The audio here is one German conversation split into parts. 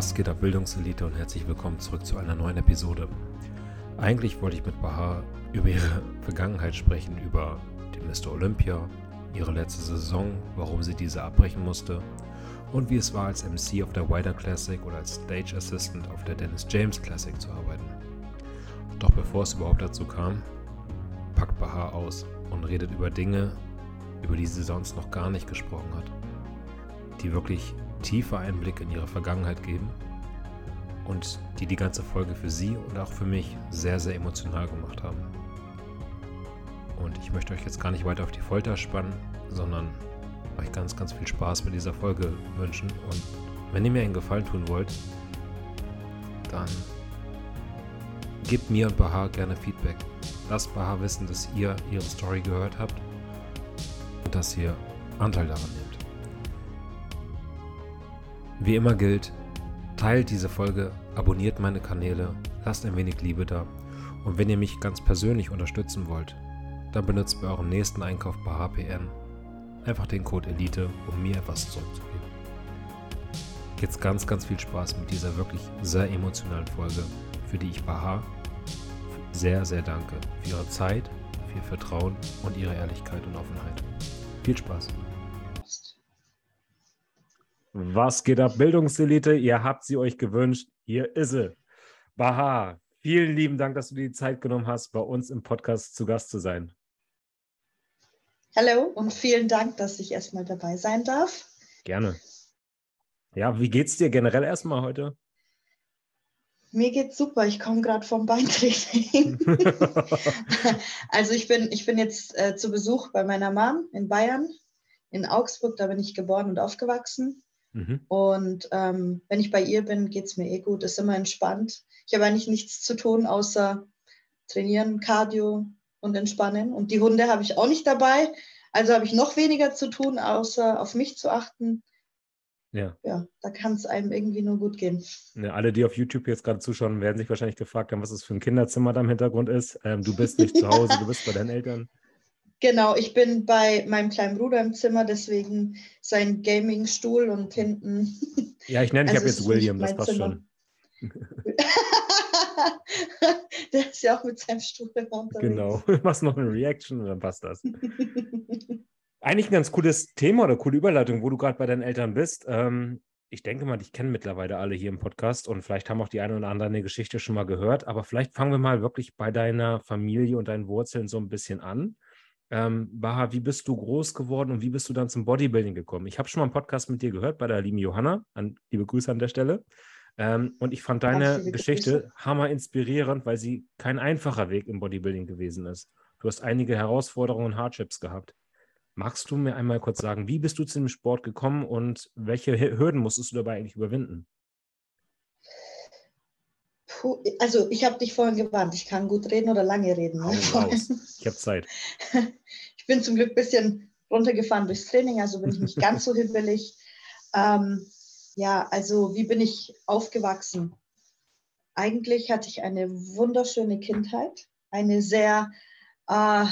Was geht ab Bildungselite und herzlich willkommen zurück zu einer neuen Episode. Eigentlich wollte ich mit Bahar über ihre Vergangenheit sprechen, über den Mr. Olympia, ihre letzte Saison, warum sie diese abbrechen musste und wie es war, als MC auf der Wider Classic oder als Stage Assistant auf der Dennis James Classic zu arbeiten. Doch bevor es überhaupt dazu kam, packt Bahar aus und redet über Dinge, über die sie sonst noch gar nicht gesprochen hat, die wirklich tiefe Einblicke in ihre Vergangenheit geben und die die ganze Folge für sie und auch für mich sehr, sehr emotional gemacht haben. Und ich möchte euch jetzt gar nicht weiter auf die Folter spannen, sondern euch ganz, ganz viel Spaß mit dieser Folge wünschen. Und wenn ihr mir einen Gefallen tun wollt, dann gebt mir und Bahar gerne Feedback. Lasst Bahar wissen, dass ihr ihre Story gehört habt und dass ihr Anteil daran nehmt. Wie immer gilt, teilt diese Folge, abonniert meine Kanäle, lasst ein wenig Liebe da. Und wenn ihr mich ganz persönlich unterstützen wollt, dann benutzt bei eurem nächsten Einkauf bei HPN einfach den Code ELITE, um mir etwas zurückzugeben. Jetzt ganz, ganz viel Spaß mit dieser wirklich sehr emotionalen Folge, für die ich Baha sehr, sehr danke. Für ihre Zeit, für ihr Vertrauen und ihre Ehrlichkeit und Offenheit. Viel Spaß! Was geht ab, Bildungselite? Ihr habt sie euch gewünscht. Hier ist sie. Baha, vielen lieben Dank, dass du dir die Zeit genommen hast, bei uns im Podcast zu Gast zu sein. Hallo und vielen Dank, dass ich erstmal dabei sein darf. Gerne. Ja, wie geht's dir generell erstmal heute? Mir geht's super. Ich komme gerade vom Beintraining. also ich bin, ich bin jetzt äh, zu Besuch bei meiner Mom in Bayern, in Augsburg. Da bin ich geboren und aufgewachsen. Mhm. Und ähm, wenn ich bei ihr bin, geht es mir eh gut, ist immer entspannt. Ich habe eigentlich nichts zu tun, außer trainieren, Cardio und entspannen. Und die Hunde habe ich auch nicht dabei. Also habe ich noch weniger zu tun, außer auf mich zu achten. Ja. Ja, da kann es einem irgendwie nur gut gehen. Ja, alle, die auf YouTube jetzt gerade zuschauen, werden sich wahrscheinlich gefragt haben, was es für ein Kinderzimmer da im Hintergrund ist. Ähm, du bist nicht zu Hause, du bist bei deinen Eltern. Genau, ich bin bei meinem kleinen Bruder im Zimmer, deswegen sein Gaming-Stuhl und hinten. Ja, ich nenne, ich also habe jetzt William, das passt Zimmer. schon. Der ist ja auch mit seinem Stuhl unterwegs. Genau, machst noch eine Reaction und dann passt das. Eigentlich ein ganz cooles Thema oder coole Überleitung, wo du gerade bei deinen Eltern bist. Ähm, ich denke mal, dich kennen mittlerweile alle hier im Podcast und vielleicht haben auch die eine oder andere eine Geschichte schon mal gehört, aber vielleicht fangen wir mal wirklich bei deiner Familie und deinen Wurzeln so ein bisschen an. Ähm, Baha, wie bist du groß geworden und wie bist du dann zum Bodybuilding gekommen? Ich habe schon mal einen Podcast mit dir gehört bei der lieben Johanna. An, liebe Grüße an der Stelle. Ähm, und ich fand deine Geschichte Grüße. hammer inspirierend, weil sie kein einfacher Weg im Bodybuilding gewesen ist. Du hast einige Herausforderungen und Hardships gehabt. Magst du mir einmal kurz sagen, wie bist du zu dem Sport gekommen und welche Hürden musstest du dabei eigentlich überwinden? Also ich habe dich vorhin gewarnt, ich kann gut reden oder lange reden. Ne? Ich habe Zeit. ich bin zum Glück ein bisschen runtergefahren durchs Training, also bin ich nicht ganz so hibbelig. Ähm, ja, also wie bin ich aufgewachsen? Eigentlich hatte ich eine wunderschöne Kindheit, eine sehr äh,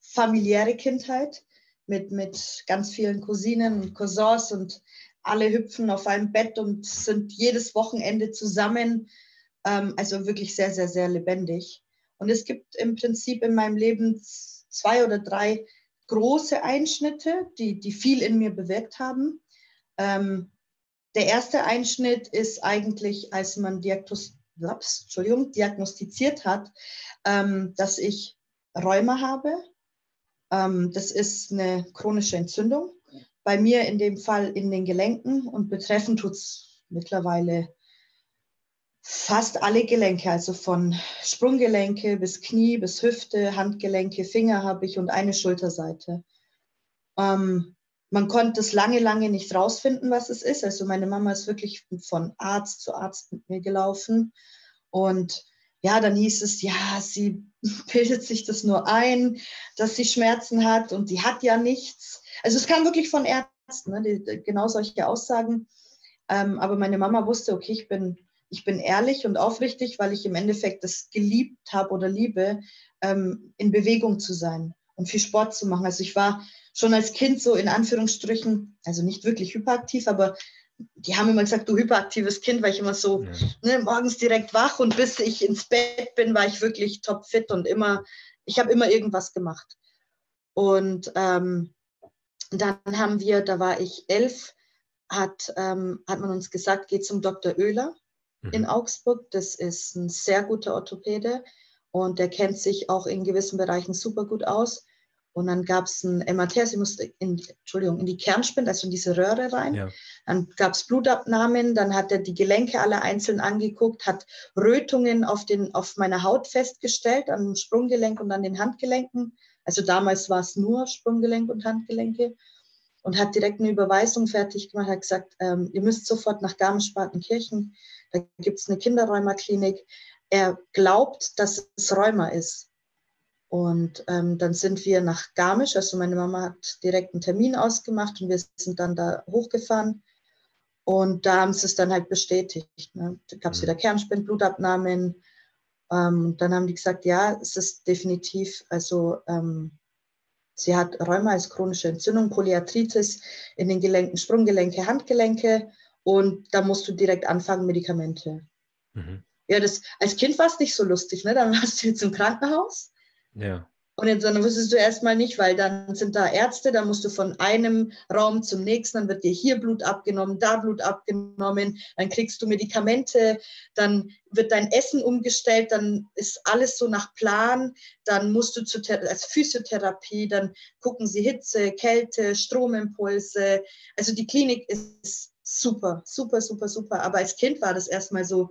familiäre Kindheit mit, mit ganz vielen Cousinen und Cousins und alle hüpfen auf einem Bett und sind jedes Wochenende zusammen also wirklich sehr, sehr, sehr lebendig. Und es gibt im Prinzip in meinem Leben zwei oder drei große Einschnitte, die, die viel in mir bewirkt haben. Ähm, der erste Einschnitt ist eigentlich, als man Diagnos Entschuldigung, diagnostiziert hat, ähm, dass ich Rheuma habe. Ähm, das ist eine chronische Entzündung. Bei mir in dem Fall in den Gelenken und betreffend tut es mittlerweile fast alle Gelenke, also von Sprunggelenke bis Knie, bis Hüfte, Handgelenke, Finger habe ich und eine Schulterseite. Ähm, man konnte es lange, lange nicht rausfinden, was es ist. Also meine Mama ist wirklich von Arzt zu Arzt mit mir gelaufen. Und ja, dann hieß es, ja, sie bildet sich das nur ein, dass sie Schmerzen hat und sie hat ja nichts. Also es kam wirklich von Ärzten, ne, die, genau solche Aussagen. Ähm, aber meine Mama wusste, okay, ich bin ich bin ehrlich und aufrichtig, weil ich im Endeffekt das geliebt habe oder liebe, ähm, in Bewegung zu sein und viel Sport zu machen. Also ich war schon als Kind so in Anführungsstrichen, also nicht wirklich hyperaktiv, aber die haben immer gesagt, du hyperaktives Kind, weil ich immer so ja. ne, morgens direkt wach und bis ich ins Bett bin, war ich wirklich topfit und immer, ich habe immer irgendwas gemacht. Und ähm, dann haben wir, da war ich elf, hat, ähm, hat man uns gesagt, geht zum Dr. Oehler mhm. in Augsburg. Das ist ein sehr guter Orthopäde und der kennt sich auch in gewissen Bereichen super gut aus. Und dann gab es ein MRT, sie musste in, Entschuldigung, in die Kernspinde, also in diese Röhre rein. Ja. Dann gab es Blutabnahmen, dann hat er die Gelenke alle einzeln angeguckt, hat Rötungen auf, den, auf meiner Haut festgestellt, an dem Sprunggelenk und an den Handgelenken. Also damals war es nur Sprunggelenk und Handgelenke und hat direkt eine Überweisung fertig gemacht, hat gesagt, ähm, ihr müsst sofort nach Garmisch-Partenkirchen, da gibt es eine Kinderrheumaklinik. Er glaubt, dass es Rheuma ist. Und ähm, dann sind wir nach Garmisch, also meine Mama hat direkt einen Termin ausgemacht und wir sind dann da hochgefahren. Und da haben sie es dann halt bestätigt. Ne? Da gab es mhm. wieder Kernspind, Blutabnahmen. Ähm, dann haben die gesagt, ja, es ist definitiv, also ähm, sie hat Rheuma als chronische Entzündung, Polyarthritis in den Gelenken, Sprunggelenke, Handgelenke und da musst du direkt anfangen, Medikamente. Mhm. Ja, das, als Kind war es nicht so lustig, ne? Dann warst du jetzt im Krankenhaus ja. Und jetzt dann wusstest du erstmal nicht, weil dann sind da Ärzte, dann musst du von einem Raum zum nächsten, dann wird dir hier Blut abgenommen, da Blut abgenommen, dann kriegst du Medikamente, dann wird dein Essen umgestellt, dann ist alles so nach Plan, dann musst du zu als Physiotherapie, dann gucken sie Hitze, Kälte, Stromimpulse. Also die Klinik ist super, super, super, super. Aber als Kind war das erstmal so,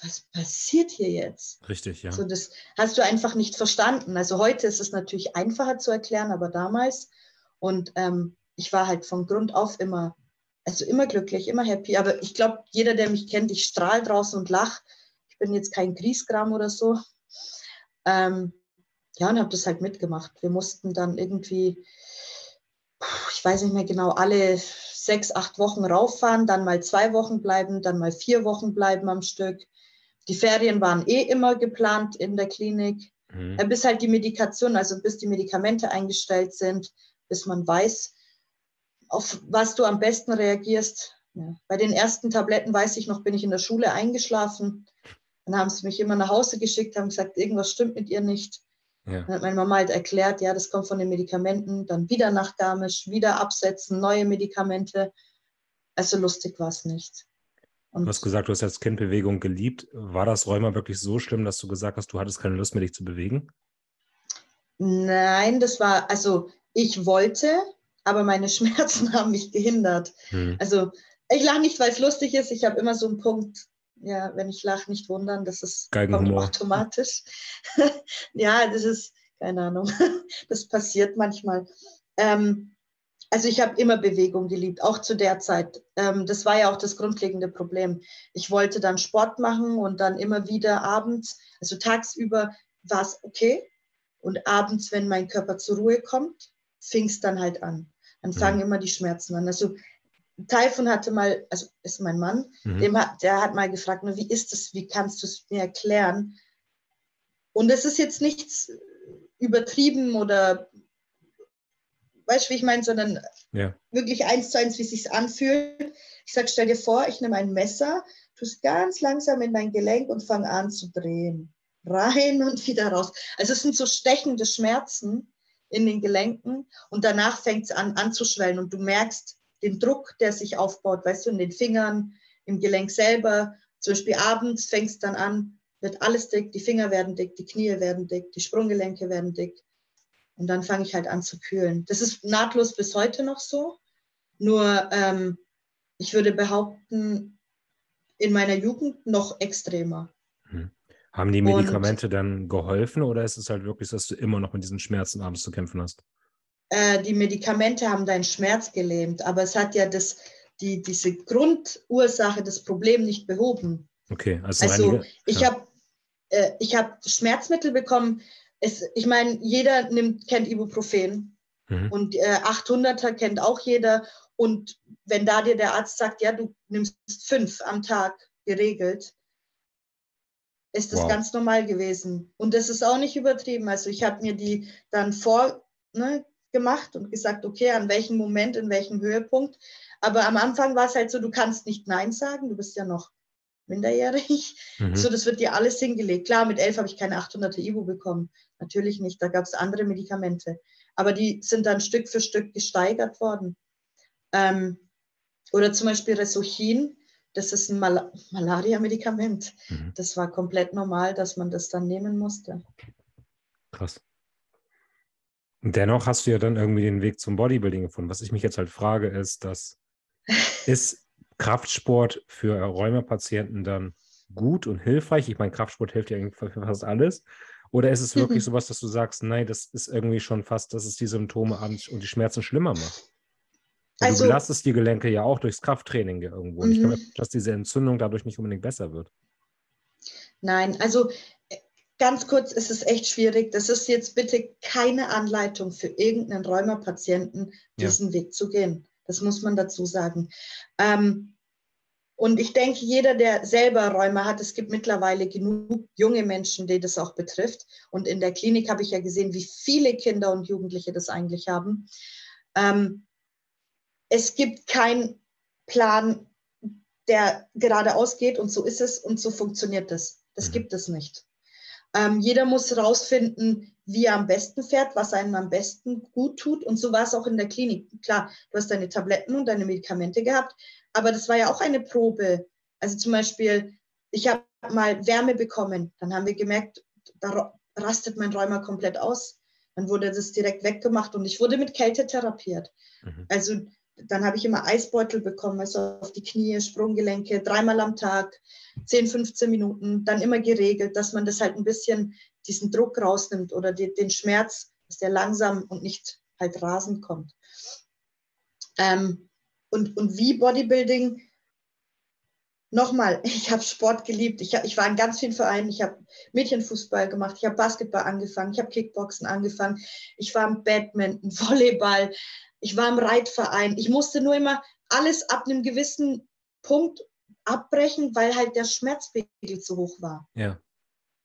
was passiert hier jetzt? Richtig, ja. So, das hast du einfach nicht verstanden. Also heute ist es natürlich einfacher zu erklären, aber damals. Und ähm, ich war halt von Grund auf immer, also immer glücklich, immer happy. Aber ich glaube, jeder, der mich kennt, ich strahle draußen und lache. Ich bin jetzt kein Griesgram oder so. Ähm, ja, und habe das halt mitgemacht. Wir mussten dann irgendwie, ich weiß nicht mehr genau, alle sechs, acht Wochen rauffahren, dann mal zwei Wochen bleiben, dann mal vier Wochen bleiben am Stück. Die Ferien waren eh immer geplant in der Klinik, mhm. Äh, bis halt die Medikation, also bis die Medikamente eingestellt sind, bis man weiß, auf was du am besten reagierst. Ja. Bei den ersten Tabletten weiß ich noch, bin ich in der Schule eingeschlafen. Dann haben sie mich immer nach Hause geschickt, haben gesagt, irgendwas stimmt mit ihr nicht. Ja. Dann hat meine Mama halt erklärt, ja, das kommt von den Medikamenten, dann wieder nach Garmisch, wieder absetzen, neue Medikamente. Also lustig war es nicht. Und du hast gesagt, du hast als Kind Bewegung geliebt. War das Rheuma wirklich so schlimm, dass du gesagt hast, du hattest keine Lust mehr, dich zu bewegen? Nein, das war, also ich wollte, aber meine Schmerzen haben mich gehindert. Hm. Also ich lache nicht, weil es lustig ist. Ich habe immer so einen Punkt, ja, wenn ich lache, nicht wundern, das ist automatisch. ja, das ist, keine Ahnung, das passiert manchmal. Ähm, also ich habe immer Bewegung geliebt, auch zu der Zeit. Ähm, das war ja auch das grundlegende Problem. Ich wollte dann Sport machen und dann immer wieder abends, also tagsüber war es okay. Und abends, wenn mein Körper zur Ruhe kommt, fing es dann halt an. Dann fangen mhm. immer die Schmerzen an. Also Taifun hatte mal, also ist mein Mann, mhm. dem hat, der hat mal gefragt, wie ist das, wie kannst du es mir erklären? Und es ist jetzt nichts übertrieben oder weißt du, wie ich meine, sondern ja. wirklich eins zu eins, wie es sich anfühlt. Ich sage, stell dir vor, ich nehme ein Messer, tue es ganz langsam in dein Gelenk und fange an zu drehen. Rein und wieder raus. Also es sind so stechende Schmerzen in den Gelenken und danach fängt es an anzuschwellen und du merkst den Druck, der sich aufbaut, weißt du, in den Fingern, im Gelenk selber. Zum Beispiel abends fängt es dann an, wird alles dick, die Finger werden dick, die Knie werden dick, die Sprunggelenke werden dick. Und dann fange ich halt an zu kühlen. Das ist nahtlos bis heute noch so. Nur ähm, ich würde behaupten, in meiner Jugend noch extremer. Hm. Haben die Medikamente Und, dann geholfen oder ist es halt wirklich, dass du immer noch mit diesen Schmerzen abends zu kämpfen hast? Äh, die Medikamente haben deinen Schmerz gelähmt, aber es hat ja das, die, diese Grundursache, das Problem nicht behoben. Okay, also, also einige, ich ja. habe äh, hab Schmerzmittel bekommen, es, ich meine, jeder nimmt, kennt Ibuprofen mhm. und äh, 800er kennt auch jeder. Und wenn da dir der Arzt sagt, ja, du nimmst fünf am Tag geregelt, ist das wow. ganz normal gewesen. Und das ist auch nicht übertrieben. Also ich habe mir die dann vor ne, gemacht und gesagt, okay, an welchem Moment, in welchem Höhepunkt. Aber am Anfang war es halt so, du kannst nicht Nein sagen, du bist ja noch minderjährig. Mhm. So, das wird dir alles hingelegt. Klar, mit elf habe ich keine 800er Ibu bekommen. Natürlich nicht, da gab es andere Medikamente. Aber die sind dann Stück für Stück gesteigert worden. Ähm, oder zum Beispiel Resochin, das ist ein Mal Malaria-Medikament. Mhm. Das war komplett normal, dass man das dann nehmen musste. Krass. Dennoch hast du ja dann irgendwie den Weg zum Bodybuilding gefunden. Was ich mich jetzt halt frage, ist, dass ist Kraftsport für Rheumapatienten dann gut und hilfreich? Ich meine, Kraftsport hilft ja für fast alles. Oder ist es wirklich mhm. sowas, dass du sagst, nein, das ist irgendwie schon fast, dass es die Symptome und die Schmerzen schlimmer macht? Also, du belastest die Gelenke ja auch durchs Krafttraining ja irgendwo. Und ich glaube, mhm. dass diese Entzündung dadurch nicht unbedingt besser wird. Nein, also äh, ganz kurz ist es echt schwierig. Das ist jetzt bitte keine Anleitung für irgendeinen Rheumapatienten, diesen ja. Weg zu gehen. Das muss man dazu sagen. Ähm, und ich denke, jeder, der selber Rheuma hat, es gibt mittlerweile genug junge Menschen, die das auch betrifft. Und in der Klinik habe ich ja gesehen, wie viele Kinder und Jugendliche das eigentlich haben. Ähm, es gibt keinen Plan, der geradeaus geht und so ist es und so funktioniert es. Das mhm. gibt es nicht. Ähm, jeder muss herausfinden, wie er am besten fährt, was einem am besten gut tut. Und so war es auch in der Klinik. Klar, du hast deine Tabletten und deine Medikamente gehabt, aber das war ja auch eine Probe. Also zum Beispiel, ich habe mal Wärme bekommen. Dann haben wir gemerkt, da rastet mein Rheuma komplett aus. Dann wurde das direkt weggemacht und ich wurde mit Kälte therapiert. Mhm. Also dann habe ich immer Eisbeutel bekommen, also auf die Knie, Sprunggelenke, dreimal am Tag, 10, 15 Minuten, dann immer geregelt, dass man das halt ein bisschen diesen Druck rausnimmt oder die, den Schmerz, dass der langsam und nicht halt rasend kommt. Ähm, und, und wie Bodybuilding, nochmal, ich habe Sport geliebt. Ich, ich war in ganz vielen Vereinen. Ich habe Mädchenfußball gemacht. Ich habe Basketball angefangen. Ich habe Kickboxen angefangen. Ich war im Badminton, Volleyball. Ich war im Reitverein. Ich musste nur immer alles ab einem gewissen Punkt abbrechen, weil halt der Schmerzpegel zu hoch war. Ja.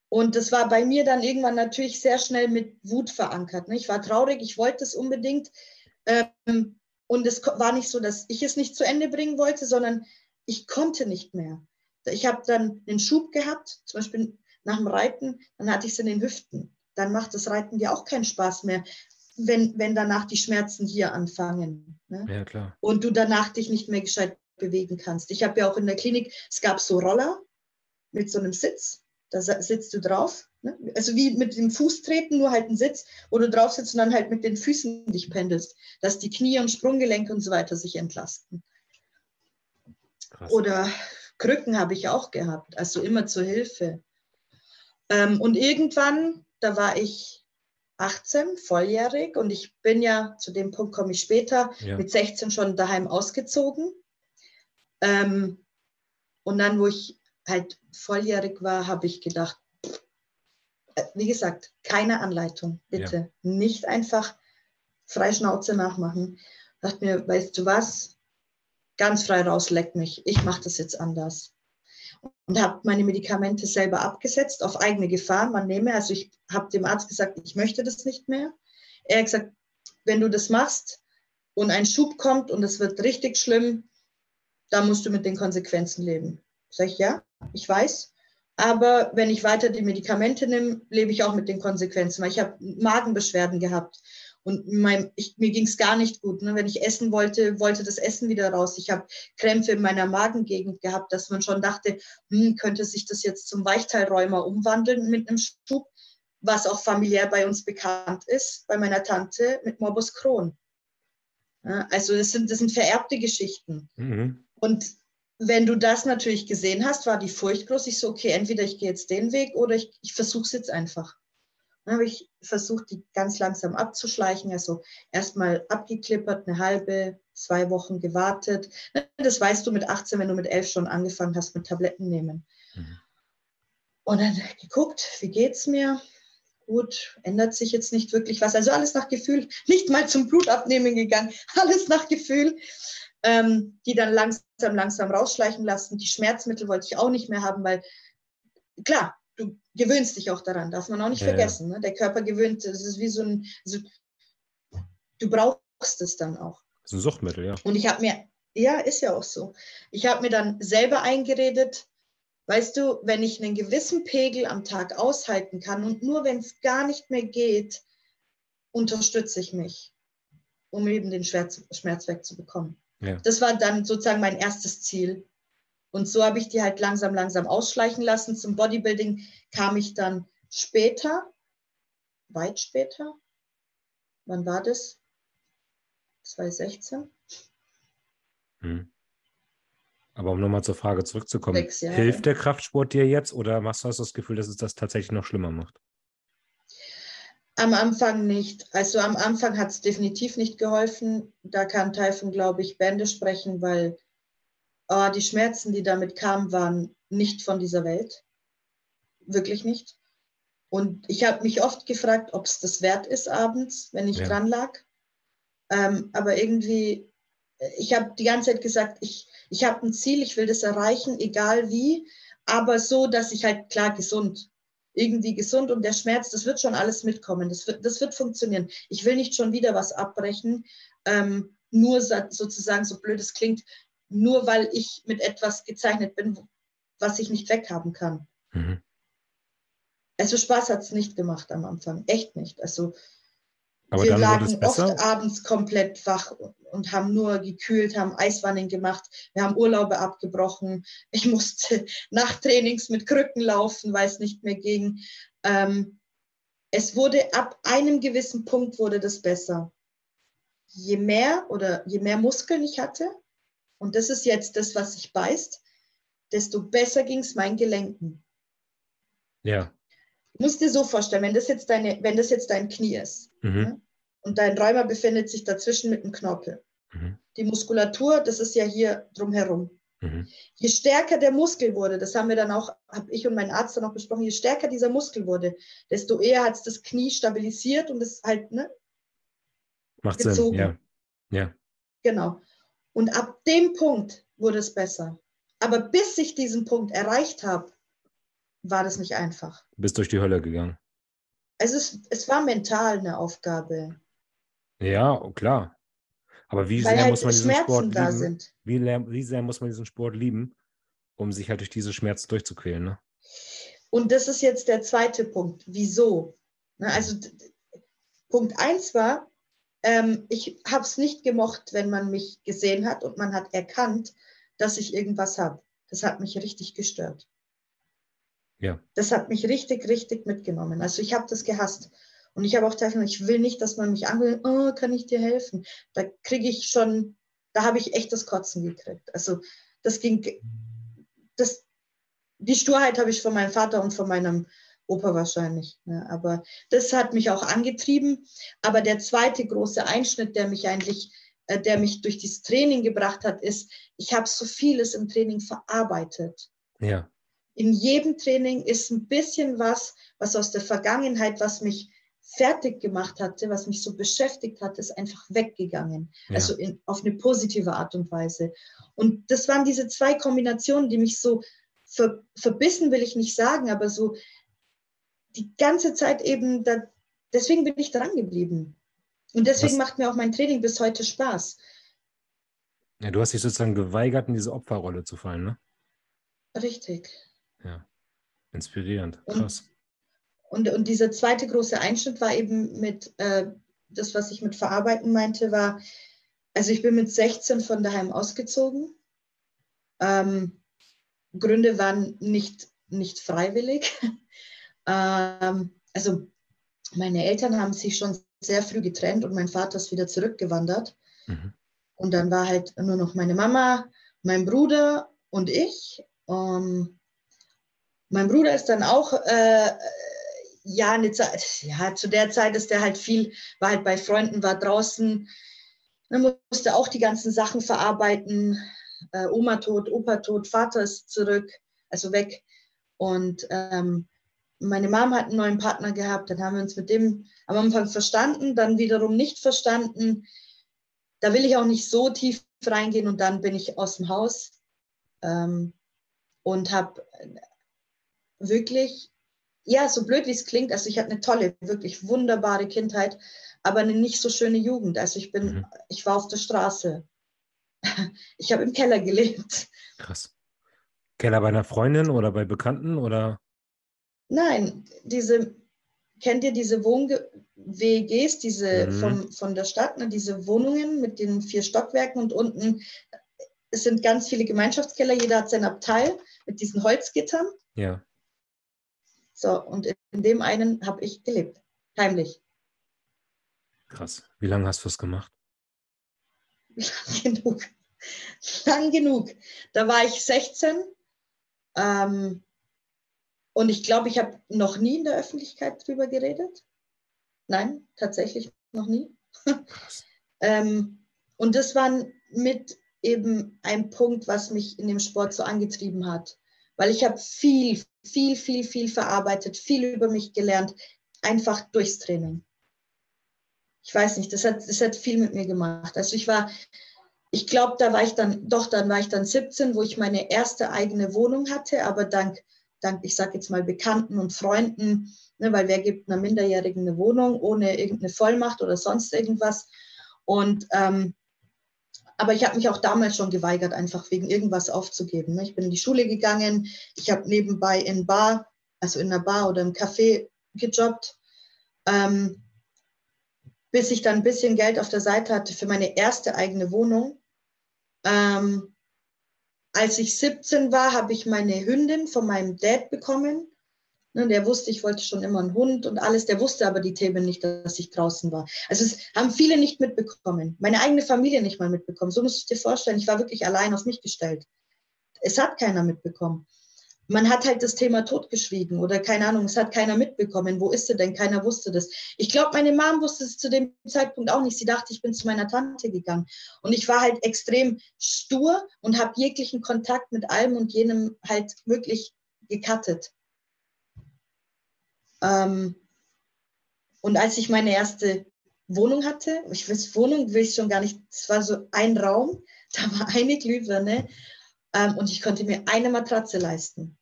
Und das war bei mir dann irgendwann natürlich sehr schnell mit Wut verankert. Ne? Ich war traurig, ich wollte es unbedingt. Ähm, und es war nicht so, dass ich es nicht zu Ende bringen wollte, sondern ich konnte nicht mehr. Ich habe dann einen Schub gehabt, zum Beispiel nach dem Reiten, dann hatte ich es in den Hüften. Dann macht das Reiten dir auch keinen Spaß mehr wenn, wenn danach die Schmerzen hier anfangen. Ne? Ja, klar. Und du danach dich nicht mehr gescheit bewegen kannst. Ich habe ja auch in der Klinik, es gab so Roller mit so einem Sitz, da sitzt du drauf. Ne? Also wie mit dem Fuß treten, nur halt ein Sitz, wo du drauf sitzt und dann halt mit den Füßen dich pendelst, dass die Knie und Sprunggelenke und so weiter sich entlasten. Krass. Oder Krücken habe ich auch gehabt, also immer zur Hilfe. Ähm, und irgendwann, da war ich 18, volljährig und ich bin ja, zu dem Punkt komme ich später, ja. mit 16 schon daheim ausgezogen. Ähm, und dann, wo ich halt volljährig war, habe ich gedacht, äh, wie gesagt, keine Anleitung, bitte. Ja. Nicht einfach frei Schnauze nachmachen. Ich dachte mir, weißt du was, ganz frei raus, leck mich, ich mache das jetzt anders und habe meine Medikamente selber abgesetzt auf eigene Gefahr. Man nehme, also ich habe dem Arzt gesagt, ich möchte das nicht mehr. Er hat gesagt, wenn du das machst und ein Schub kommt und es wird richtig schlimm, dann musst du mit den Konsequenzen leben. Sag ich, ja, ich weiß. Aber wenn ich weiter die Medikamente nehme, lebe ich auch mit den Konsequenzen, weil ich habe Magenbeschwerden gehabt. Und mein, ich, mir ging es gar nicht gut. Ne? Wenn ich essen wollte, wollte das Essen wieder raus. Ich habe Krämpfe in meiner Magengegend gehabt, dass man schon dachte, hm, könnte sich das jetzt zum Weichteilräumer umwandeln mit einem Schub, was auch familiär bei uns bekannt ist, bei meiner Tante mit Morbus Crohn. Also das sind, das sind vererbte Geschichten. Mhm. Und wenn du das natürlich gesehen hast, war die Furcht groß. Ich so, okay, entweder ich gehe jetzt den Weg oder ich, ich versuche es jetzt einfach. Dann habe ich versucht, die ganz langsam abzuschleichen. Also erstmal abgeklippert, eine halbe, zwei Wochen gewartet. Das weißt du mit 18, wenn du mit 11 schon angefangen hast mit Tabletten nehmen. Mhm. Und dann geguckt, wie geht es mir? Gut, ändert sich jetzt nicht wirklich was. Also alles nach Gefühl, nicht mal zum Blutabnehmen gegangen, alles nach Gefühl. Ähm, die dann langsam, langsam rausschleichen lassen. Die Schmerzmittel wollte ich auch nicht mehr haben, weil klar, du gewöhnst dich auch daran, darf man auch nicht ja, vergessen. Ne? Der Körper gewöhnt, es ist wie so ein, so, du brauchst es dann auch. Das ist ein Suchtmittel, ja. Und ich habe mir, Ja, ist ja auch so. Ich habe mir dann selber eingeredet, weißt du, wenn ich einen gewissen Pegel am Tag aushalten kann und nur wenn es gar nicht mehr geht, unterstütze ich mich, um eben den Schmerz, Schmerz wegzubekommen. Ja. Das war dann sozusagen mein erstes Ziel. Und so habe ich die halt langsam, langsam ausschleichen lassen. Zum Bodybuilding kam ich dann später, weit später. Wann war das? 2016. Hm. Aber um nochmal zur Frage zurückzukommen, hilft der Kraftsport dir jetzt oder machst du das Gefühl, dass es das tatsächlich noch schlimmer macht? Am Anfang nicht. Also am Anfang hat es definitiv nicht geholfen. Da kann Taifun, glaube ich, Bände sprechen, weil oh, die Schmerzen, die damit kamen, waren nicht von dieser Welt. Wirklich nicht. Und ich habe mich oft gefragt, ob es das wert ist abends, wenn ich ja. dran lag. Ähm, aber irgendwie, ich habe die ganze Zeit gesagt, ich, ich habe ein Ziel, ich will das erreichen, egal wie, aber so, dass ich halt klar gesund irgendwie gesund und der Schmerz, das wird schon alles mitkommen, das wird, das wird funktionieren. Ich will nicht schon wieder was abbrechen, ähm, nur sozusagen, so blöd es klingt, nur weil ich mit etwas gezeichnet bin, was ich nicht weghaben kann. Mhm. Also Spaß hat es nicht gemacht am Anfang, echt nicht. Also aber wir lagen oft abends komplett wach und haben nur gekühlt, haben Eiswannen gemacht. Wir haben Urlaube abgebrochen. Ich musste nach Trainings mit Krücken laufen, weil es nicht mehr ging. Ähm, es wurde ab einem gewissen Punkt wurde das besser. Je mehr oder je mehr Muskeln ich hatte, und das ist jetzt das, was sich beißt, desto besser ging es meinen Gelenken. Ja. Musst dir so vorstellen, wenn das jetzt, deine, wenn das jetzt dein Knie ist mhm. ne? und dein Rheuma befindet sich dazwischen mit dem Knorpel. Mhm. Die Muskulatur, das ist ja hier drumherum. Mhm. Je stärker der Muskel wurde, das haben wir dann auch, habe ich und mein Arzt dann auch besprochen, je stärker dieser Muskel wurde, desto eher hat es das Knie stabilisiert und es halt ne, Macht gezogen. Sinn, ja. ja. Genau. Und ab dem Punkt wurde es besser. Aber bis ich diesen Punkt erreicht habe, war das nicht einfach. Du bist durch die Hölle gegangen. Es, ist, es war mental eine Aufgabe. Ja, klar. Aber wie Weil sehr halt muss man diesen Schmerzen Sport da lieben? Sind. Wie, wie, sehr muss man diesen Sport lieben, um sich halt durch diese Schmerzen durchzuquälen? Ne? Und das ist jetzt der zweite Punkt. Wieso? Ne, also Punkt eins war, ähm, ich habe es nicht gemocht, wenn man mich gesehen hat und man hat erkannt, dass ich irgendwas habe. Das hat mich richtig gestört. Ja. Das hat mich richtig, richtig mitgenommen. Also ich habe das gehasst. Und ich habe auch gedacht, ich will nicht, dass man mich angeht, oh, kann ich dir helfen? Da kriege ich schon, da habe ich echt das Kotzen gekriegt. Also das ging, das, die Sturheit habe ich von meinem Vater und von meinem Opa wahrscheinlich. Ne? Aber das hat mich auch angetrieben. Aber der zweite große Einschnitt, der mich eigentlich, äh, der mich durch dieses Training gebracht hat, ist, ich habe so vieles im Training verarbeitet. Ja in jedem Training ist ein bisschen was, was aus der Vergangenheit, was mich fertig gemacht hatte, was mich so beschäftigt hat, ist einfach weggegangen. Ja. Also in, auf eine positive Art und Weise. Und das waren diese zwei Kombinationen, die mich so ver, verbissen, will ich nicht sagen, aber so die ganze Zeit eben, da, deswegen bin ich dran geblieben. Und deswegen was? macht mir auch mein Training bis heute Spaß. Ja, du hast dich sozusagen geweigert, in diese Opferrolle zu fallen, ne? Richtig. Ja, inspirierend, krass. Und, und, und dieser zweite große Einschnitt war eben mit, äh, das, was ich mit Verarbeiten meinte, war, also ich bin mit 16 von daheim ausgezogen. Ähm, Gründe waren nicht, nicht freiwillig. ähm, also meine Eltern haben sich schon sehr früh getrennt und mein Vater ist wieder zurückgewandert. Mhm. Und dann war halt nur noch meine Mama, mein Bruder und ich. Um, mein Bruder ist dann auch, äh, ja, eine Zeit, ja, zu der Zeit ist der halt viel, war halt bei Freunden, war draußen, dann musste auch die ganzen Sachen verarbeiten. Äh, Oma tot, Opa tot, Vater ist zurück, also weg. Und ähm, meine Mom hat einen neuen Partner gehabt, dann haben wir uns mit dem am Anfang verstanden, dann wiederum nicht verstanden. Da will ich auch nicht so tief reingehen und dann bin ich aus dem Haus ähm, und habe wirklich, ja, so blöd wie es klingt, also ich hatte eine tolle, wirklich wunderbare Kindheit, aber eine nicht so schöne Jugend. Also ich bin, mhm. ich war auf der Straße. Ich habe im Keller gelebt. Krass. Keller bei einer Freundin oder bei Bekannten oder? Nein, diese, kennt ihr diese Wohn-WGs, diese Mhm. vom, von der Stadt, ne, diese Wohnungen mit den vier Stockwerken und unten, es sind ganz viele Gemeinschaftskeller, jeder hat sein Abteil mit diesen Holzgittern. Ja. So, und in dem einen habe ich gelebt, heimlich. Krass. Wie lange hast du das gemacht? Lang genug. Lang genug. Da war ich 16 ähm, und ich glaube, ich habe noch nie in der Öffentlichkeit drüber geredet. Nein, tatsächlich noch nie. Krass. Ähm, und das war mit eben ein Punkt, was mich in dem Sport so angetrieben hat. Weil ich habe viel, viel, viel, viel verarbeitet, viel über mich gelernt, einfach durchs Training. Ich weiß nicht, das hat, das hat viel mit mir gemacht. Also ich war, ich glaube, da war ich dann, doch, dann war ich dann 17, wo ich meine erste eigene Wohnung hatte, aber dank, dank ich sage jetzt mal Bekannten und Freunden, ne, weil wer gibt einer Minderjährigen eine Wohnung ohne irgendeine Vollmacht oder sonst irgendwas. Und ähm, aber ich habe mich auch damals schon geweigert, einfach wegen irgendwas aufzugeben. ne. Ich bin in die Schule gegangen, ich habe nebenbei in Bar, also in einer Bar oder im Café gejobbt, ähm, bis ich dann ein bisschen Geld auf der Seite hatte für meine erste eigene Wohnung. Ähm, als ich 17 war, habe ich meine Hündin von meinem Dad bekommen. Ne, der wusste, ich wollte schon immer einen Hund und alles. Der wusste aber die Themen nicht, dass ich draußen war. Also es haben viele nicht mitbekommen. Meine eigene Familie nicht mal mitbekommen. So musst du dir vorstellen, ich war wirklich allein auf mich gestellt. Es hat keiner mitbekommen. Man hat halt das Thema totgeschwiegen oder keine Ahnung, es hat keiner mitbekommen. Wo ist sie denn? Keiner wusste das. Ich glaube, meine Mom wusste es zu dem Zeitpunkt auch nicht. Sie dachte, ich bin zu meiner Tante gegangen. Und ich war halt extrem stur und habe jeglichen Kontakt mit allem und jenem halt wirklich gecuttet. Ähm, und als ich meine erste Wohnung hatte, ich weiß, Wohnung will ich schon gar nicht, es war so ein Raum, da war eine Glühbirne ähm, und ich konnte mir eine Matratze leisten.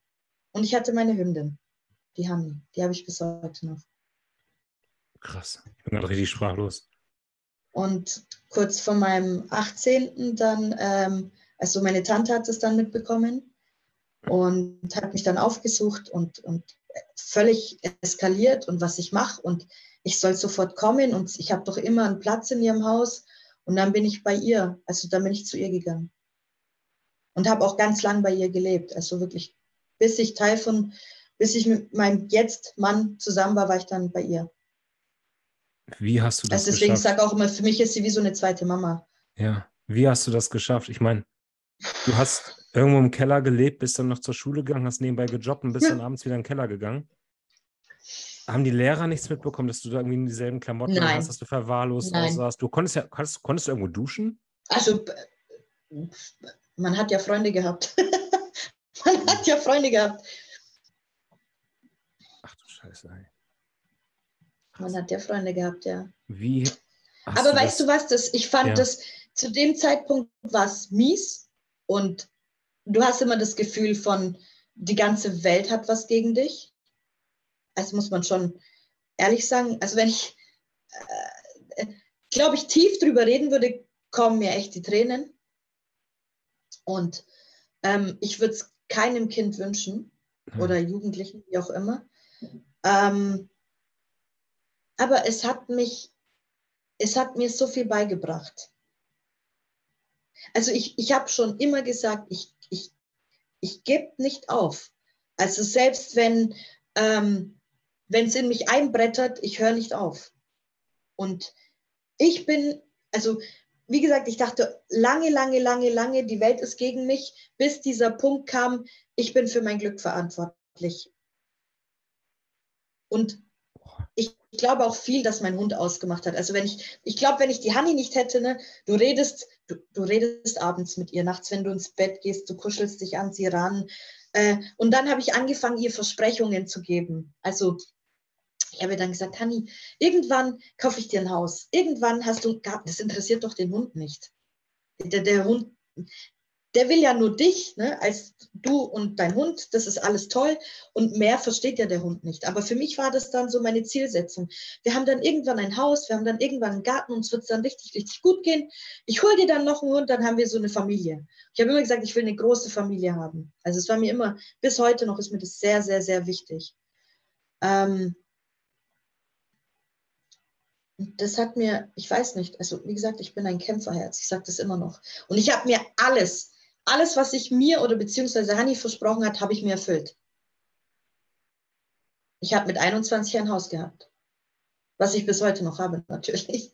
Und ich hatte meine Hündin, die Hanni, die habe ich bis heute noch. Krass. Ich bin gerade richtig sprachlos. Und kurz vor meinem 18. dann, ähm, also meine Tante hat es dann mitbekommen und hat mich dann aufgesucht und, und völlig eskaliert und was ich mache und ich soll sofort kommen und ich habe doch immer einen Platz in ihrem Haus und dann bin ich bei ihr, also dann bin ich zu ihr gegangen und habe auch ganz lang bei ihr gelebt, also wirklich bis ich Teil von, bis ich mit meinem jetzt Mann zusammen war, war ich dann bei ihr. Wie hast du das Also deswegen geschafft? sage auch immer, für mich ist sie wie so eine zweite Mama. Ja. Wie hast du das geschafft? Ich meine, du hast irgendwo im Keller gelebt, bist dann noch zur Schule gegangen, hast nebenbei gejobbt und bist Ja. dann abends wieder in den Keller gegangen. Haben die Lehrer nichts mitbekommen, dass du da irgendwie in dieselben Klamotten Nein. hast, dass du verwahrlost Nein. aussahst? Du konntest ja, konntest, konntest du irgendwo duschen? Also man hat ja Freunde gehabt. man hat ja Freunde gehabt. Ach du Scheiße, ey. Man hat ja Freunde gehabt, ja. Wie Aber weißt das? du was, das, ich fand Ja. das zu dem Zeitpunkt war es mies und du hast immer das Gefühl von, die ganze Welt hat was gegen dich. Also muss man schon ehrlich sagen, also wenn ich, äh, glaube ich, tief drüber reden würde, kommen mir echt die Tränen. Und ähm, ich würde es keinem Kind wünschen Hm. oder Jugendlichen, wie auch immer. Ähm, aber es hat mich, es hat mir so viel beigebracht. Also ich, ich habe schon immer gesagt, ich, ich, ich gebe nicht auf. Also selbst wenn ähm, es in mich einbrettert, ich höre nicht auf. Und ich bin, also wie gesagt, ich dachte lange, lange, lange, lange, die Welt ist gegen mich, bis dieser Punkt kam, ich bin für mein Glück verantwortlich. Und ich glaube auch viel, dass mein Hund ausgemacht hat. Also wenn ich, ich glaube, wenn ich die Hanni nicht hätte, ne, du redest, du, du redest abends mit ihr, nachts, wenn du ins Bett gehst, du kuschelst dich an sie ran. Äh, und dann habe ich angefangen, ihr Versprechungen zu geben. Also ich habe dann gesagt, Hanni, irgendwann kaufe ich dir ein Haus. Irgendwann hast du, das interessiert doch den Hund nicht. Der, der Hund, der will ja nur dich, ne, als du und dein Hund, das ist alles toll und mehr versteht ja der Hund nicht. Aber für mich war das dann so meine Zielsetzung. Wir haben dann irgendwann ein Haus, wir haben dann irgendwann einen Garten, uns wird es dann richtig, richtig gut gehen. Ich hole dir dann noch einen Hund, dann haben wir so eine Familie. Ich habe immer gesagt, ich will eine große Familie haben. Also es war mir immer, bis heute noch ist mir das sehr, sehr, sehr wichtig. Ähm, das hat mir, ich weiß nicht, also wie gesagt, ich bin ein Kämpferherz, ich sage das immer noch. Und ich habe mir alles, alles, was ich mir oder beziehungsweise Hanni versprochen hat, habe ich mir erfüllt. Ich habe mit 21 ein Haus gehabt, was ich bis heute noch habe natürlich.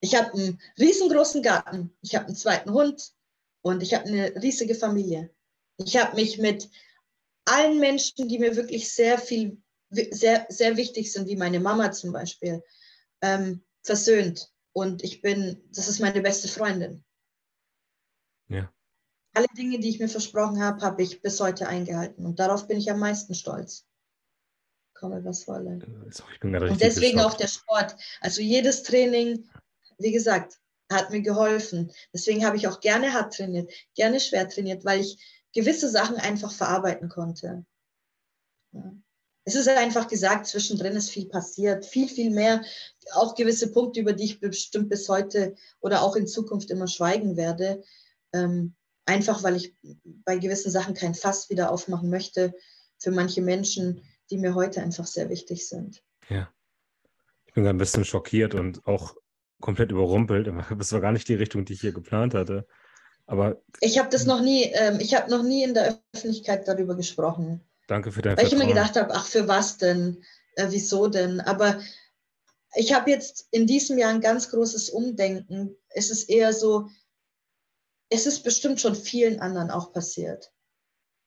Ich habe einen riesengroßen Garten, ich habe einen zweiten Hund und ich habe eine riesige Familie. Ich habe mich mit allen Menschen, die mir wirklich sehr viel, sehr, sehr wichtig sind, wie meine Mama zum Beispiel, ähm, versöhnt. Und ich bin, das ist meine beste Freundin. Ja. Alle Dinge, die ich mir versprochen habe, habe ich bis heute eingehalten. Und darauf bin ich am meisten stolz. Komme, was wolle. Äh, Und deswegen auch der Sport. Also jedes Training, wie gesagt, hat mir geholfen. Deswegen habe ich auch gerne hart trainiert, gerne schwer trainiert, weil ich gewisse Sachen einfach verarbeiten konnte. Ja. Es ist einfach gesagt, zwischendrin ist viel passiert, viel, viel mehr. Auch gewisse Punkte, über die ich bestimmt bis heute oder auch in Zukunft immer schweigen werde. Ähm, einfach weil ich bei gewissen Sachen kein Fass wieder aufmachen möchte für manche Menschen, die mir heute einfach sehr wichtig sind. Ja. Ich bin ein bisschen schockiert und auch komplett überrumpelt. Das war gar nicht die Richtung, die ich hier geplant hatte. Aber ich habe das noch nie, ähm, ich habe noch nie in der Öffentlichkeit darüber gesprochen. Danke für dein Weil Vertrauen. ich immer gedacht habe, ach, für was denn? Äh, wieso denn? Aber ich habe jetzt in diesem Jahr ein ganz großes Umdenken. Es ist eher so, es ist bestimmt schon vielen anderen auch passiert.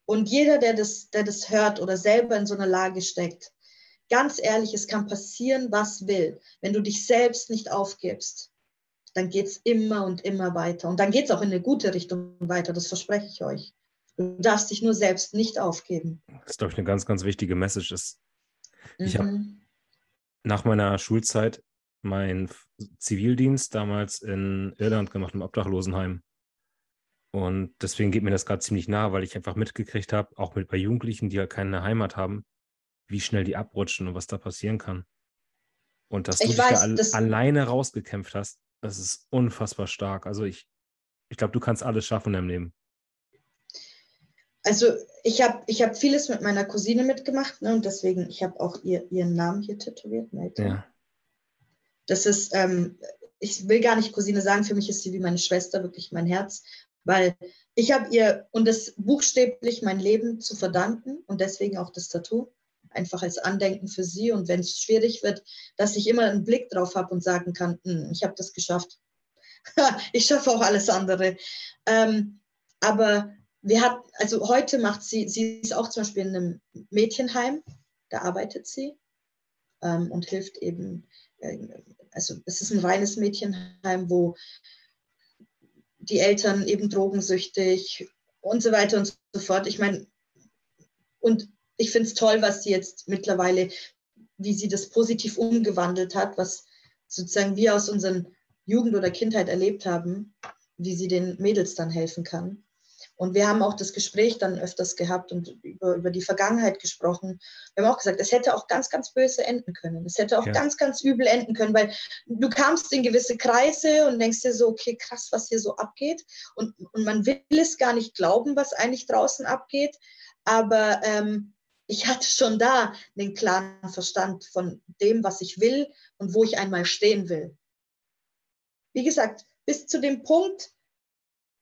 Und jeder, der das, der das hört oder selber in so einer Lage steckt, ganz ehrlich, es kann passieren, was will. Wenn du dich selbst nicht aufgibst, dann geht es immer und immer weiter. Und dann geht es auch in eine gute Richtung weiter, das verspreche ich euch. Du darfst dich nur selbst nicht aufgeben. Das ist, glaube ich, eine ganz, ganz wichtige Message. Ist, mhm. Ich habe nach meiner Schulzeit meinen Zivildienst damals in Irland gemacht, im Obdachlosenheim. Und deswegen geht mir das gerade ziemlich nah, weil ich einfach mitgekriegt habe, auch mit bei Jugendlichen, die ja keine Heimat haben, wie schnell die abrutschen und was da passieren kann. Und dass ich du weiß, dich da al alleine rausgekämpft hast, das ist unfassbar stark. Also ich, ich glaube, du kannst alles schaffen im Leben. Also ich habe ich hab vieles mit meiner Cousine mitgemacht ne, und deswegen, ich habe auch ihr, ihren Namen hier tätowiert. Ja. Das ist, ähm, ich will gar nicht Cousine sagen, für mich ist sie wie meine Schwester, wirklich mein Herz weil ich habe ihr und das buchstäblich mein Leben zu verdanken und deswegen auch das Tattoo, einfach als Andenken für sie und wenn es schwierig wird, dass ich immer einen Blick drauf habe und sagen kann, hm, ich habe das geschafft. ich schaffe auch alles andere. Ähm, aber wir hat, also heute macht sie, sie ist auch zum Beispiel in einem Mädchenheim, da arbeitet sie ähm, und hilft eben, äh, also es ist ein reines Mädchenheim, wo die Eltern eben drogensüchtig und so weiter und so fort. Ich meine, und ich finde es toll, was sie jetzt mittlerweile, wie sie das positiv umgewandelt hat, was sozusagen wir aus unseren Jugend oder Kindheit erlebt haben, wie sie den Mädels dann helfen kann. Und wir haben auch das Gespräch dann öfters gehabt und über, über die Vergangenheit gesprochen. Wir haben auch gesagt, es hätte auch ganz, ganz böse enden können. Es hätte auch ja. ganz, ganz übel enden können, weil du kamst in gewisse Kreise und denkst dir so, okay, krass, was hier so abgeht. Und, und man will es gar nicht glauben, was eigentlich draußen abgeht. Aber ähm, ich hatte schon da den klaren Verstand von dem, was ich will und wo ich einmal stehen will. Wie gesagt, bis zu dem Punkt,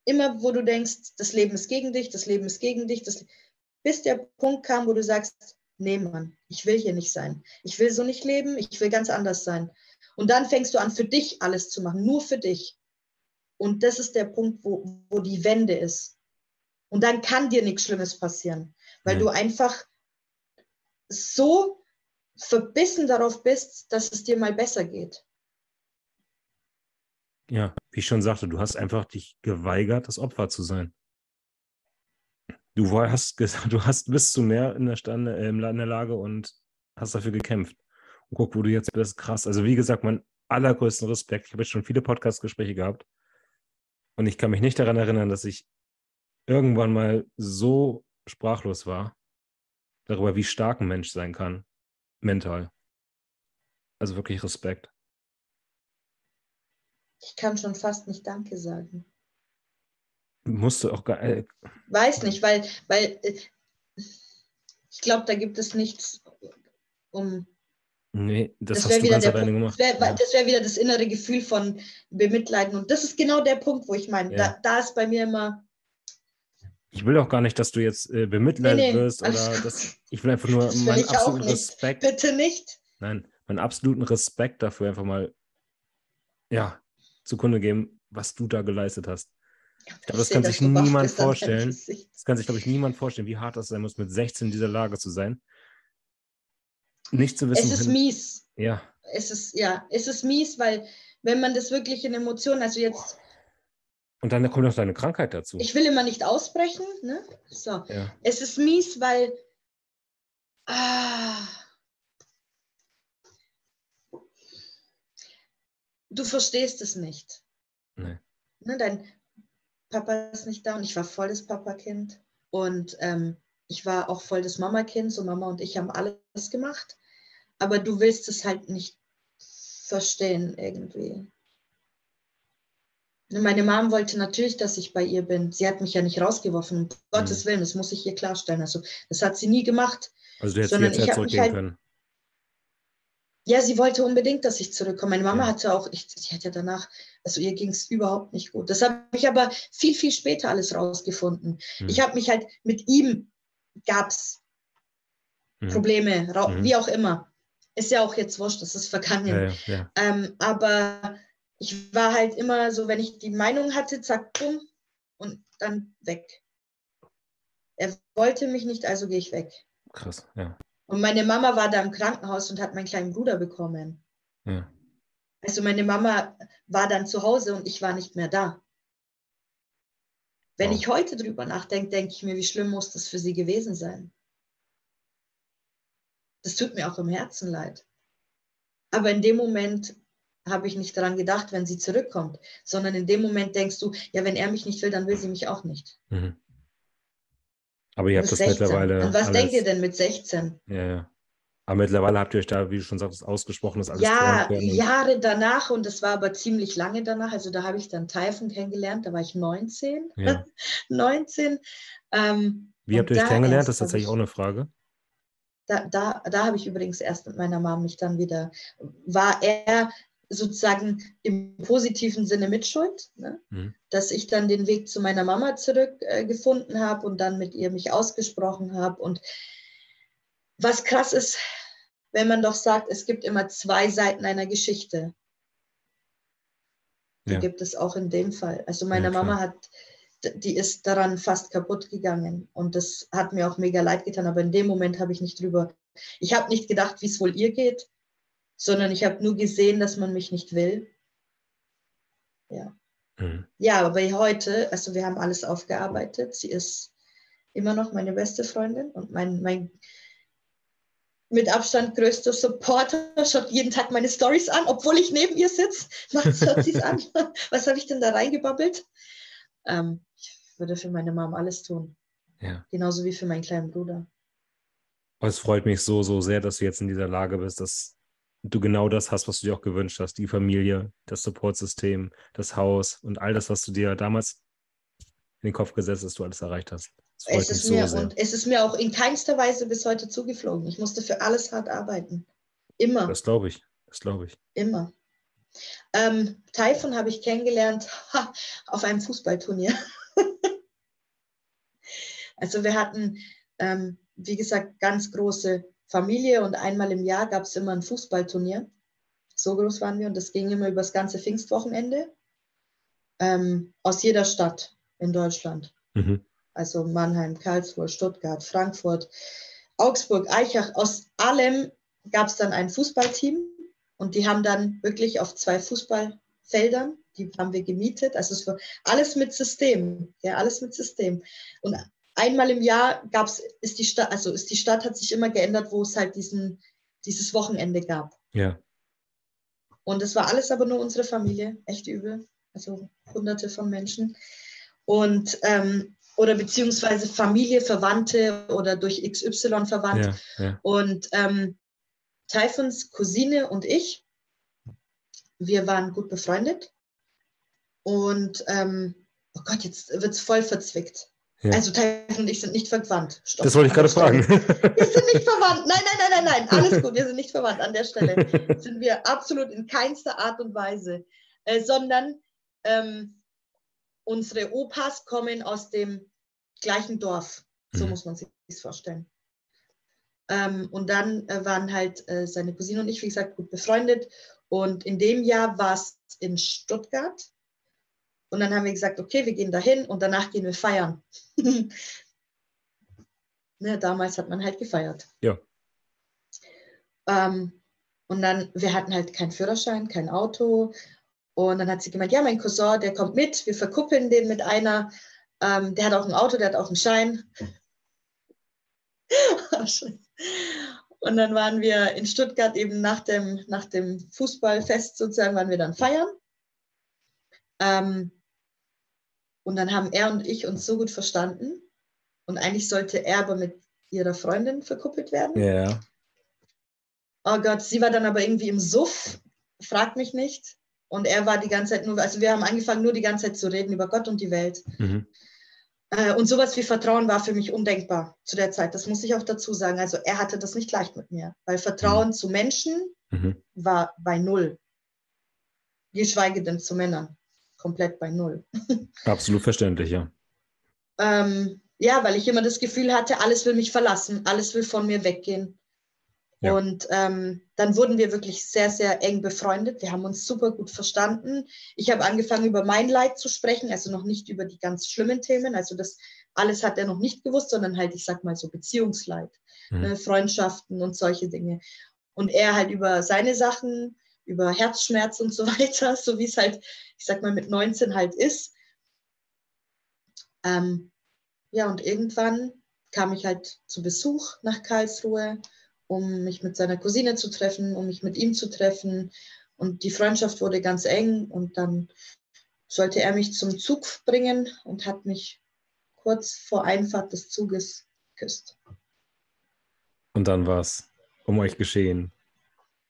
immer, wo du denkst, das Leben ist gegen dich, das Leben ist gegen dich, das, bis der Punkt kam, wo du sagst, nee, Mann, ich will hier nicht sein. Ich will so nicht leben, ich will ganz anders sein. Und dann fängst du an, für dich alles zu machen, nur für dich. Und das ist der Punkt, wo, wo die Wende ist. Und dann kann dir nichts Schlimmes passieren, weil mhm. du einfach so verbissen darauf bist, dass es dir mal besser geht. Ja, wie ich schon sagte, du hast einfach dich geweigert, das Opfer zu sein. Du hast gesagt, du hast bist zu mehr in der, Stande, äh, in der Lage und hast dafür gekämpft. Und guck, wo du jetzt bist, krass. Also wie gesagt, mein allergrößten Respekt. Ich habe jetzt schon viele Podcast-Gespräche gehabt. Und ich kann mich nicht daran erinnern, dass ich irgendwann mal so sprachlos war darüber, wie stark ein Mensch sein kann, mental. Also wirklich Respekt. Ich kann schon fast nicht Danke sagen. Musst du auch gar. Äh, Weiß nicht, weil, weil äh, ich glaube, da gibt es nichts um. Nee, das, Das hast wäre du ganz alleine Punkt- gemacht. das wär, Ja. das wär wieder das innere Gefühl von Bemitleiden. Und das ist genau der Punkt, wo ich meine, Ja. da, da ist bei mir immer, Ich will auch gar nicht, dass du jetzt äh, bemitleidet Nee, nee, wirst oder das. Ich will einfach nur will meinen absoluten. Respekt. bitte nicht. Nein, meinen absoluten Respekt dafür einfach mal, ja, zugrunde geben, was du da geleistet hast. Ich glaube, das kann sich niemand vorstellen. Das kann sich, glaube ich, niemand vorstellen, wie hart das sein muss, mit 16 in dieser Lage zu sein. Nicht zu wissen, Es ist mies. ja, Es ist, ja, es ist mies, weil wenn man das wirklich in Emotionen, also jetzt, und dann kommt noch deine Krankheit dazu. ich will immer nicht ausbrechen, ne? So. ja, Es ist mies, weil ah, du verstehst es nicht. nee. Ne? Dein Papa ist nicht da und ich war voll das Papakind. Und ähm, ich war auch voll das Mamakind. So Mama und ich haben alles gemacht. Aber du willst es halt nicht verstehen irgendwie. Ne, Meine Mom wollte natürlich, dass ich bei ihr bin. Sie hat mich ja nicht rausgeworfen. Um Gottes Willen, das muss ich ihr klarstellen. Also, das hat sie nie gemacht. Also du hättest jetzt zurückgehen halt- können. Ja, sie wollte unbedingt, dass ich zurückkomme. Meine Mama hatte auch, ich, sie hat ja danach, also ihr ging es überhaupt nicht gut. Das habe ich aber viel, viel später alles rausgefunden. Hm. Ich habe mich halt mit ihm, gab es Hm. Probleme, Mhm. wie auch immer. Ist ja auch jetzt wurscht, das ist vergangen. Ja, ja, ja. Ähm, aber ich war halt immer so, wenn ich die Meinung hatte, zack, bumm, und dann weg. Er wollte mich nicht, also gehe ich weg. Krass, ja. Und meine Mama war da im Krankenhaus und hat meinen kleinen Bruder bekommen. ja. Also meine Mama war dann zu Hause und ich war nicht mehr da. Wenn Wow. ich heute drüber nachdenke, denke ich mir, wie schlimm muss das für sie gewesen sein. Das tut mir auch im Herzen leid. Aber in dem Moment habe ich nicht daran gedacht, wenn sie zurückkommt, sondern in dem Moment denkst du, ja, wenn er mich nicht will, dann will sie mich auch nicht. Mhm. Aber ihr habt das bist 16. mittlerweile. An was alles, denkt ihr denn mit 16? Ja, ja. Aber mittlerweile habt ihr euch da, wie du schon sagtest, ausgesprochen, das alles Ja, Jahre danach und das war aber ziemlich lange danach. Also da habe ich dann Typhon kennengelernt, da war ich 19. Ja. 19. Ähm, Wie habt ihr euch kennengelernt? Das ist tatsächlich ich- auch eine Frage. Da, da, da habe ich übrigens erst mit meiner Mom mich dann wieder, war er sozusagen im positiven Sinne mitschuld, ne? Mhm. dass ich dann den Weg zu meiner Mama zurückgefunden äh, habe und dann mit ihr mich ausgesprochen habe. Und was krass ist, wenn man doch sagt, es gibt immer zwei Seiten einer Geschichte. Die Ja. gibt es auch in dem Fall. Also meine Ja. Mama hat, die ist daran fast kaputt gegangen und das hat mir auch mega leid getan. Aber in dem Moment habe ich nicht drüber, ich habe nicht gedacht, wie es wohl ihr geht, sondern ich habe nur gesehen, dass man mich nicht will. Ja. Mhm. Ja, aber heute, also wir haben alles aufgearbeitet. Sie ist immer noch meine beste Freundin und mein, mein mit Abstand größter Supporter, schaut jeden Tag meine Stories an, obwohl ich neben ihr sitze. Schaut sie es an. Was habe ich denn da reingebabbelt? Ähm, ich würde für meine Mom alles tun. Ja. Genauso wie für meinen kleinen Bruder. Es freut mich so, so sehr, dass du jetzt in dieser Lage bist, dass du genau das hast, was du dir auch gewünscht hast. Die Familie, das Supportsystem, das Haus und all das, was du dir damals in den Kopf gesetzt hast, du alles erreicht hast. Es ist, so mir, sehr. und es ist mir auch in keinster Weise bis heute zugeflogen. Ich musste für alles hart arbeiten. Immer. Das glaube ich. Das glaube ich. Immer. Ähm, Typhon habe ich kennengelernt ha, auf einem Fußballturnier. also wir hatten, ähm, wie gesagt, ganz große Familie und einmal im Jahr gab es immer ein Fußballturnier. So groß waren wir und das ging immer über das ganze Pfingstwochenende ähm, aus jeder Stadt in Deutschland. Mhm. Also Mannheim, Karlsruhe, Stuttgart, Frankfurt, Augsburg, Eichach. Aus allem gab es dann ein Fußballteam und die haben dann wirklich auf zwei Fußballfeldern, die haben wir gemietet. Also es war alles mit System, ja, alles mit System. Und einmal im Jahr gab's, ist die Stadt, also ist die Stadt hat sich immer geändert, wo es halt diesen, dieses Wochenende gab. Ja. Und es war alles aber nur unsere Familie, echt übel. also hunderte von Menschen. Und ähm, oder beziehungsweise Familie, Verwandte oder durch XY verwandt. Ja, ja. Und ähm, Typhons Cousine und ich, wir waren gut befreundet. Und ähm, oh Gott, jetzt wird es voll verzwickt. Ja. Also Typhon und ich sind nicht verwandt. Stopp, das wollte ich gerade fragen. Wir sind nicht verwandt. Nein, nein, nein, nein, nein. Alles gut, wir sind nicht verwandt an der Stelle. sind wir absolut in keinster Art und Weise. Äh, sondern ähm, unsere Opas kommen aus dem gleichen Dorf. So mhm. muss man sich das vorstellen. Ähm, und dann äh, waren halt äh, seine Cousine und ich, wie gesagt, gut befreundet. Und in dem Jahr war es in Stuttgart. Und dann haben wir gesagt, okay, wir gehen dahin und danach gehen wir feiern. ne, damals hat man halt gefeiert. Ja. Ähm, und dann, wir hatten halt keinen Führerschein, kein Auto. Und dann hat sie gemeint, ja, mein Cousin, der kommt mit, wir verkuppeln den mit einer, ähm, der hat auch ein Auto, der hat auch einen Schein. und dann waren wir in Stuttgart eben nach dem, nach dem Fußballfest sozusagen, waren wir dann feiern. Ähm, und dann haben er und ich uns so gut verstanden. Und eigentlich sollte er aber mit ihrer Freundin verkuppelt werden. Ja. Yeah. Oh Gott, sie war dann aber irgendwie im Suff, fragt mich nicht. Und er war die ganze Zeit nur, also wir haben angefangen, nur die ganze Zeit zu reden über Gott und die Welt. Mhm. Äh, und sowas wie Vertrauen war für mich undenkbar zu der Zeit. Das muss ich auch dazu sagen. Also er hatte das nicht leicht mit mir, weil Vertrauen mhm. zu Menschen mhm. war bei null. Geschweige denn zu Männern. Komplett bei null. Absolut verständlich, ja. Ähm, ja, weil ich immer das Gefühl hatte, alles will mich verlassen, alles will von mir weggehen. Ja. Und ähm, dann wurden wir wirklich sehr, sehr eng befreundet. Wir haben uns super gut verstanden. Ich habe angefangen, über mein Leid zu sprechen, also noch nicht über die ganz schlimmen Themen. Also das alles hat er noch nicht gewusst, sondern halt, ich sag mal so Beziehungsleid, mhm. ne, Freundschaften und solche Dinge. Und er halt über seine Sachen, über Herzschmerz und so weiter, so wie es halt, ich sag mal, mit 19 halt ist. Ähm, ja, und irgendwann kam ich halt zu Besuch nach Karlsruhe um mich mit seiner Cousine zu treffen, um mich mit ihm zu treffen. Und die Freundschaft wurde ganz eng und dann sollte er mich zum Zug bringen und hat mich kurz vor Einfahrt des Zuges geküsst. Und dann war es um euch geschehen.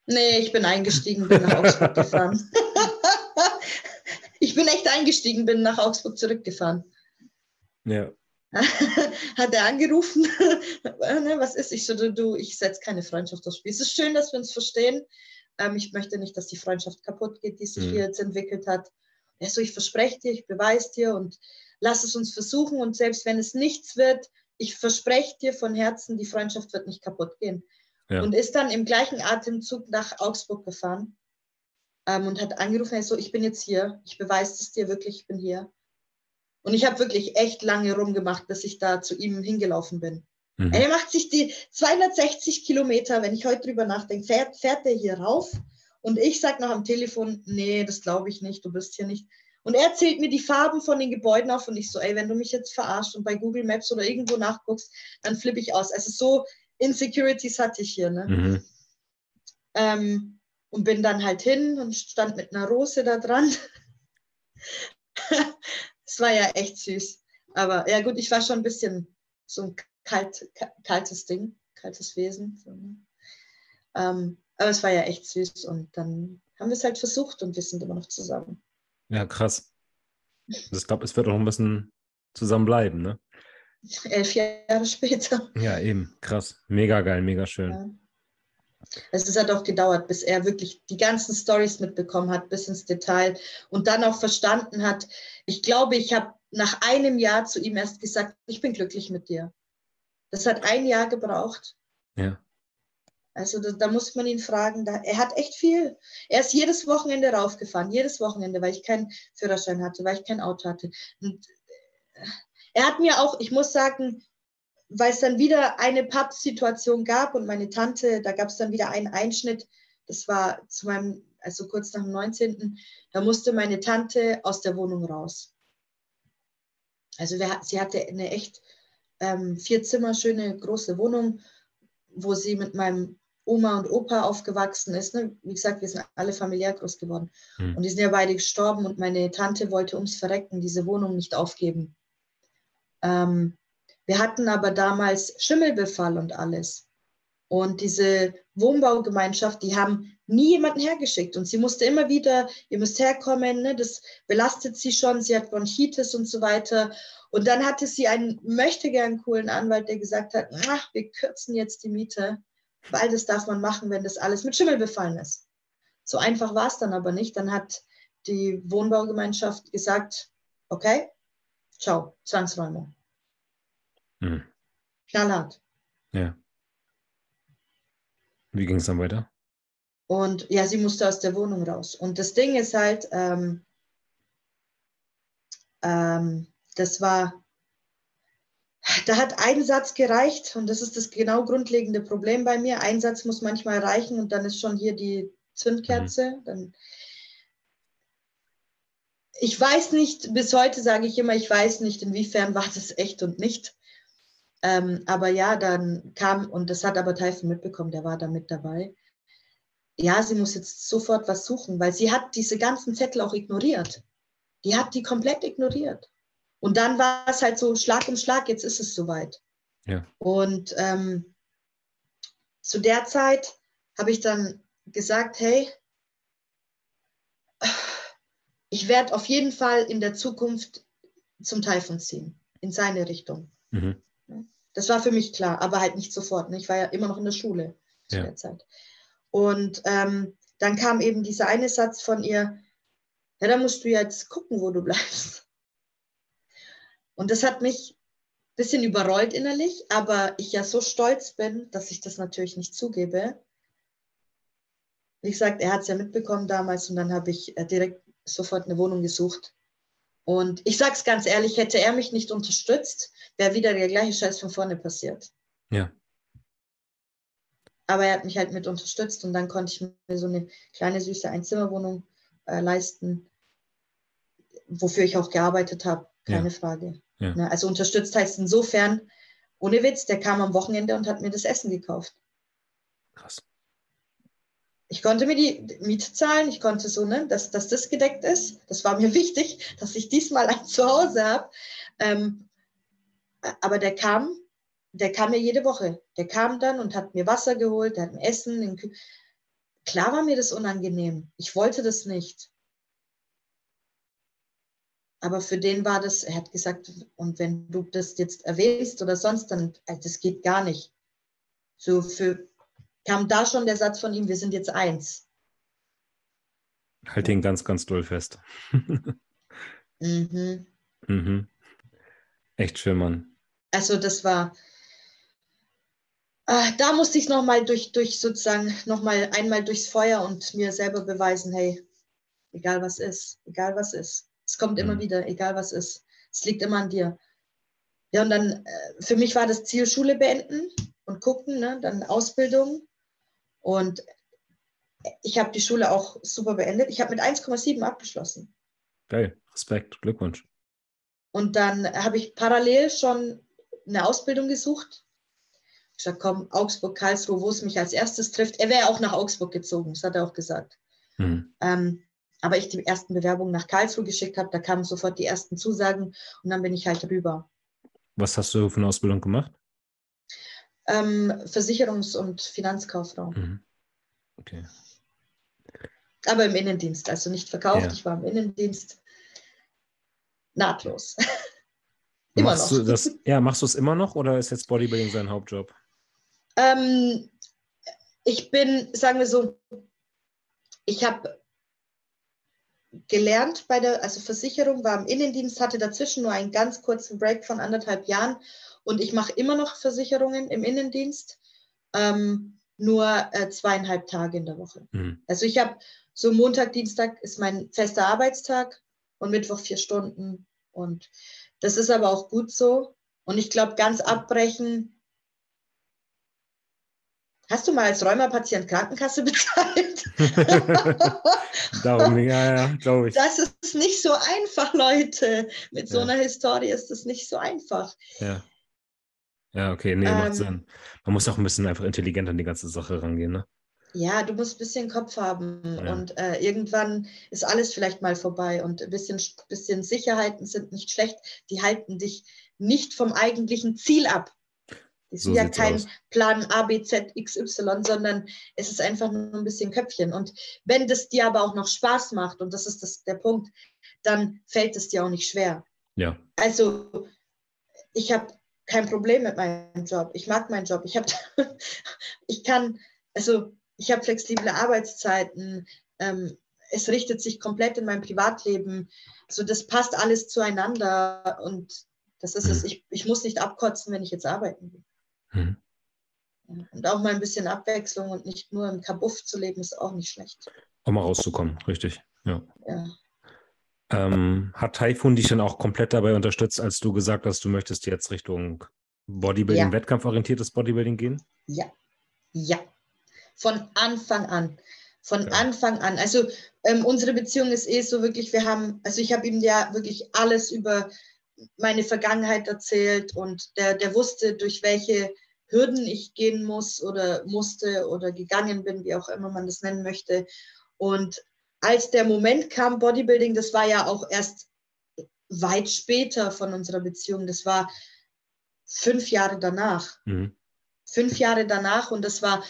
Nee, ich bin eingestiegen, bin nach Augsburg gefahren. ich bin echt eingestiegen, bin nach Augsburg zurückgefahren. Ja. hat er angerufen, ne, was ist? Ich so, du, du ich setze keine Freundschaft aufs Spiel. Es ist schön, dass wir uns verstehen. Ähm, ich möchte nicht, dass die Freundschaft kaputt geht, die sich mhm. hier jetzt entwickelt hat. Er so, ich verspreche dir, ich beweise dir und lass es uns versuchen. Und selbst wenn es nichts wird, ich verspreche dir von Herzen, die Freundschaft wird nicht kaputt gehen. Ja. Und ist dann im gleichen Atemzug nach Augsburg gefahren ähm, und hat angerufen, er so, ich bin jetzt hier, ich beweise es dir wirklich, ich bin hier. Und ich habe wirklich echt lange rumgemacht, bis ich da zu ihm hingelaufen bin. Mhm. Er macht sich die 260 Kilometer, wenn ich heute drüber nachdenke, fährt, fährt er hier rauf. Und ich sage noch am Telefon, nee, das glaube ich nicht, du bist hier nicht. Und er zählt mir die Farben von den Gebäuden auf und ich so, ey, wenn du mich jetzt verarscht und bei Google Maps oder irgendwo nachguckst, dann flippe ich aus. Also so Insecurities hatte ich hier. Ne? Mhm. Ähm, und bin dann halt hin und stand mit einer Rose da dran. Es war ja echt süß. Aber ja gut, ich war schon ein bisschen so ein kalt, kaltes Ding, kaltes Wesen. So, ne? ähm, aber es war ja echt süß und dann haben wir es halt versucht und wir sind immer noch zusammen. Ja, krass. Also ich glaube, es wird auch ein bisschen zusammen bleiben, ne? Elf Jahre später. Ja, eben. Krass. Mega geil, mega schön. Ja. Es hat auch gedauert, bis er wirklich die ganzen Stories mitbekommen hat, bis ins Detail und dann auch verstanden hat. Ich glaube, ich habe nach einem Jahr zu ihm erst gesagt, ich bin glücklich mit dir. Das hat ein Jahr gebraucht. Ja. Also da, da muss man ihn fragen. Da, er hat echt viel. Er ist jedes Wochenende raufgefahren, jedes Wochenende, weil ich keinen Führerschein hatte, weil ich kein Auto hatte. Und äh, er hat mir auch, ich muss sagen, weil es dann wieder eine Pappsituation gab und meine Tante, da gab es dann wieder einen Einschnitt, das war zu meinem, also kurz nach dem 19., da musste meine Tante aus der Wohnung raus. Also wir, sie hatte eine echt ähm, vier Zimmer schöne große Wohnung, wo sie mit meinem Oma und Opa aufgewachsen ist. Ne? Wie gesagt, wir sind alle familiär groß geworden. Mhm. Und die sind ja beide gestorben und meine Tante wollte ums Verrecken diese Wohnung nicht aufgeben. Ähm, wir hatten aber damals Schimmelbefall und alles. Und diese Wohnbaugemeinschaft, die haben nie jemanden hergeschickt. Und sie musste immer wieder, ihr müsst herkommen, ne? das belastet sie schon, sie hat Bronchitis und so weiter. Und dann hatte sie einen möchte gern coolen Anwalt, der gesagt hat, ach, wir kürzen jetzt die Miete, weil das darf man machen, wenn das alles mit Schimmel befallen ist. So einfach war es dann aber nicht. Dann hat die Wohnbaugemeinschaft gesagt, okay, ciao, Zwangsräumung. Hm. Knallhart. Ja. Wie ging es dann weiter? Und ja, sie musste aus der Wohnung raus. Und das Ding ist halt, ähm, ähm, das war, da hat ein Satz gereicht und das ist das genau grundlegende Problem bei mir. Ein Satz muss manchmal reichen und dann ist schon hier die Zündkerze. Mhm. Dann, ich weiß nicht, bis heute sage ich immer, ich weiß nicht, inwiefern war das echt und nicht. Ähm, aber ja, dann kam, und das hat aber Teufel mitbekommen, der war da mit dabei. Ja, sie muss jetzt sofort was suchen, weil sie hat diese ganzen Zettel auch ignoriert. Die hat die komplett ignoriert. Und dann war es halt so Schlag um Schlag, jetzt ist es soweit. Ja. Und ähm, zu der Zeit habe ich dann gesagt, hey, ich werde auf jeden Fall in der Zukunft zum Taifun ziehen, in seine Richtung. Mhm. Das war für mich klar, aber halt nicht sofort. Ne? Ich war ja immer noch in der Schule zu ja. der Zeit. Und ähm, dann kam eben dieser eine Satz von ihr, ja, da musst du jetzt gucken, wo du bleibst. Und das hat mich ein bisschen überrollt innerlich, aber ich ja so stolz bin, dass ich das natürlich nicht zugebe. Wie gesagt, er hat es ja mitbekommen damals und dann habe ich äh, direkt sofort eine Wohnung gesucht und ich sage es ganz ehrlich, hätte er mich nicht unterstützt, wäre wieder der gleiche Scheiß von vorne passiert. Ja. Aber er hat mich halt mit unterstützt und dann konnte ich mir so eine kleine süße Einzimmerwohnung äh, leisten, wofür ich auch gearbeitet habe, keine ja. Frage. Ja. Ne? Also unterstützt heißt insofern, ohne Witz, der kam am Wochenende und hat mir das Essen gekauft. Krass ich konnte mir die Miete zahlen, ich konnte so, ne, dass, dass das gedeckt ist. Das war mir wichtig, dass ich diesmal ein Zuhause habe. Ähm, aber der kam, der kam mir jede Woche. Der kam dann und hat mir Wasser geholt, der hat mir Essen. Klar war mir das unangenehm. Ich wollte das nicht. Aber für den war das, er hat gesagt, und wenn du das jetzt erwähnst oder sonst, dann, äh, das geht gar nicht. So für, kam da schon der Satz von ihm, wir sind jetzt eins. Halt ihn ganz, ganz doll fest. mhm. Mhm. Echt schön, Mann. Also das war, äh, da musste ich nochmal durch, durch sozusagen, nochmal einmal durchs Feuer und mir selber beweisen, hey, egal was ist, egal was ist. Es kommt mhm. immer wieder, egal was ist. Es liegt immer an dir. Ja, und dann, äh, für mich war das Ziel Schule beenden und gucken, ne, dann Ausbildung und ich habe die Schule auch super beendet. Ich habe mit 1,7 abgeschlossen. Geil, Respekt, Glückwunsch. Und dann habe ich parallel schon eine Ausbildung gesucht. Ich habe komm, Augsburg, Karlsruhe, wo es mich als erstes trifft. Er wäre auch nach Augsburg gezogen, das hat er auch gesagt. Hm. Ähm, aber ich die ersten Bewerbungen nach Karlsruhe geschickt habe, da kamen sofort die ersten Zusagen und dann bin ich halt rüber. Was hast du für eine Ausbildung gemacht? Ähm, Versicherungs- und Finanzkauffrau. Mhm. Okay. Aber im Innendienst, also nicht verkauft, ja. ich war im Innendienst. Nahtlos. immer machst noch. Du das, ja, machst du es immer noch oder ist jetzt Bodybuilding sein Hauptjob? Ähm, ich bin, sagen wir so, ich habe gelernt bei der, also Versicherung, war im Innendienst, hatte dazwischen nur einen ganz kurzen Break von anderthalb Jahren und ich mache immer noch Versicherungen im Innendienst, ähm, nur äh, zweieinhalb Tage in der Woche. Mhm. Also ich habe so Montag, Dienstag ist mein fester Arbeitstag und Mittwoch vier Stunden. Und das ist aber auch gut so. Und ich glaube, ganz abbrechen. Hast du mal als Rheumapatient Krankenkasse bezahlt? Darum, ja, ja, glaube ich. Das ist nicht so einfach, Leute. Mit so ja. einer Historie ist das nicht so einfach. Ja. Ja, okay, nee, macht ähm, Sinn. Man muss auch ein bisschen einfach intelligent an die ganze Sache rangehen, ne? Ja, du musst ein bisschen Kopf haben ja. und äh, irgendwann ist alles vielleicht mal vorbei und ein bisschen, bisschen Sicherheiten sind nicht schlecht. Die halten dich nicht vom eigentlichen Ziel ab. Es ist so ja kein aus. Plan A, B, Z, X, Y, sondern es ist einfach nur ein bisschen Köpfchen. Und wenn das dir aber auch noch Spaß macht, und das ist das, der Punkt, dann fällt es dir auch nicht schwer. Ja. Also, ich habe kein Problem mit meinem Job. Ich mag meinen Job. Ich habe, ich kann, also ich habe flexible Arbeitszeiten. Ähm, es richtet sich komplett in mein Privatleben. So, das passt alles zueinander und das ist mhm. es. Ich, ich muss nicht abkotzen, wenn ich jetzt arbeiten will. Mhm. Und auch mal ein bisschen Abwechslung und nicht nur im Kabuff zu leben, ist auch nicht schlecht. Um mal rauszukommen, richtig. Ja. ja. Ähm, hat Taifun dich dann auch komplett dabei unterstützt, als du gesagt hast, du möchtest jetzt Richtung Bodybuilding, ja. wettkampforientiertes Bodybuilding gehen? Ja. Ja. Von Anfang an. Von ja. Anfang an. Also ähm, unsere Beziehung ist eh so wirklich, wir haben, also ich habe ihm ja wirklich alles über meine Vergangenheit erzählt und der, der wusste, durch welche Hürden ich gehen muss oder musste oder gegangen bin, wie auch immer man das nennen möchte. Und als der Moment kam, Bodybuilding, das war ja auch erst weit später von unserer Beziehung, das war fünf Jahre danach. Mhm. Fünf Jahre danach und das war,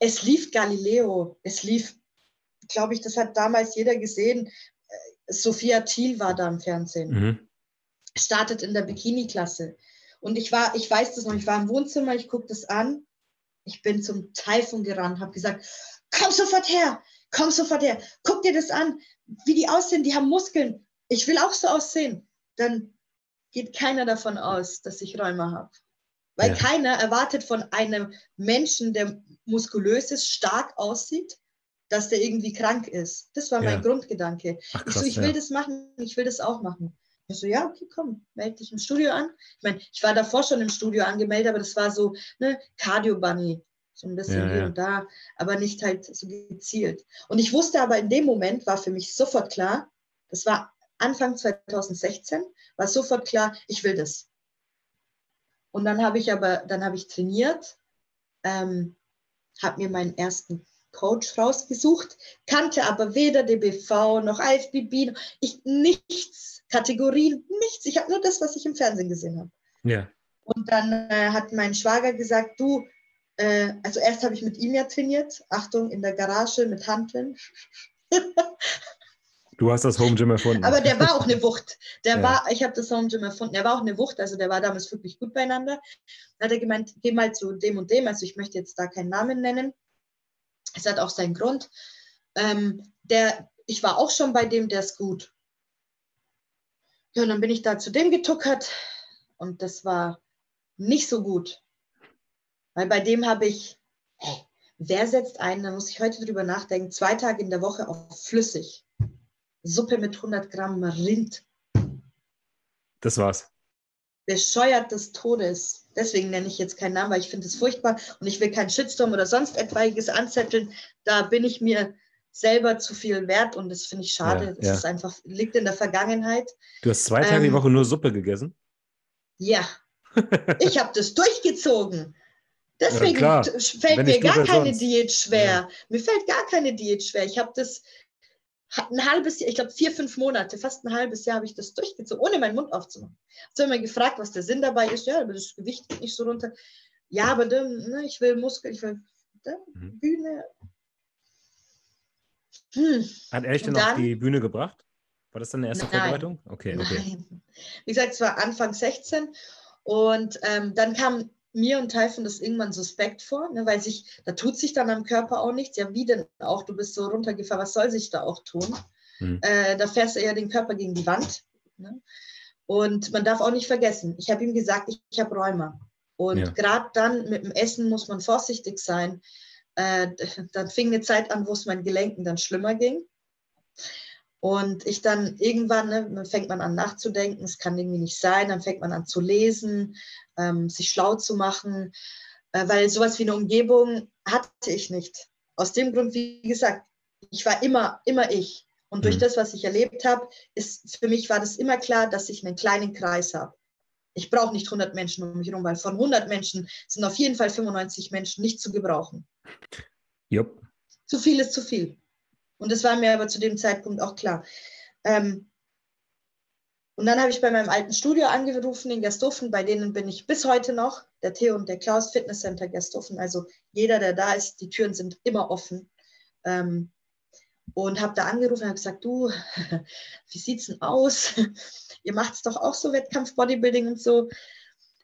es lief Galileo, es lief, glaube ich, das hat damals jeder gesehen, äh, Sophia Thiel war da im Fernsehen. Mhm. Startet in der Bikini-Klasse. Und ich war, ich weiß das noch, ich war im Wohnzimmer, ich gucke das an. Ich bin zum Taifun gerannt, habe gesagt, komm sofort her, komm sofort her, guck dir das an, wie die aussehen, die haben Muskeln. Ich will auch so aussehen. Dann geht keiner davon aus, dass ich Rheuma habe. Weil ja. keiner erwartet von einem Menschen, der muskulös ist, stark aussieht, dass der irgendwie krank ist. Das war mein ja. Grundgedanke. Ach, krass, ich so, ich will ja. das machen, ich will das auch machen. Ich so, ja, okay, komm, melde dich im Studio an. Ich meine, ich war davor schon im Studio angemeldet, aber das war so, ne, Cardio Bunny, so ein bisschen ja, hier ja. und da, aber nicht halt so gezielt. Und ich wusste aber in dem Moment, war für mich sofort klar, das war Anfang 2016, war sofort klar, ich will das. Und dann habe ich aber, dann habe ich trainiert, ähm, habe mir meinen ersten Coach rausgesucht, kannte aber weder DBV noch IFBB, ich nichts Kategorien, nichts. Ich habe nur das, was ich im Fernsehen gesehen habe. Ja. Und dann äh, hat mein Schwager gesagt, du, äh, also erst habe ich mit ihm ja trainiert, Achtung, in der Garage mit Handeln. Du hast das Home Gym erfunden. Aber der war auch eine Wucht. Der ja. war, ich habe das Home Gym erfunden. Der war auch eine Wucht, also der war damals wirklich gut beieinander. Dann hat er gemeint, geh mal zu dem und dem. Also ich möchte jetzt da keinen Namen nennen. Es hat auch seinen Grund. Ähm, der, ich war auch schon bei dem, der ist gut. Ja, und dann bin ich da zu dem getuckert und das war nicht so gut. Weil bei dem habe ich, hey, wer setzt ein, da muss ich heute drüber nachdenken, zwei Tage in der Woche auf flüssig. Suppe mit 100 Gramm Rind. Das war's. Bescheuert des Todes. Deswegen nenne ich jetzt keinen Namen, weil ich finde es furchtbar und ich will keinen Shitstorm oder sonst etwaiges anzetteln. Da bin ich mir selber zu viel wert und das finde ich schade. Ja, das ja. ist einfach, liegt in der Vergangenheit. Du hast zwei Tage ähm, die Woche nur Suppe gegessen? Ja. ich habe das durchgezogen. Deswegen ja, fällt mir gar keine sonst. Diät schwer. Mir fällt gar keine Diät schwer. Ich habe das ein halbes Jahr, ich glaube vier, fünf Monate, fast ein halbes Jahr habe ich das durchgezogen, ohne meinen Mund aufzumachen. So immer gefragt, was der Sinn dabei ist. Ja, aber das Gewicht geht nicht so runter. Ja, aber dann, ne, ich will Muskel, ich will ne, mhm. Bühne, hm. Hat er dich denn auf die Bühne gebracht? War das dann eine erste Nein. Vorbereitung? Okay, okay. Nein. Wie gesagt, es war Anfang 16 und ähm, dann kam mir und Taifun das irgendwann suspekt vor, ne, weil sich, da tut sich dann am Körper auch nichts. Ja, wie denn auch? Du bist so runtergefahren, was soll sich da auch tun? Hm. Äh, da fährst du eher den Körper gegen die Wand. Ne? Und man darf auch nicht vergessen, ich habe ihm gesagt, ich, ich habe Rheuma. Und ja. gerade dann mit dem Essen muss man vorsichtig sein äh, dann fing eine Zeit an, wo es meinen Gelenken dann schlimmer ging. Und ich dann irgendwann, ne, fängt man an nachzudenken, es kann irgendwie nicht sein, dann fängt man an zu lesen, ähm, sich schlau zu machen, äh, weil sowas wie eine Umgebung hatte ich nicht. Aus dem Grund, wie gesagt, ich war immer, immer ich. Und durch mhm. das, was ich erlebt habe, ist für mich war das immer klar, dass ich einen kleinen Kreis habe. Ich brauche nicht 100 Menschen um mich herum, weil von 100 Menschen sind auf jeden Fall 95 Menschen nicht zu gebrauchen. Jupp. Zu viel ist zu viel. Und das war mir aber zu dem Zeitpunkt auch klar. Ähm, und dann habe ich bei meinem alten Studio angerufen in Gersthofen, bei denen bin ich bis heute noch, der Theo und der Klaus Fitness Center Gersthofen. Also jeder, der da ist, die Türen sind immer offen. Ähm, und habe da angerufen und habe gesagt, du, wie sieht's denn aus? Ihr macht es doch auch so Wettkampf Bodybuilding und so.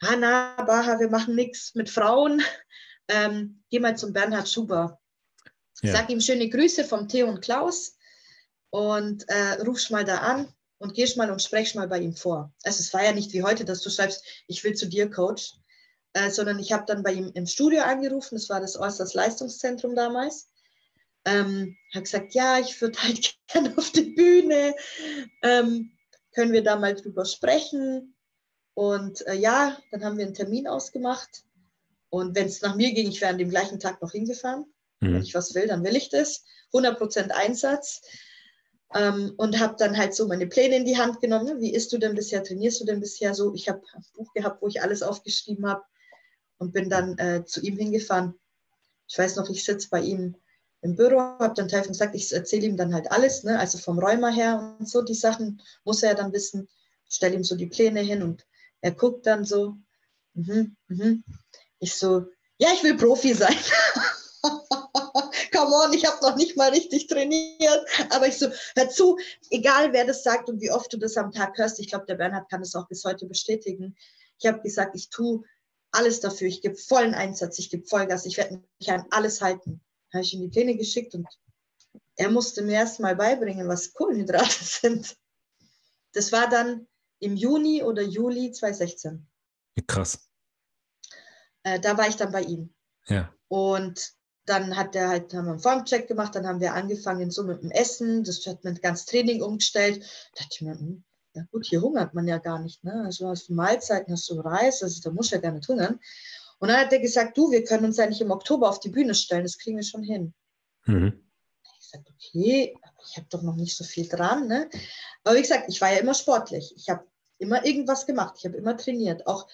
Ah, na, Baha, wir machen nichts mit Frauen. Ähm, geh mal zum Bernhard Schuber. Ja. Sag ihm schöne Grüße vom Theo und Klaus und äh, rufst mal da an und gehst mal und sprechst mal bei ihm vor. Also es war ja nicht wie heute, dass du schreibst, ich will zu dir, Coach, äh, sondern ich habe dann bei ihm im Studio angerufen, das war das Äußerst Leistungszentrum damals. Ähm, habe gesagt, ja, ich würde halt gerne auf die Bühne. Ähm, können wir da mal drüber sprechen? Und äh, ja, dann haben wir einen Termin ausgemacht. Und wenn es nach mir ging, ich wäre an dem gleichen Tag noch hingefahren. Mhm. Wenn ich was will, dann will ich das. 100% Einsatz. Ähm, und habe dann halt so meine Pläne in die Hand genommen. Wie isst du denn bisher? Trainierst du denn bisher so? Ich habe ein Buch gehabt, wo ich alles aufgeschrieben habe und bin dann äh, zu ihm hingefahren. Ich weiß noch, ich sitze bei ihm im Büro, habe dann Teufel gesagt, ich erzähle ihm dann halt alles, ne? also vom Räumer her und so, die Sachen muss er dann wissen. Stelle ihm so die Pläne hin und er guckt dann so. Mhm, mhm. Ich so, ja, ich will Profi sein. come on, ich habe noch nicht mal richtig trainiert. Aber ich so, hör zu, egal wer das sagt und wie oft du das am Tag hörst, ich glaube, der Bernhard kann das auch bis heute bestätigen. Ich habe gesagt, ich tue alles dafür, ich gebe vollen Einsatz, ich gebe Vollgas, ich werde mich an alles halten. Habe ich ihm die Pläne geschickt und er musste mir erst mal beibringen, was Kohlenhydrate sind. Das war dann im Juni oder Juli 2016. Krass. Äh, da war ich dann bei ihm. Ja. Und dann hat er halt, haben wir einen Formcheck gemacht, dann haben wir angefangen so mit dem Essen, das hat man ganz Training umgestellt. Da dachte ich mir, hm, ja gut, hier hungert man ja gar nicht. Ne? Also hast du Mahlzeiten, hast du Reis, also da muss ja gar nicht hungern. Und dann hat er gesagt, du, wir können uns ja nicht im Oktober auf die Bühne stellen, das kriegen wir schon hin. Mhm. Ich sagte, okay, ich habe doch noch nicht so viel dran. Ne? Aber wie gesagt, ich war ja immer sportlich. Ich habe immer irgendwas gemacht, ich habe immer trainiert, auch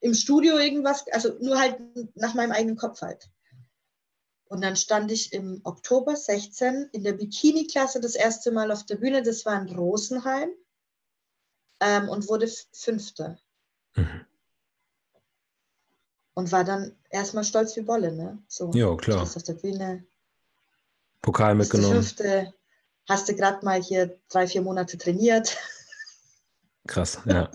im Studio irgendwas, also nur halt nach meinem eigenen Kopf halt. Und dann stand ich im Oktober 16 in der Bikini-Klasse das erste Mal auf der Bühne. Das war in Rosenheim ähm, und wurde Fünfte. Mhm. Und war dann erstmal stolz wie Bolle, ne? So, ja, klar. auf der Bühne. Pokal mitgenommen. Fünfte, hast du gerade mal hier drei, vier Monate trainiert. Krass, ja.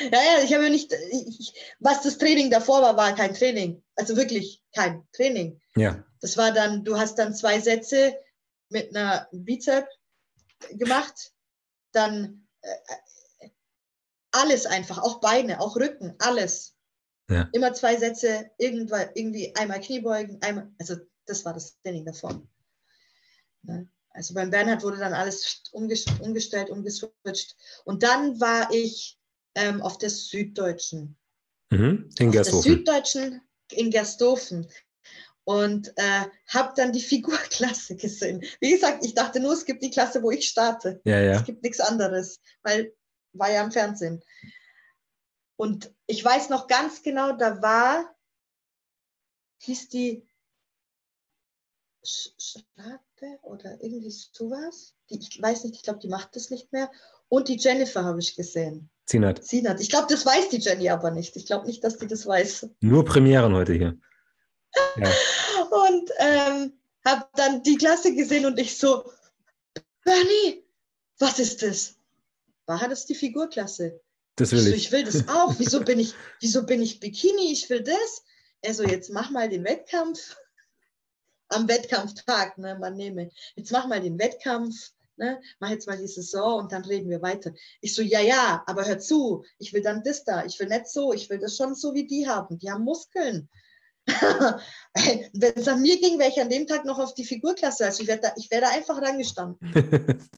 Ja, ja, ich habe nicht, ich, was das Training davor war, war kein Training. Also wirklich kein Training. Ja. Das war dann, du hast dann zwei Sätze mit einer Bizep gemacht, dann äh, alles einfach, auch Beine, auch Rücken, alles. Ja. Immer zwei Sätze, irgendwann, irgendwie einmal Kniebeugen, einmal, also das war das Training davor. Ne? Also beim Bernhard wurde dann alles umgestellt, umgeswitcht. Und dann war ich ähm, auf der Süddeutschen. Mhm, in. Auf der Süddeutschen in Gersthofen. Und äh, habe dann die Figurklasse gesehen. Wie gesagt, ich dachte nur, es gibt die Klasse, wo ich starte. Ja, ja. Es gibt nichts anderes, weil war ja im Fernsehen. Und ich weiß noch ganz genau, da war, hieß die Schlappe oder irgendwie sowas. Die, ich weiß nicht, ich glaube, die macht das nicht mehr. Und die Jennifer habe ich gesehen. Zinat. Zinat. Ich glaube, das weiß die Jenny aber nicht. Ich glaube nicht, dass die das weiß. Nur Premieren heute hier. Ja. und ähm, habe dann die Klasse gesehen und ich so, Bernie, was ist das? War das die Figurklasse? Das will ich. So, ich will das auch. Wieso bin ich, wieso bin ich Bikini? Ich will das. Also jetzt mach mal den Wettkampf. Am Wettkampftag, ne, man nehme. Jetzt mach mal den Wettkampf ne, mach jetzt mal die Saison und dann reden wir weiter. Ich so, ja, ja, aber hör zu, ich will dann das da, ich will nicht so, ich will das schon so wie die haben, die haben Muskeln. Wenn es an mir ging, wäre ich an dem Tag noch auf die Figurklasse, also ich wäre da, wär da einfach rangestanden.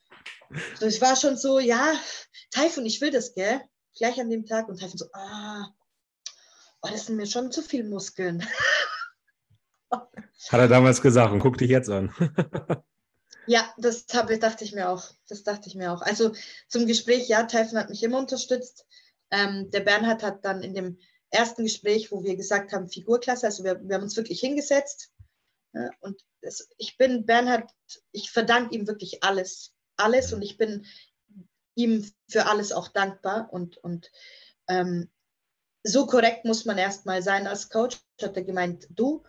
so, ich war schon so, ja, Taifun, ich will das, gell? Gleich an dem Tag und Taifun so, ah, oh, das sind mir schon zu viele Muskeln. Hat er damals gesagt und guck dich jetzt an. Ja, das habe, dachte ich mir auch. Das dachte ich mir auch. Also zum Gespräch, ja, Typhon hat mich immer unterstützt. Ähm, der Bernhard hat dann in dem ersten Gespräch, wo wir gesagt haben, Figurklasse, also wir, wir haben uns wirklich hingesetzt. Ja, und das, ich bin Bernhard, ich verdanke ihm wirklich alles. Alles und ich bin ihm für alles auch dankbar. Und, und ähm, so korrekt muss man erstmal sein als Coach. Hat er gemeint, du,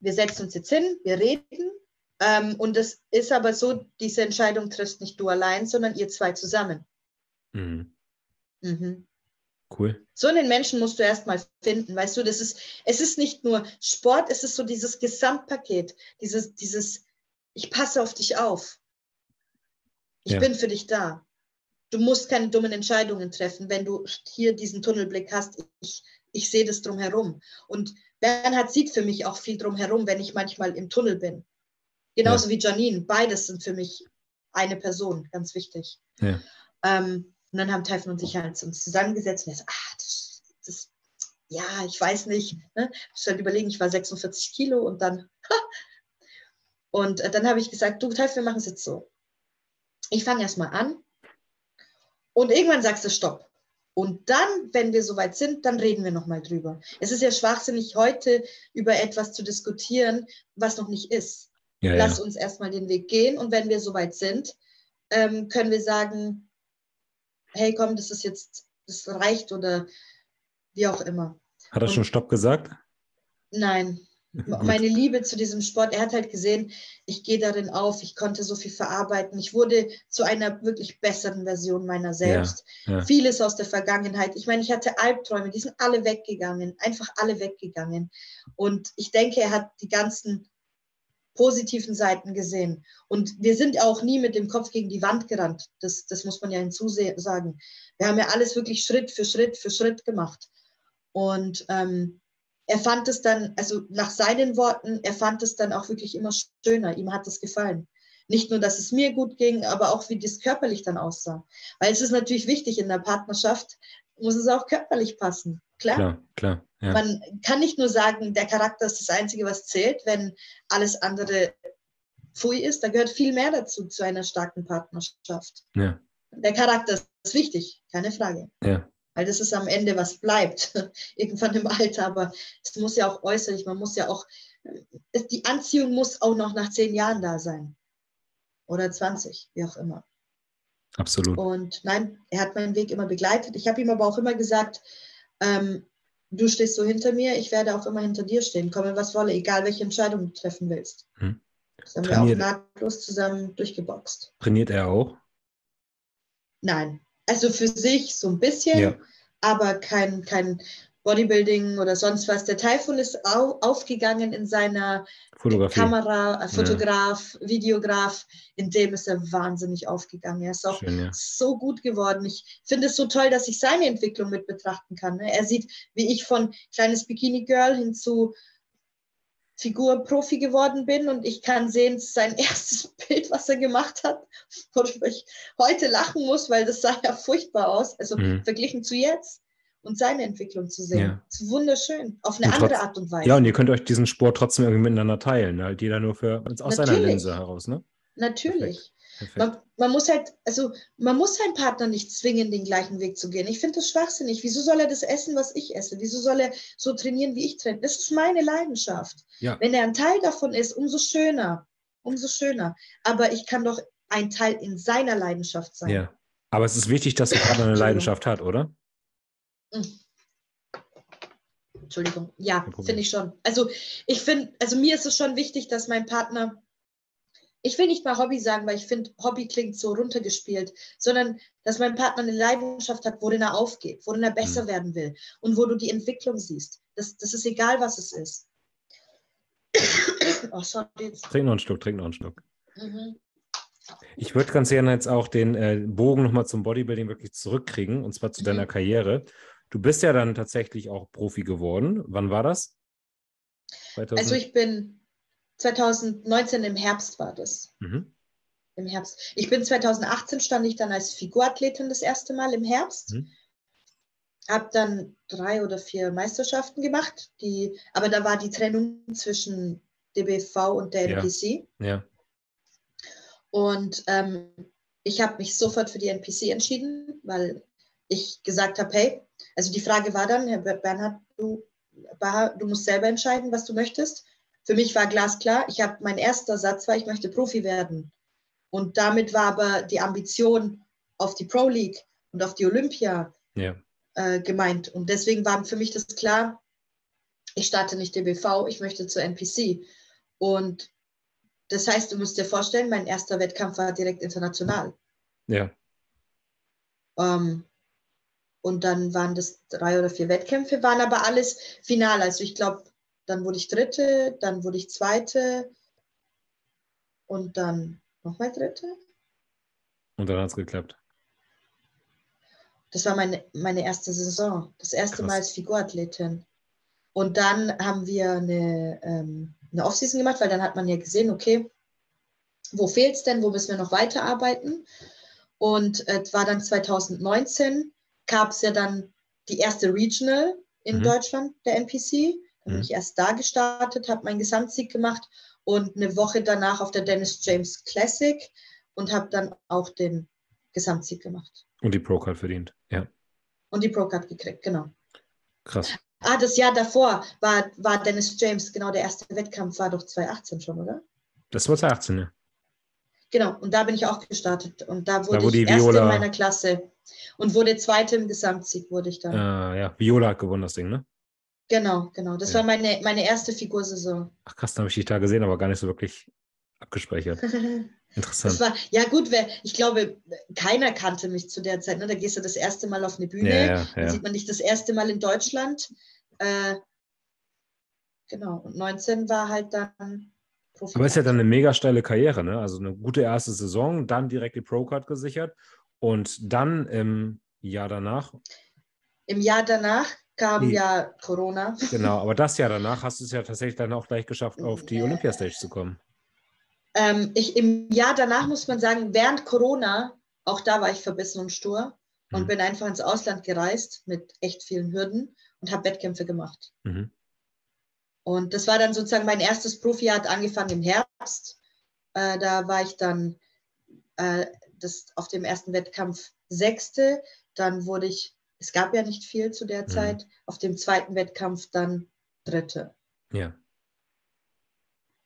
wir setzen uns jetzt hin, wir reden. Ähm, und es ist aber so, diese Entscheidung triffst nicht du allein, sondern ihr zwei zusammen. Mhm. Mhm. Cool. So einen Menschen musst du erstmal finden, weißt du, das ist, es ist nicht nur Sport, es ist so dieses Gesamtpaket, dieses, dieses, ich passe auf dich auf. Ich ja. bin für dich da. Du musst keine dummen Entscheidungen treffen, wenn du hier diesen Tunnelblick hast. Ich, ich sehe das drumherum. Und Bernhard sieht für mich auch viel drumherum, wenn ich manchmal im Tunnel bin. Genauso ja. wie Janine. Beides sind für mich eine Person, ganz wichtig. Ja. Ähm, und dann haben Typhon und ich halt uns zusammengesetzt und er so, ah, das, das, ja, ich weiß nicht. Ne? Ich halt überlegen, ich war 46 Kilo und dann, und äh, dann habe ich gesagt, du Typhon, wir machen es jetzt so. Ich fange erstmal an und irgendwann sagst du Stopp. Und dann, wenn wir soweit sind, dann reden wir nochmal drüber. Es ist ja schwachsinnig, heute über etwas zu diskutieren, was noch nicht ist. Ja, Lass ja. uns erstmal den Weg gehen und wenn wir soweit sind, ähm, können wir sagen, hey, komm, das ist jetzt, das reicht oder wie auch immer. Hat er Und, schon Stopp gesagt? Nein. Meine Liebe zu diesem Sport, er hat halt gesehen, ich gehe darin auf, ich konnte so viel verarbeiten, ich wurde zu einer wirklich besseren Version meiner selbst. Ja, ja. Vieles aus der Vergangenheit. Ich meine, ich hatte Albträume, die sind alle weggegangen, einfach alle weggegangen. Und ich denke, er hat die ganzen positiven Seiten gesehen. Und wir sind auch nie mit dem Kopf gegen die Wand gerannt. Das, das muss man ja hinzusagen. Wir haben ja alles wirklich Schritt für Schritt für Schritt gemacht. Und ähm, er fand es dann, also nach seinen Worten, er fand es dann auch wirklich immer schöner. Ihm hat es gefallen. Nicht nur, dass es mir gut ging, aber auch, wie das körperlich dann aussah. Weil es ist natürlich wichtig, in der Partnerschaft muss es auch körperlich passen. Klar. Klar, klar. Ja. Man kann nicht nur sagen, der Charakter ist das Einzige, was zählt, wenn alles andere Pfui ist. Da gehört viel mehr dazu, zu einer starken Partnerschaft. Ja. Der Charakter ist wichtig, keine Frage. Ja. Weil das ist am Ende, was bleibt, irgendwann im Alter. Aber es muss ja auch äußerlich, man muss ja auch, die Anziehung muss auch noch nach zehn Jahren da sein. Oder 20, wie auch immer. Absolut. Und nein, er hat meinen Weg immer begleitet. Ich habe ihm aber auch immer gesagt, ähm, du stehst so hinter mir, ich werde auch immer hinter dir stehen, komme was wolle, egal welche Entscheidung du treffen willst. Hm. Das haben Trainiert, wir auch nahtlos zusammen durchgeboxt. Trainiert er auch? Nein. Also für sich so ein bisschen, ja. aber kein, kein Bodybuilding oder sonst was. Der Taifun ist au aufgegangen in seiner Fotografie. Kamera, äh, Fotograf, ja. Videograf, in dem ist er wahnsinnig aufgegangen. Er ist auch Schön, ja. so gut geworden. Ich finde es so toll, dass ich seine Entwicklung mit betrachten kann. Ne? Er sieht, wie ich von kleines Bikini-Girl hin zu Figurprofi geworden bin und ich kann sehen, sein erstes Bild, was er gemacht hat, worüber ich heute lachen muss, weil das sah ja furchtbar aus, also mhm. verglichen zu jetzt und seine Entwicklung zu sehen. Ja. Das ist wunderschön, auf eine andere Art und Weise. Ja, und ihr könnt euch diesen Sport trotzdem irgendwie miteinander teilen, halt jeder nur für aus Natürlich. seiner Linse heraus, ne? Natürlich. Man, man, muss halt, also man muss seinen Partner nicht zwingen, den gleichen Weg zu gehen. Ich finde das schwachsinnig. Wieso soll er das essen, was ich esse? Wieso soll er so trainieren, wie ich trainiere? Das ist meine Leidenschaft. Ja. Wenn er ein Teil davon ist, umso schöner. Umso schöner. Aber ich kann doch ein Teil in seiner Leidenschaft sein. Ja. Aber es ist wichtig, dass der Partner eine Leidenschaft hat, oder? Hm. Entschuldigung, ja, finde ich schon. Also ich finde, also mir ist es schon wichtig, dass mein Partner, ich will nicht mal Hobby sagen, weil ich finde, Hobby klingt so runtergespielt, sondern dass mein Partner eine Leidenschaft hat, worin er aufgeht, worin er besser mhm. werden will und wo du die Entwicklung siehst. Das, das ist egal, was es ist. oh, sorry. Trink noch einen Stück, trink noch einen Stück. Mhm. Ich würde ganz gerne jetzt auch den äh, Bogen nochmal zum Bodybuilding wirklich zurückkriegen, und zwar zu mhm. deiner Karriere. Du bist ja dann tatsächlich auch Profi geworden. Wann war das? 2000? Also ich bin 2019 im Herbst war das. Mhm. Im Herbst. Ich bin 2018 stand ich dann als Figurathletin das erste Mal im Herbst. Mhm. Habe dann drei oder vier Meisterschaften gemacht, die, aber da war die Trennung zwischen DBV und der NPC. Ja. ja. Und ähm, ich habe mich sofort für die NPC entschieden, weil ich gesagt habe, hey, also die Frage war dann, Herr Bernhard, du, du musst selber entscheiden, was du möchtest. Für mich war glasklar, ich habe mein erster Satz war, ich möchte Profi werden. Und damit war aber die Ambition auf die Pro League und auf die Olympia ja. äh, gemeint. Und deswegen war für mich das klar, ich starte nicht DBV, ich möchte zur NPC. Und das heißt, du musst dir vorstellen, mein erster Wettkampf war direkt international. Ja. Ähm, und dann waren das drei oder vier Wettkämpfe, waren aber alles final. Also ich glaube, dann wurde ich Dritte, dann wurde ich Zweite und dann nochmal Dritte. Und dann hat es geklappt. Das war meine, meine erste Saison, das erste Krass. Mal als Figurathletin. Und dann haben wir eine, ähm, eine Offseason gemacht, weil dann hat man ja gesehen, okay, wo fehlt es denn, wo müssen wir noch weiterarbeiten? Und es äh, war dann 2019, gab es ja dann die erste Regional in mhm. Deutschland, der NPC. Dann mhm. bin ich erst da gestartet, habe meinen Gesamtsieg gemacht und eine Woche danach auf der Dennis James Classic und habe dann auch den Gesamtsieg gemacht. Und die Pro-Card verdient, ja. Und die Pro-Card gekriegt, genau. Krass. Ah, das Jahr davor war, war Dennis James, genau, der erste Wettkampf war doch 2018 schon, oder? Das war 2018, ja. Genau, und da bin ich auch gestartet. Und da wurde da, ich erste in meiner Klasse. Und wurde zweite im Gesamtsieg, wurde ich dann. Äh, ja, Viola hat gewonnen, das Ding, ne? Genau, genau. Das ja. war meine, meine erste Figursaison. Ach krass, da habe ich dich da gesehen, aber gar nicht so wirklich abgespeichert. Interessant. War, ja, gut, wer, ich glaube, keiner kannte mich zu der Zeit. Ne? Da gehst du das erste Mal auf eine Bühne, ja, ja, dann sieht man dich das erste Mal in Deutschland. Äh, genau, und 19 war halt dann Profi. Aber ist ja dann eine mega steile Karriere, ne? Also eine gute erste Saison, dann direkt die Pro-Card gesichert und dann im Jahr danach. Im Jahr danach kam die, ja Corona. Genau, aber das Jahr danach hast du es ja tatsächlich dann auch gleich geschafft, auf die Olympiastage zu kommen. Ähm, ich, Im Jahr danach muss man sagen, während Corona, auch da war ich verbissen und stur und mhm. bin einfach ins Ausland gereist mit echt vielen Hürden und habe Wettkämpfe gemacht. Mhm. Und das war dann sozusagen mein erstes Profi, hat angefangen im Herbst. Äh, da war ich dann äh, das, auf dem ersten Wettkampf Sechste. Dann wurde ich, es gab ja nicht viel zu der mhm. Zeit, auf dem zweiten Wettkampf dann Dritte. Ja.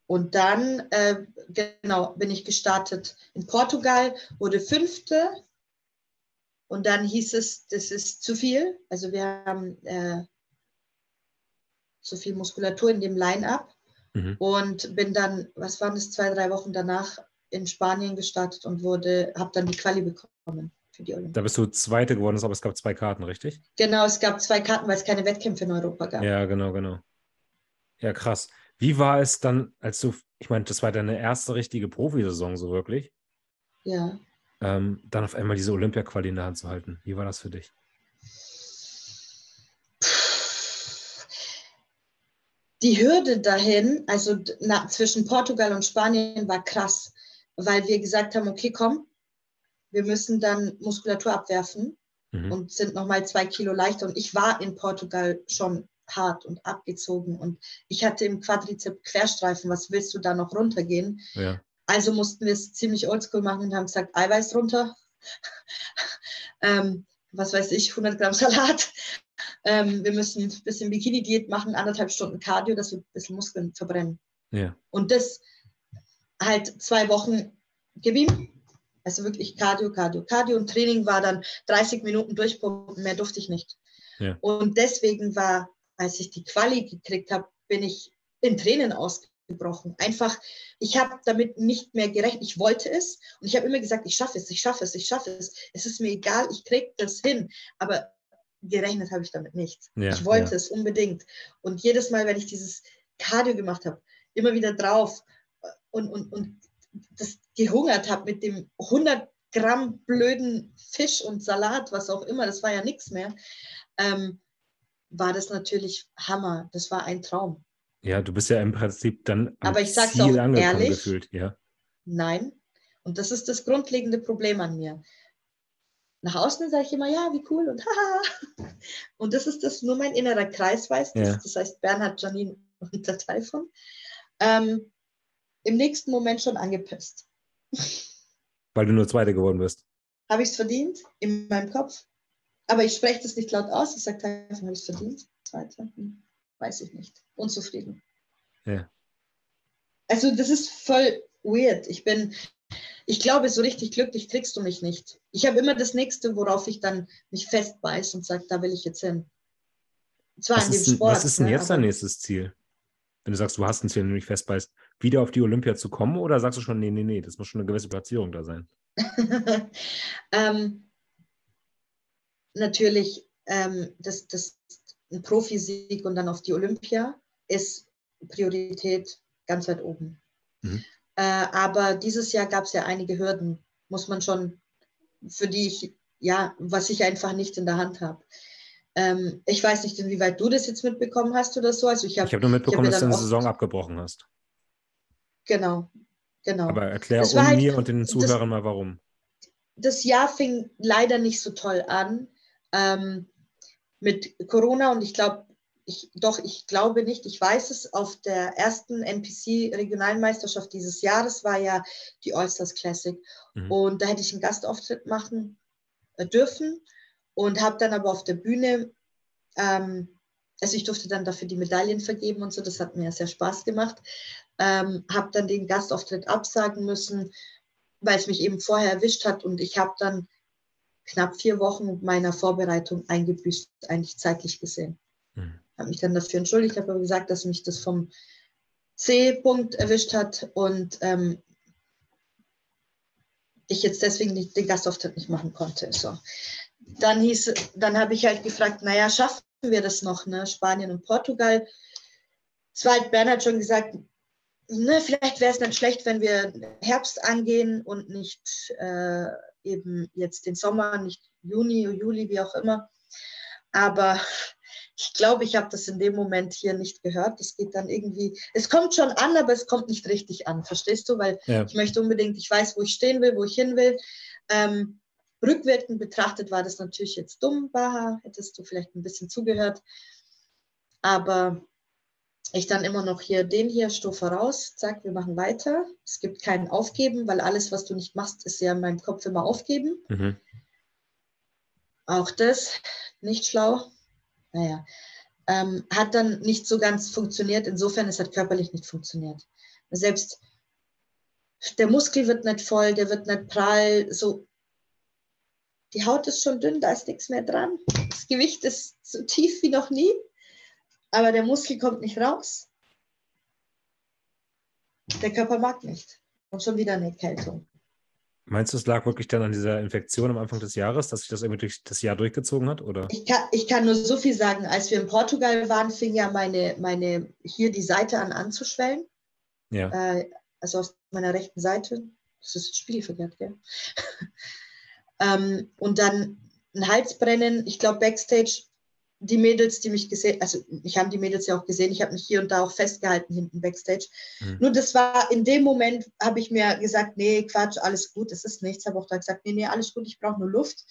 Und dann, äh, genau, bin ich gestartet in Portugal, wurde Fünfte. Und dann hieß es, das ist zu viel. Also wir haben äh, zu viel Muskulatur in dem Line-up. Mhm. Und bin dann, was waren das, zwei, drei Wochen danach in Spanien gestartet und wurde, habe dann die Quali bekommen für die Olympia. Da bist du Zweite geworden, aber es gab zwei Karten, richtig? Genau, es gab zwei Karten, weil es keine Wettkämpfe in Europa gab. Ja, genau, genau. Ja, krass. Wie war es dann, als du, ich meine, das war deine erste richtige Profisaison, so wirklich? Ja. Ähm, dann auf einmal diese Olympia-Quali in der Hand zu halten. Wie war das für dich? Die Hürde dahin, also na, zwischen Portugal und Spanien, war krass, weil wir gesagt haben, okay, komm, wir müssen dann Muskulatur abwerfen mhm. und sind nochmal zwei Kilo leichter. Und ich war in Portugal schon hart und abgezogen und ich hatte im Quadrizep Querstreifen, was willst du da noch runtergehen? Ja. Also mussten wir es ziemlich oldschool machen und haben gesagt, Eiweiß runter, ähm, was weiß ich, 100 Gramm Salat. Ähm, wir müssen ein bisschen Bikini-Diät machen, anderthalb Stunden Cardio, dass wir ein bisschen Muskeln verbrennen. Ja. Und das halt zwei Wochen gib Also wirklich Cardio, Cardio, Cardio. Und Training war dann 30 Minuten durchpumpen, mehr durfte ich nicht. Ja. Und deswegen war als ich die Quali gekriegt habe, bin ich in Tränen ausgebrochen. Einfach, ich habe damit nicht mehr gerechnet. Ich wollte es und ich habe immer gesagt, ich schaffe es, ich schaffe es, ich schaffe es. Es ist mir egal, ich kriege das hin. Aber gerechnet habe ich damit nicht. Ja, ich wollte ja. es unbedingt. Und jedes Mal, wenn ich dieses Cardio gemacht habe, immer wieder drauf und, und, und das gehungert habe mit dem 100 Gramm blöden Fisch und Salat, was auch immer, das war ja nichts mehr. Ähm, war das natürlich Hammer. Das war ein Traum. Ja, du bist ja im Prinzip dann am Aber ich sag's Ziel auch ehrlich, gefühlt, ja. Nein. Und das ist das grundlegende Problem an mir. Nach außen sage ich immer, ja, wie cool und haha. Und das ist das, nur mein innerer Kreis weiß das. Ja. Das heißt Bernhard, Janine und der Taifun. Ähm, Im nächsten Moment schon angepisst. Weil du nur Zweite geworden bist. Habe ich es verdient? In meinem Kopf. Aber ich spreche das nicht laut aus. Ich sage habe ich es verdient? Zweite? Hm, weiß ich nicht. Unzufrieden. Ja. Also das ist voll weird. Ich bin, ich glaube, so richtig glücklich kriegst du mich nicht. Ich habe immer das Nächste, worauf ich dann mich festbeiß und sage, da will ich jetzt hin. Zwar was in dem ist, Sport. Was ist denn ne, jetzt dein nächstes Ziel? Wenn du sagst, du hast ein Ziel, nämlich festbeißt, wieder auf die Olympia zu kommen oder sagst du schon, nee, nee, nee, das muss schon eine gewisse Platzierung da sein? ähm, natürlich, ähm, das, das, ein Profisieg und dann auf die Olympia ist Priorität ganz weit oben. Mhm. Äh, aber dieses Jahr gab es ja einige Hürden, muss man schon, für die ich, ja, was ich einfach nicht in der Hand habe. Ähm, ich weiß nicht, inwieweit du das jetzt mitbekommen hast oder so. Also ich habe hab nur mitbekommen, hab dass du eine Saison abgebrochen hast. Genau, genau. Aber erklär um halt, mir und den Zuhörern das, mal, warum. Das Jahr fing leider nicht so toll an ähm, mit Corona und ich glaube, ich, doch, ich glaube nicht, ich weiß es, auf der ersten NPC-Regionalmeisterschaft dieses Jahres war ja die All-Stars Classic. Mhm. Und da hätte ich einen Gastauftritt machen äh, dürfen und habe dann aber auf der Bühne, ähm, also ich durfte dann dafür die Medaillen vergeben und so, das hat mir sehr Spaß gemacht, ähm, habe dann den Gastauftritt absagen müssen, weil es mich eben vorher erwischt hat und ich habe dann knapp vier Wochen meiner Vorbereitung eingebüßt, eigentlich zeitlich gesehen. Mhm habe mich dann dafür entschuldigt, habe aber gesagt, dass mich das vom C-Punkt erwischt hat und ähm, ich jetzt deswegen nicht, den Gastauftritt nicht machen konnte. So. Dann hieß, dann habe ich halt gefragt, naja, schaffen wir das noch, ne? Spanien und Portugal. Es war halt Bernhard schon gesagt, ne, vielleicht wäre es nicht schlecht, wenn wir Herbst angehen und nicht äh, eben jetzt den Sommer, nicht Juni, Juli, wie auch immer. Aber ich glaube, ich habe das in dem Moment hier nicht gehört. Das geht dann irgendwie, es kommt schon an, aber es kommt nicht richtig an, verstehst du? Weil ja. ich möchte unbedingt, ich weiß, wo ich stehen will, wo ich hin will. Ähm, rückwirkend betrachtet war das natürlich jetzt dumm, Baha, hättest du vielleicht ein bisschen zugehört. Aber ich dann immer noch hier den hier, Stufe raus, zack, wir machen weiter. Es gibt kein Aufgeben, weil alles, was du nicht machst, ist ja in meinem Kopf immer aufgeben. Mhm. Auch das nicht schlau naja, ähm, hat dann nicht so ganz funktioniert. Insofern, es hat körperlich nicht funktioniert. Selbst der Muskel wird nicht voll, der wird nicht prall, so. Die Haut ist schon dünn, da ist nichts mehr dran. Das Gewicht ist so tief wie noch nie, aber der Muskel kommt nicht raus. Der Körper mag nicht. Und schon wieder eine Erkältung. Meinst du, es lag wirklich dann an dieser Infektion am Anfang des Jahres, dass sich das irgendwie durch das Jahr durchgezogen hat? Oder? Ich, kann, ich kann nur so viel sagen. Als wir in Portugal waren, fing ja meine, meine hier die Seite an anzuschwellen. Ja. Äh, also auf meiner rechten Seite. Das ist spiegelverkehrt, gell? ähm, und dann ein Halsbrennen. Ich glaube, Backstage die Mädels, die mich gesehen, also ich habe die Mädels ja auch gesehen, ich habe mich hier und da auch festgehalten hinten backstage. Mhm. Nur das war in dem Moment, habe ich mir gesagt, nee, Quatsch, alles gut, es ist nichts. Habe auch da gesagt, nee, nee, alles gut, ich brauche nur Luft.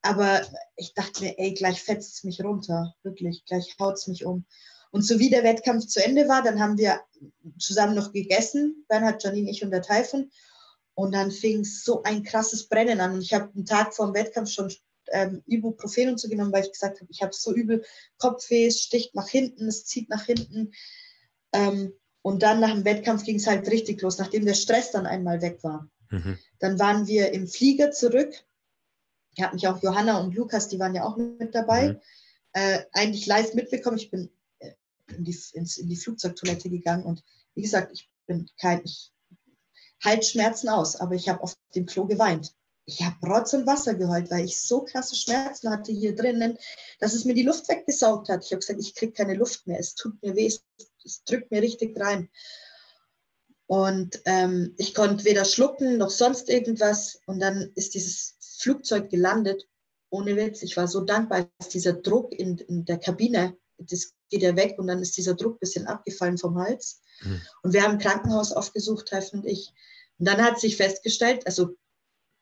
Aber ich dachte mir, ey, gleich fetzt es mich runter, wirklich, gleich haut es mich um. Und so wie der Wettkampf zu Ende war, dann haben wir zusammen noch gegessen, Bernhard, Janine, ich und der Taifun. Und dann fing so ein krasses Brennen an. Und ich habe einen Tag vor dem Wettkampf schon ähm, Ibuprofen und so genommen, weil ich gesagt habe, ich habe so übel Kopfweh, es sticht nach hinten, es zieht nach hinten. Ähm, und dann nach dem Wettkampf ging es halt richtig los, nachdem der Stress dann einmal weg war. Mhm. Dann waren wir im Flieger zurück. Ich habe mich auch Johanna und Lukas, die waren ja auch mit dabei, mhm. äh, eigentlich live mitbekommen. Ich bin äh, in die, ins, in die Flugzeugtoilette gegangen und wie gesagt, ich bin kein, ich halte Schmerzen aus, aber ich habe auf dem Klo geweint ich habe Rotz und Wasser geheult, weil ich so krasse Schmerzen hatte hier drinnen, dass es mir die Luft weggesaugt hat. Ich habe gesagt, ich kriege keine Luft mehr, es tut mir weh, es, es drückt mir richtig rein. Und ähm, ich konnte weder schlucken noch sonst irgendwas. Und dann ist dieses Flugzeug gelandet. Ohne Witz, ich war so dankbar, dass dieser Druck in, in der Kabine, das geht ja weg und dann ist dieser Druck ein bisschen abgefallen vom Hals. Mhm. Und wir haben ein Krankenhaus aufgesucht, Teufel und ich. Und dann hat sich festgestellt, also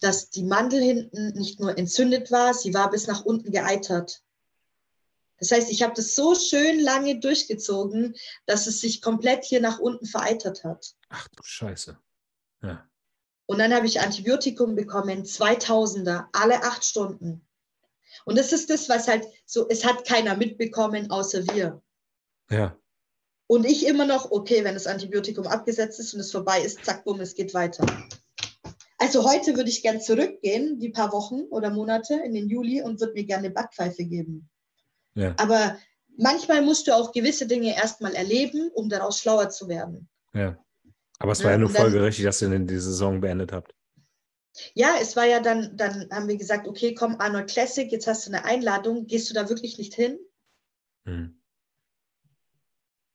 dass die Mandel hinten nicht nur entzündet war, sie war bis nach unten geeitert. Das heißt, ich habe das so schön lange durchgezogen, dass es sich komplett hier nach unten vereitert hat. Ach du Scheiße. Ja. Und dann habe ich Antibiotikum bekommen, 2000er, alle acht Stunden. Und das ist das, was halt so, es hat keiner mitbekommen, außer wir. Ja. Und ich immer noch, okay, wenn das Antibiotikum abgesetzt ist und es vorbei ist, zack, bumm, es geht weiter. Also heute würde ich gern zurückgehen, die paar Wochen oder Monate in den Juli und würde mir gerne eine Backpfeife geben. Ja. Aber manchmal musst du auch gewisse Dinge erstmal erleben, um daraus schlauer zu werden. Ja. Aber es war ja, Ja, nur dann- folgerichtig, dass ihr die Saison beendet habt. Ja, es war ja dann, dann haben wir gesagt, okay, komm, Arnold Classic, jetzt hast du eine Einladung, gehst du da wirklich nicht hin? Hm.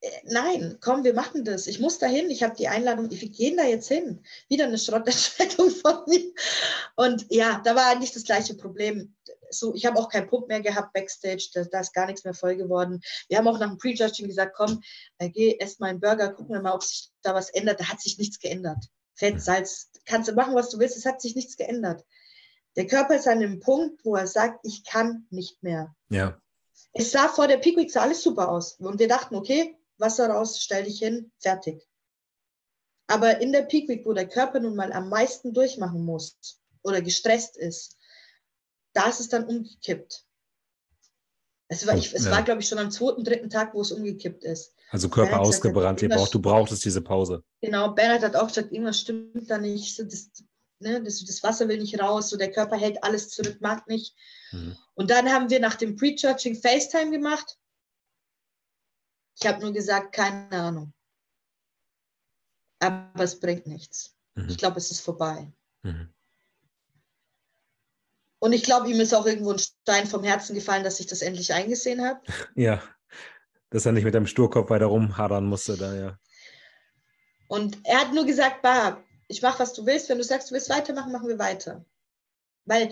Äh, Nein, komm, wir machen das. Ich muss da hin, ich habe die Einladung, wir gehen da jetzt hin. Wieder eine Schrottentscheidung von mir. Und ja, da war eigentlich das gleiche Problem. So, ich habe auch keinen Pump mehr gehabt backstage, da, da ist gar nichts mehr voll geworden. Wir haben auch nach dem Prejudging gesagt, komm, äh, geh, ess mal einen Burger, gucken wir mal, ob sich da was ändert. Da hat sich nichts geändert. Fett, Salz, kannst du machen, was du willst, es hat sich nichts geändert. Der Körper ist an einem Punkt, wo er sagt, ich kann nicht mehr. Ja. Es sah vor der Peak Week sah alles super aus. Und wir dachten, okay, Wasser raus, stell dich hin, fertig. Aber in der Peak Week, wo der Körper nun mal am meisten durchmachen muss oder gestresst ist, da ist es dann umgekippt. Es war, ich, es Ja. war glaube ich, schon am zweiten, dritten Tag, wo es umgekippt ist. Also Körper gesagt, ausgebrannt, irgendwas- braucht, du brauchtest diese Pause. Genau, Bernhard hat auch gesagt, irgendwas stimmt da nicht. So, das, ne, das, das Wasser will nicht raus, so der Körper hält alles zurück, mag nicht. Mhm. Und dann haben wir nach dem Pre-Churching FaceTime gemacht. Ich habe nur gesagt, keine Ahnung. Aber es bringt nichts. Mhm. Ich glaube, es ist vorbei. Mhm. Und ich glaube, ihm ist auch irgendwo ein Stein vom Herzen gefallen, dass ich das endlich eingesehen habe. Ja. Dass er nicht mit dem Sturkopf weiter rumhadern musste, da ja. Und er hat nur gesagt, Bah, ich mache, was du willst. Wenn du sagst, du willst weitermachen, machen wir weiter. Weil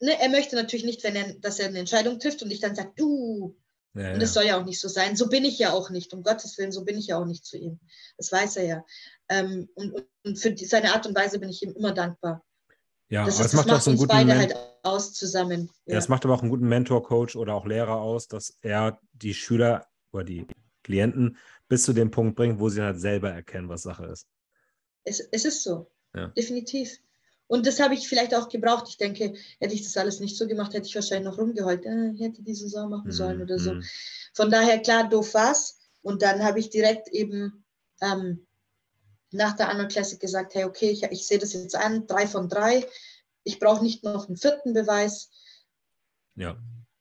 ne, er möchte natürlich nicht, wenn er, dass er eine Entscheidung trifft und ich dann sage, du, ja, Und das soll ja auch nicht so sein. So bin ich ja auch nicht. Um Gottes Willen, so bin ich ja auch nicht zu ihm. Das weiß er ja. Ähm, und, und- für die, seine Art und Weise bin ich ihm immer dankbar. ja das aber ist, es macht das auch so einen uns guten beide halt aus zusammen. ja. Es macht aber auch einen guten Mentor, Coach oder auch Lehrer aus, dass er die Schüler oder die Klienten bis zu dem Punkt bringt, wo sie halt selber erkennen, was Sache ist. Es, es ist so. Definitiv. Und das habe ich vielleicht auch gebraucht. Ich denke, hätte ich das alles nicht so gemacht, hätte ich wahrscheinlich noch rumgeheult. Äh, ich hätte die Saison machen sollen Mhm, oder so. mhm. Von daher, klar, doof war's. Und dann habe ich direkt eben ähm, nach der Arnold Classic gesagt, hey, okay, ich, ich sehe das jetzt an, drei von drei. Ich brauche nicht noch einen vierten Beweis. Ja.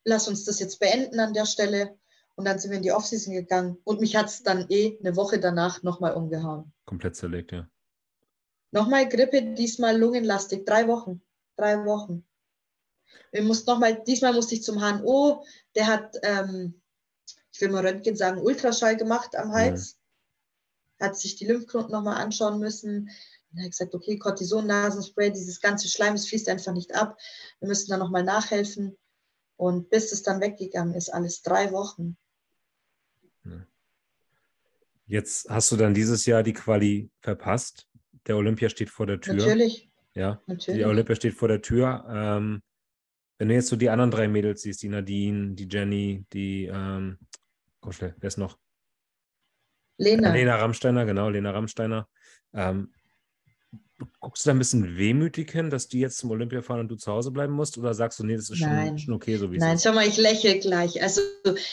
Lass uns das jetzt beenden an der Stelle. Und dann sind wir in die Offseason gegangen. Und mich hat es dann eh eine Woche danach nochmal umgehauen. Komplett zerlegt, ja. Nochmal Grippe, diesmal lungenlastig, drei Wochen. Drei Wochen. Wir mussten noch mal, diesmal musste ich zum HNO, der hat, ähm, ich will mal Röntgen sagen, Ultraschall gemacht am Hals. Hat sich die Lymphknoten nochmal anschauen müssen. Und hat gesagt, okay, Cortison-Nasenspray, dieses ganze Schleim, es fließt einfach nicht ab. Wir müssen da nochmal nachhelfen. Und bis es dann weggegangen ist, alles drei Wochen. Jetzt hast du dann dieses Jahr die Quali verpasst. Der Olympia steht vor der Tür. Natürlich, Ja, natürlich. die Olympia steht vor der Tür. Ähm, wenn du jetzt so die anderen drei Mädels siehst, die Nadine, die Jenny, die, ähm, komm schnell, wer ist noch? Lena. Lena Rammsteiner, genau, Lena Rammsteiner. Ähm, guckst du da ein bisschen wehmütig hin, dass die jetzt zum Olympia fahren und du zu Hause bleiben musst? Oder sagst du, nee, das ist schon, Nein. schon okay, so wie Nein, es ist? schau mal, ich lächle gleich. Also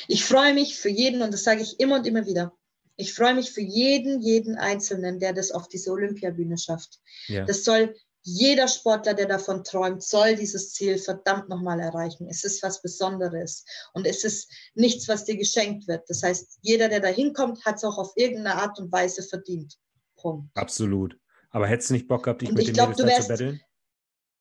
ich freue mich für jeden und das sage ich immer und immer wieder. Ich freue mich für jeden, jeden Einzelnen, der das auf diese Olympiabühne schafft. Ja. Das soll jeder Sportler, der davon träumt, soll dieses Ziel verdammt nochmal erreichen. Es ist was Besonderes und es ist nichts, was dir geschenkt wird. Das heißt, jeder, der da hinkommt, hat es auch auf irgendeine Art und Weise verdient. Punkt. Absolut. Aber hättest du nicht Bock gehabt, dich Und mit den glaub, Mädels zu betteln?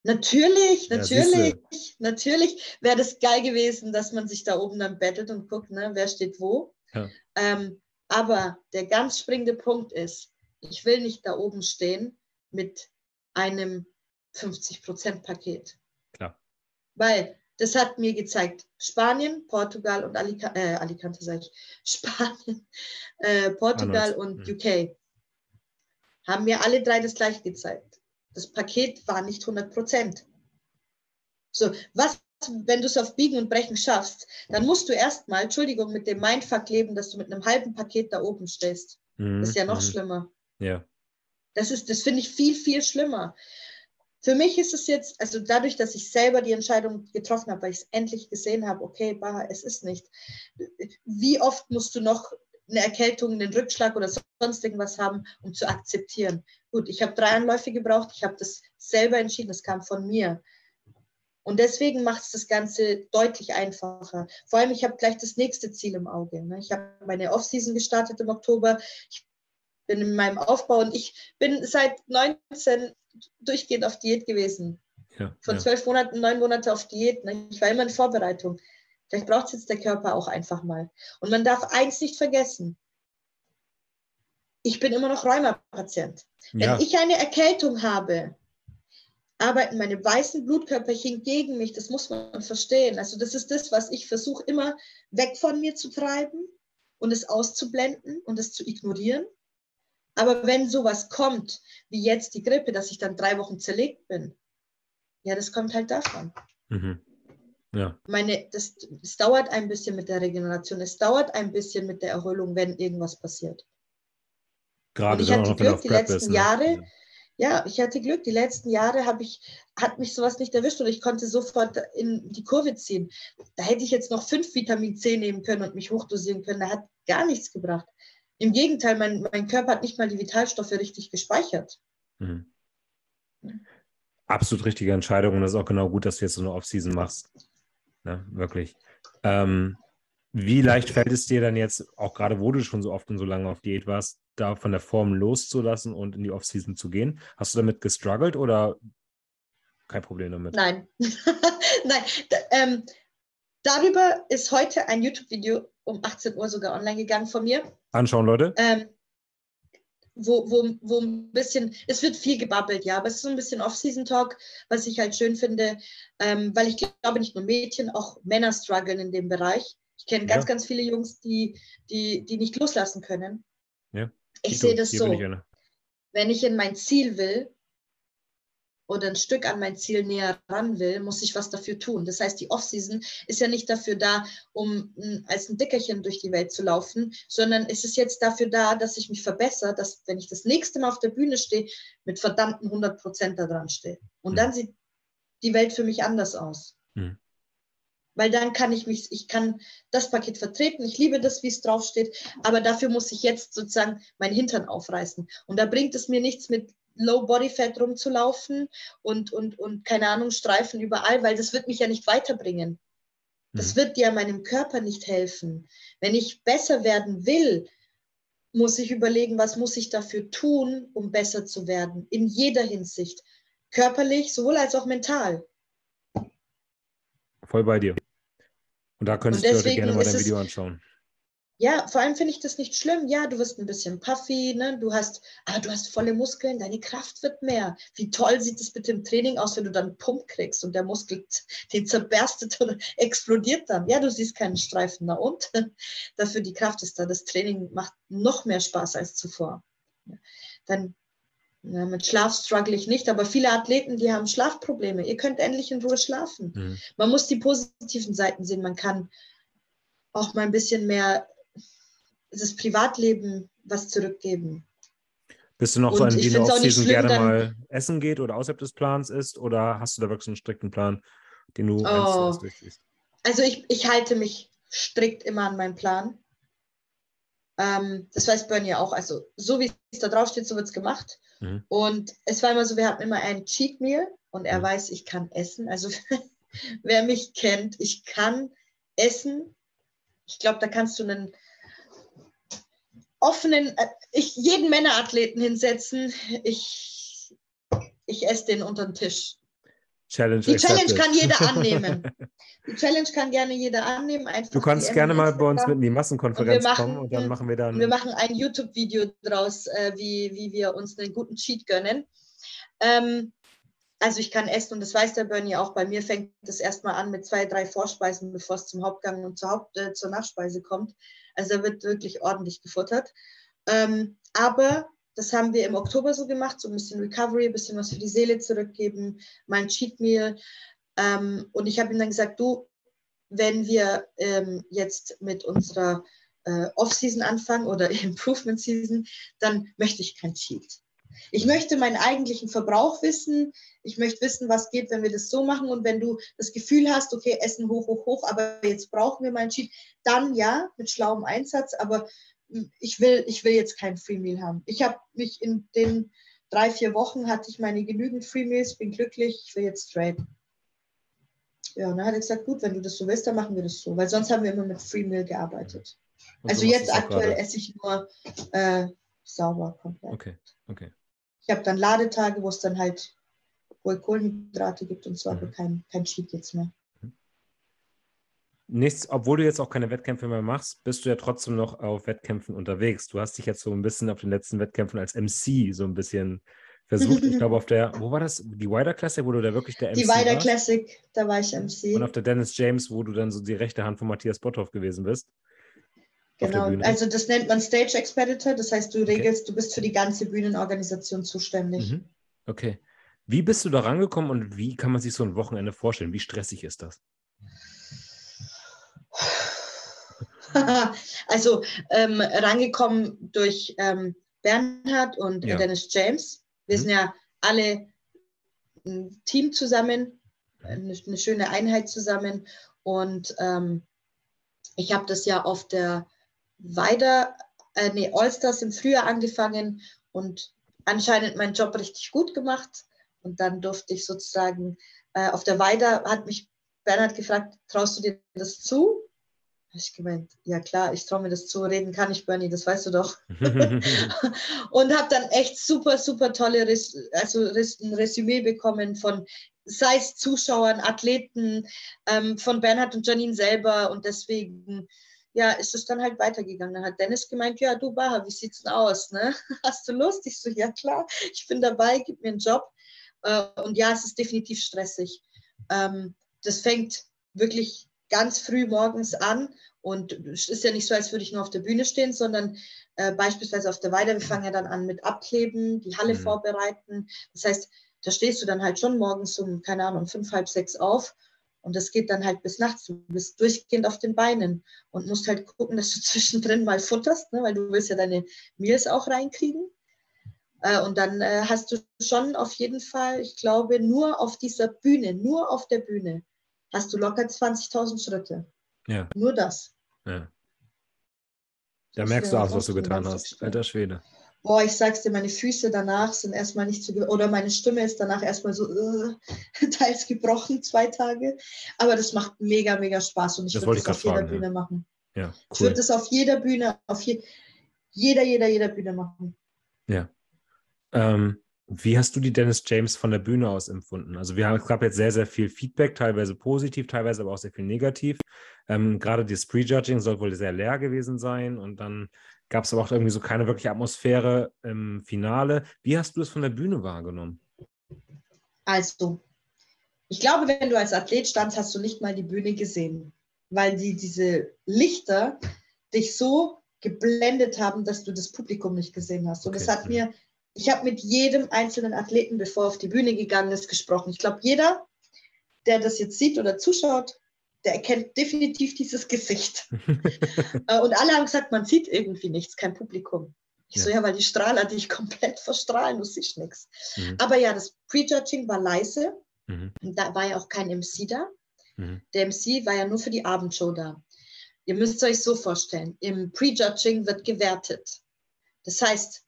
Natürlich, Ja, natürlich, natürlich wäre das geil gewesen, dass man sich da oben dann bettelt und guckt, ne, wer steht wo. Ja. Ähm, aber der ganz springende Punkt ist, ich will nicht da oben stehen mit einem 50%-Paket. Klar. Weil das hat mir gezeigt, Spanien, Portugal und Alica äh, Alicante, sage ich, Spanien, äh, Portugal und ja. UK haben mir alle drei das gleiche gezeigt. Das Paket war nicht 100 Prozent. So, was, wenn du es auf Biegen und Brechen schaffst, dann musst du erstmal, Entschuldigung, mit dem Mindfuck leben, dass du mit einem halben Paket da oben stehst. Mhm, Das ist ja noch mhm. schlimmer. Ja, Das ist, das finde ich viel, viel schlimmer. für mich ist es jetzt, also dadurch, dass ich selber die Entscheidung getroffen habe, weil ich es endlich gesehen habe, okay, bah, es ist nicht. Wie oft musst du noch eine Erkältung, einen Rückschlag oder sonst irgendwas haben, um zu akzeptieren? Gut, ich habe drei Anläufe gebraucht, ich habe das selber entschieden, es kam von mir. Und deswegen macht es das Ganze deutlich einfacher. Vor allem, ich habe gleich das nächste Ziel im Auge. Ne? Ich habe meine Offseason gestartet im Oktober. Ich bin in meinem Aufbau und ich bin seit 19 durchgehend auf Diät gewesen. Ja, Von zwölf ja. Monaten, neun Monate auf Diät. Ne? Ich war immer in Vorbereitung. Vielleicht braucht es jetzt der Körper auch einfach mal. Und man darf eins nicht vergessen. Ich bin immer noch Rheuma-Patient. Ja. Wenn ich eine Erkältung habe, arbeiten meine weißen Blutkörperchen gegen mich. Das muss man verstehen. Also das ist das, was ich versuche immer weg von mir zu treiben und es auszublenden und es zu ignorieren. Aber wenn sowas kommt, wie jetzt die Grippe, dass ich dann drei Wochen zerlegt bin, ja, das kommt halt davon. Mhm. Ja. Meine, das, das dauert ein bisschen mit der Regeneration, es dauert ein bisschen mit der Erholung, wenn irgendwas passiert. Gerade Und ich hatte Glück die letzten ist, ne? Jahre, ja, ich hatte Glück. Die letzten Jahre habe ich, hat mich sowas nicht erwischt und ich konnte sofort in die Kurve ziehen. Da hätte ich jetzt noch fünf Vitamin C nehmen können und mich hochdosieren können. Da hat gar nichts gebracht. Im Gegenteil, mein, mein Körper hat nicht mal die Vitalstoffe richtig gespeichert. Mhm. Absolut richtige Entscheidung und das ist auch genau gut, dass du jetzt so eine Off-Season machst. Ne, wirklich. Ähm, wie leicht fällt es dir dann jetzt, auch gerade wo du schon so oft und so lange auf Diät warst, da von der Form loszulassen und in die Off-Season zu gehen? Hast du damit gestruggelt oder kein Problem damit? Nein. Nein. Da, ähm, darüber ist heute ein YouTube-Video um 18 Uhr sogar online gegangen von mir. Anschauen, Leute. Ähm, wo, wo, wo ein bisschen, es wird viel gebabbelt, ja, aber es ist so ein bisschen Off-Season-Talk, was ich halt schön finde, ähm, weil ich glaube, nicht nur Mädchen, auch Männer strugglen in dem Bereich. Ich kenne ganz, ja. ganz viele Jungs, die, die, die nicht loslassen können. Ja. Ich sehe das so. Wenn ich in mein Ziel will, oder ein Stück an mein Ziel näher ran will, muss ich was dafür tun. Das heißt, die Offseason ist ja nicht dafür da, um als ein Dickerchen durch die Welt zu laufen, sondern es ist jetzt dafür da, dass ich mich verbessere, dass wenn ich das nächste Mal auf der Bühne stehe, mit verdammten 100 Prozent da dran stehe. Und mhm. dann sieht die Welt für mich anders aus. Mhm. Weil dann kann ich mich, ich kann das Paket vertreten, ich liebe das, wie es draufsteht, aber dafür muss ich jetzt sozusagen mein Hintern aufreißen. Und da bringt es mir nichts mit Low Body Fat rumzulaufen und, und, und keine Ahnung, Streifen überall, weil das wird mich ja nicht weiterbringen. Das mhm. wird ja meinem Körper nicht helfen. Wenn ich besser werden will, muss ich überlegen, was muss ich dafür tun, um besser zu werden, in jeder Hinsicht. Körperlich, sowohl als auch mental. Voll bei dir. Und da könntest Und du gerne mal dein Video anschauen. Ja, vor allem finde ich das nicht schlimm. Ja, du wirst ein bisschen puffy, ne? du hast, aber du hast volle Muskeln, deine Kraft wird mehr. Wie toll sieht es bitte im Training aus, wenn du dann einen Pump kriegst und der Muskel, den zerberstet oder explodiert dann. Ja, du siehst keinen Streifen da und dafür die Kraft ist da. Das Training macht noch mehr Spaß als zuvor. Dann ja, mit Schlaf struggle ich nicht, aber viele Athleten, die haben Schlafprobleme. Ihr könnt endlich in Ruhe schlafen. Mhm. Man muss die positiven Seiten sehen. Man kann auch mal ein bisschen mehr das Privatleben was zurückgeben. Bist du noch und so ein, wie eine Offseason gerne mal essen geht oder außerhalb des Plans ist oder hast du da wirklich einen strikten Plan, den du oh. durchziehst? Also ich, ich halte mich strikt immer an meinen Plan. Ähm, das weiß Bernie ja auch. Also so wie es da drauf steht, so wird es gemacht. Mhm. Und es war immer so, wir hatten immer ein Cheat Meal und er mhm. weiß, ich kann essen. Also wer mich kennt, ich kann essen. Ich glaube, da kannst du einen offenen, äh, ich, jeden Männerathleten hinsetzen. Ich, ich esse den unter den Tisch. Challenge die Challenge kann jeder annehmen. Die Challenge kann gerne jeder annehmen. du kannst gerne mal bei uns mit in die Massenkonferenz machen, kommen und dann machen wir dann. Wir machen ein YouTube-Video draus, äh, wie, wie wir uns einen guten Cheat gönnen. Ähm, also ich kann essen und das weiß der Bernie auch. Bei mir fängt es erstmal an mit zwei, drei Vorspeisen, bevor es zum Hauptgang und zur, Haupt, äh, zur Nachspeise kommt. Also da wird wirklich ordentlich gefuttert. Ähm, aber das haben wir im Oktober so gemacht, so ein bisschen Recovery, ein bisschen was für die Seele zurückgeben, mein Cheat Meal. Ähm, und ich habe ihm dann gesagt, du, wenn wir ähm, jetzt mit unserer äh, Off-Season anfangen oder Improvement-Season, dann möchte ich kein Cheat. Ich möchte meinen eigentlichen Verbrauch wissen. Ich möchte wissen, was geht, wenn wir das so machen. Und wenn du das Gefühl hast, okay, Essen hoch, hoch, hoch, aber jetzt brauchen wir mal einen Cheat, dann ja, mit schlauem Einsatz. Aber ich will, ich will jetzt kein Free Meal haben. Ich habe mich in den drei, vier Wochen hatte ich meine genügend Free Meals, bin glücklich, ich will jetzt straight. Ja, und dann hat er gesagt, gut, wenn du das so willst, dann machen wir das so. Weil sonst haben wir immer mit Free Meal gearbeitet. Und also jetzt aktuell gerade? esse ich nur äh, sauber komplett. Okay, okay. Ich habe dann Ladetage, wo es dann halt wohl Kohlenhydrate gibt und so, mhm. kein, kein Cheat jetzt mehr. Nichts, obwohl du jetzt auch keine Wettkämpfe mehr machst, bist du ja trotzdem noch auf Wettkämpfen unterwegs. Du hast dich jetzt so ein bisschen auf den letzten Wettkämpfen als MC so ein bisschen versucht. Ich glaube, auf der, wo war das? Die Wider Classic, wo du da wirklich der MC Die Wider Classic, da war ich MC. Und auf der Dennis James, wo du dann so die rechte Hand von Matthias Botthoff gewesen bist. Genau, also das nennt man Stage Expeditor, das heißt, du regelst, okay. du bist für die ganze Bühnenorganisation zuständig. Mhm. Okay. Wie bist du da rangekommen und wie kann man sich so ein Wochenende vorstellen? Wie stressig ist das? also ähm, rangekommen durch ähm, Bernhard und ja. Dennis James. Wir mhm. sind ja alle ein Team zusammen, eine, eine schöne Einheit zusammen. Und ähm, ich habe das ja auf der weiter, äh, nee, Allstars im Frühjahr angefangen und anscheinend meinen Job richtig gut gemacht. Und dann durfte ich sozusagen äh, auf der Weide, hat mich Bernhard gefragt, traust du dir das zu? Habe ich gemeint, ja klar, ich traue mir das zu, reden kann ich, Bernie, das weißt du doch. und habe dann echt super, super tolle, Res also ein Resümee bekommen von sei es Zuschauern, Athleten, ähm, von Bernhard und Janine selber. Und deswegen ja, ist es dann halt weitergegangen. Dann hat Dennis gemeint, ja, du Baha, wie sieht's denn aus? Ne? Hast du Lust? Ich so, ja klar, ich bin dabei, gib mir einen Job. Äh, und ja, es ist definitiv stressig. Ähm, das fängt wirklich ganz früh morgens an und es ist ja nicht so, als würde ich nur auf der Bühne stehen, sondern äh, beispielsweise auf der Weide, wir fangen ja dann an mit Abkleben, die Halle mhm. vorbereiten. Das heißt, da stehst du dann halt schon morgens um, keine Ahnung, fünf, halb sechs auf und das geht dann halt bis nachts. Du bist durchgehend auf den Beinen und musst halt gucken, dass du zwischendrin mal futterst, ne? weil du willst ja deine Meals auch reinkriegen. Äh, und dann äh, hast du schon auf jeden Fall, ich glaube, nur auf dieser Bühne, nur auf der Bühne, hast du locker 20.000 Schritte. Ja. Nur das. Ja. Da merkst du auch, was du getan hast. Alter Schwede boah, ich sag's dir, meine Füße danach sind erstmal nicht so, oder meine Stimme ist danach erstmal so, uh, teils gebrochen, zwei Tage. Aber das macht mega, mega Spaß und ich würde das auf fragen, jeder ja. Bühne machen. Ja, cool. Ich würde das auf jeder Bühne, auf je, jeder, jeder, jeder Bühne machen. Ja. Ähm, wie hast du die Dennis James von der Bühne aus empfunden? Also wir haben, es gab jetzt sehr, sehr viel Feedback, teilweise positiv, teilweise aber auch sehr viel negativ. Ähm, gerade das Prejudging soll wohl sehr leer gewesen sein und dann gab es aber auch irgendwie so keine wirkliche Atmosphäre im Finale. Wie hast du es von der Bühne wahrgenommen? Also, ich glaube, wenn du als Athlet standst, hast du nicht mal die Bühne gesehen, weil die, diese Lichter dich so geblendet haben, dass du das Publikum nicht gesehen hast. Und es okay. hat mir, ich habe mit jedem einzelnen Athleten, bevor er auf die Bühne gegangen ist, gesprochen. Ich glaube, jeder, der das jetzt sieht oder zuschaut, der erkennt definitiv dieses Gesicht. Äh, und alle haben gesagt, man sieht irgendwie nichts, kein Publikum. Ich ja. so, ja, weil die Strahler dich komplett verstrahlen, du siehst nichts. Mhm. Aber ja, das Prejudging war leise. Mhm. Da war ja auch kein MC da. Mhm. Der MC war ja nur für die Abendshow da. Ihr müsst es euch so vorstellen, im Prejudging wird gewertet. Das heißt,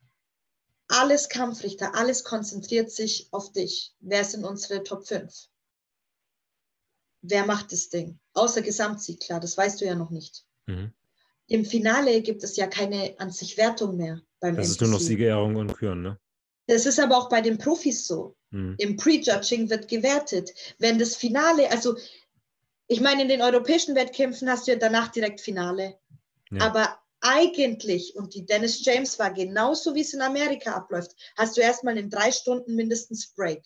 alles Kampfrichter, alles konzentriert sich auf dich. Wer sind unsere Top 5? wer macht das Ding? Außer Gesamtsieg, klar, das weißt du ja noch nicht. Mhm. Im Finale gibt es ja keine an sich Wertung mehr beim Das ist nur noch Siegerehrung und Küren, ne? Das ist aber auch bei den Profis so. Mhm. Im Prejudging wird gewertet. Wenn das Finale, also ich meine, in den europäischen Wettkämpfen hast du ja danach direkt Finale. Ja. Aber eigentlich, und die Dennis James war genauso, wie es in Amerika abläuft, hast du erstmal in drei Stunden mindestens Break.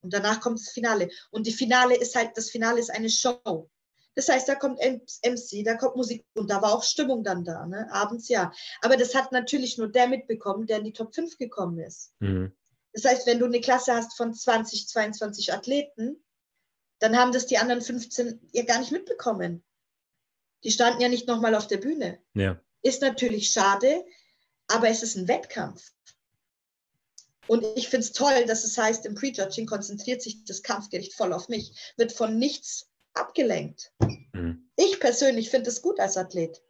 Und danach kommt das Finale. Und die Finale ist halt, das Finale ist eine Show. Das heißt, da kommt MC, da kommt Musik und da war auch Stimmung dann da, ne? abends ja. Aber das hat natürlich nur der mitbekommen, der in die Top 5 gekommen ist. Mhm. Das heißt, wenn du eine Klasse hast von 20, 22 Athleten, dann haben das die anderen 15 ja gar nicht mitbekommen. Die standen ja nicht nochmal auf der Bühne. Ja. Ist natürlich schade, aber es ist ein Wettkampf. Und ich finde es toll, dass es heißt, im Prejudging konzentriert sich das Kampfgericht voll auf mich, wird von nichts abgelenkt. Mhm. Ich persönlich finde es gut als Athlet.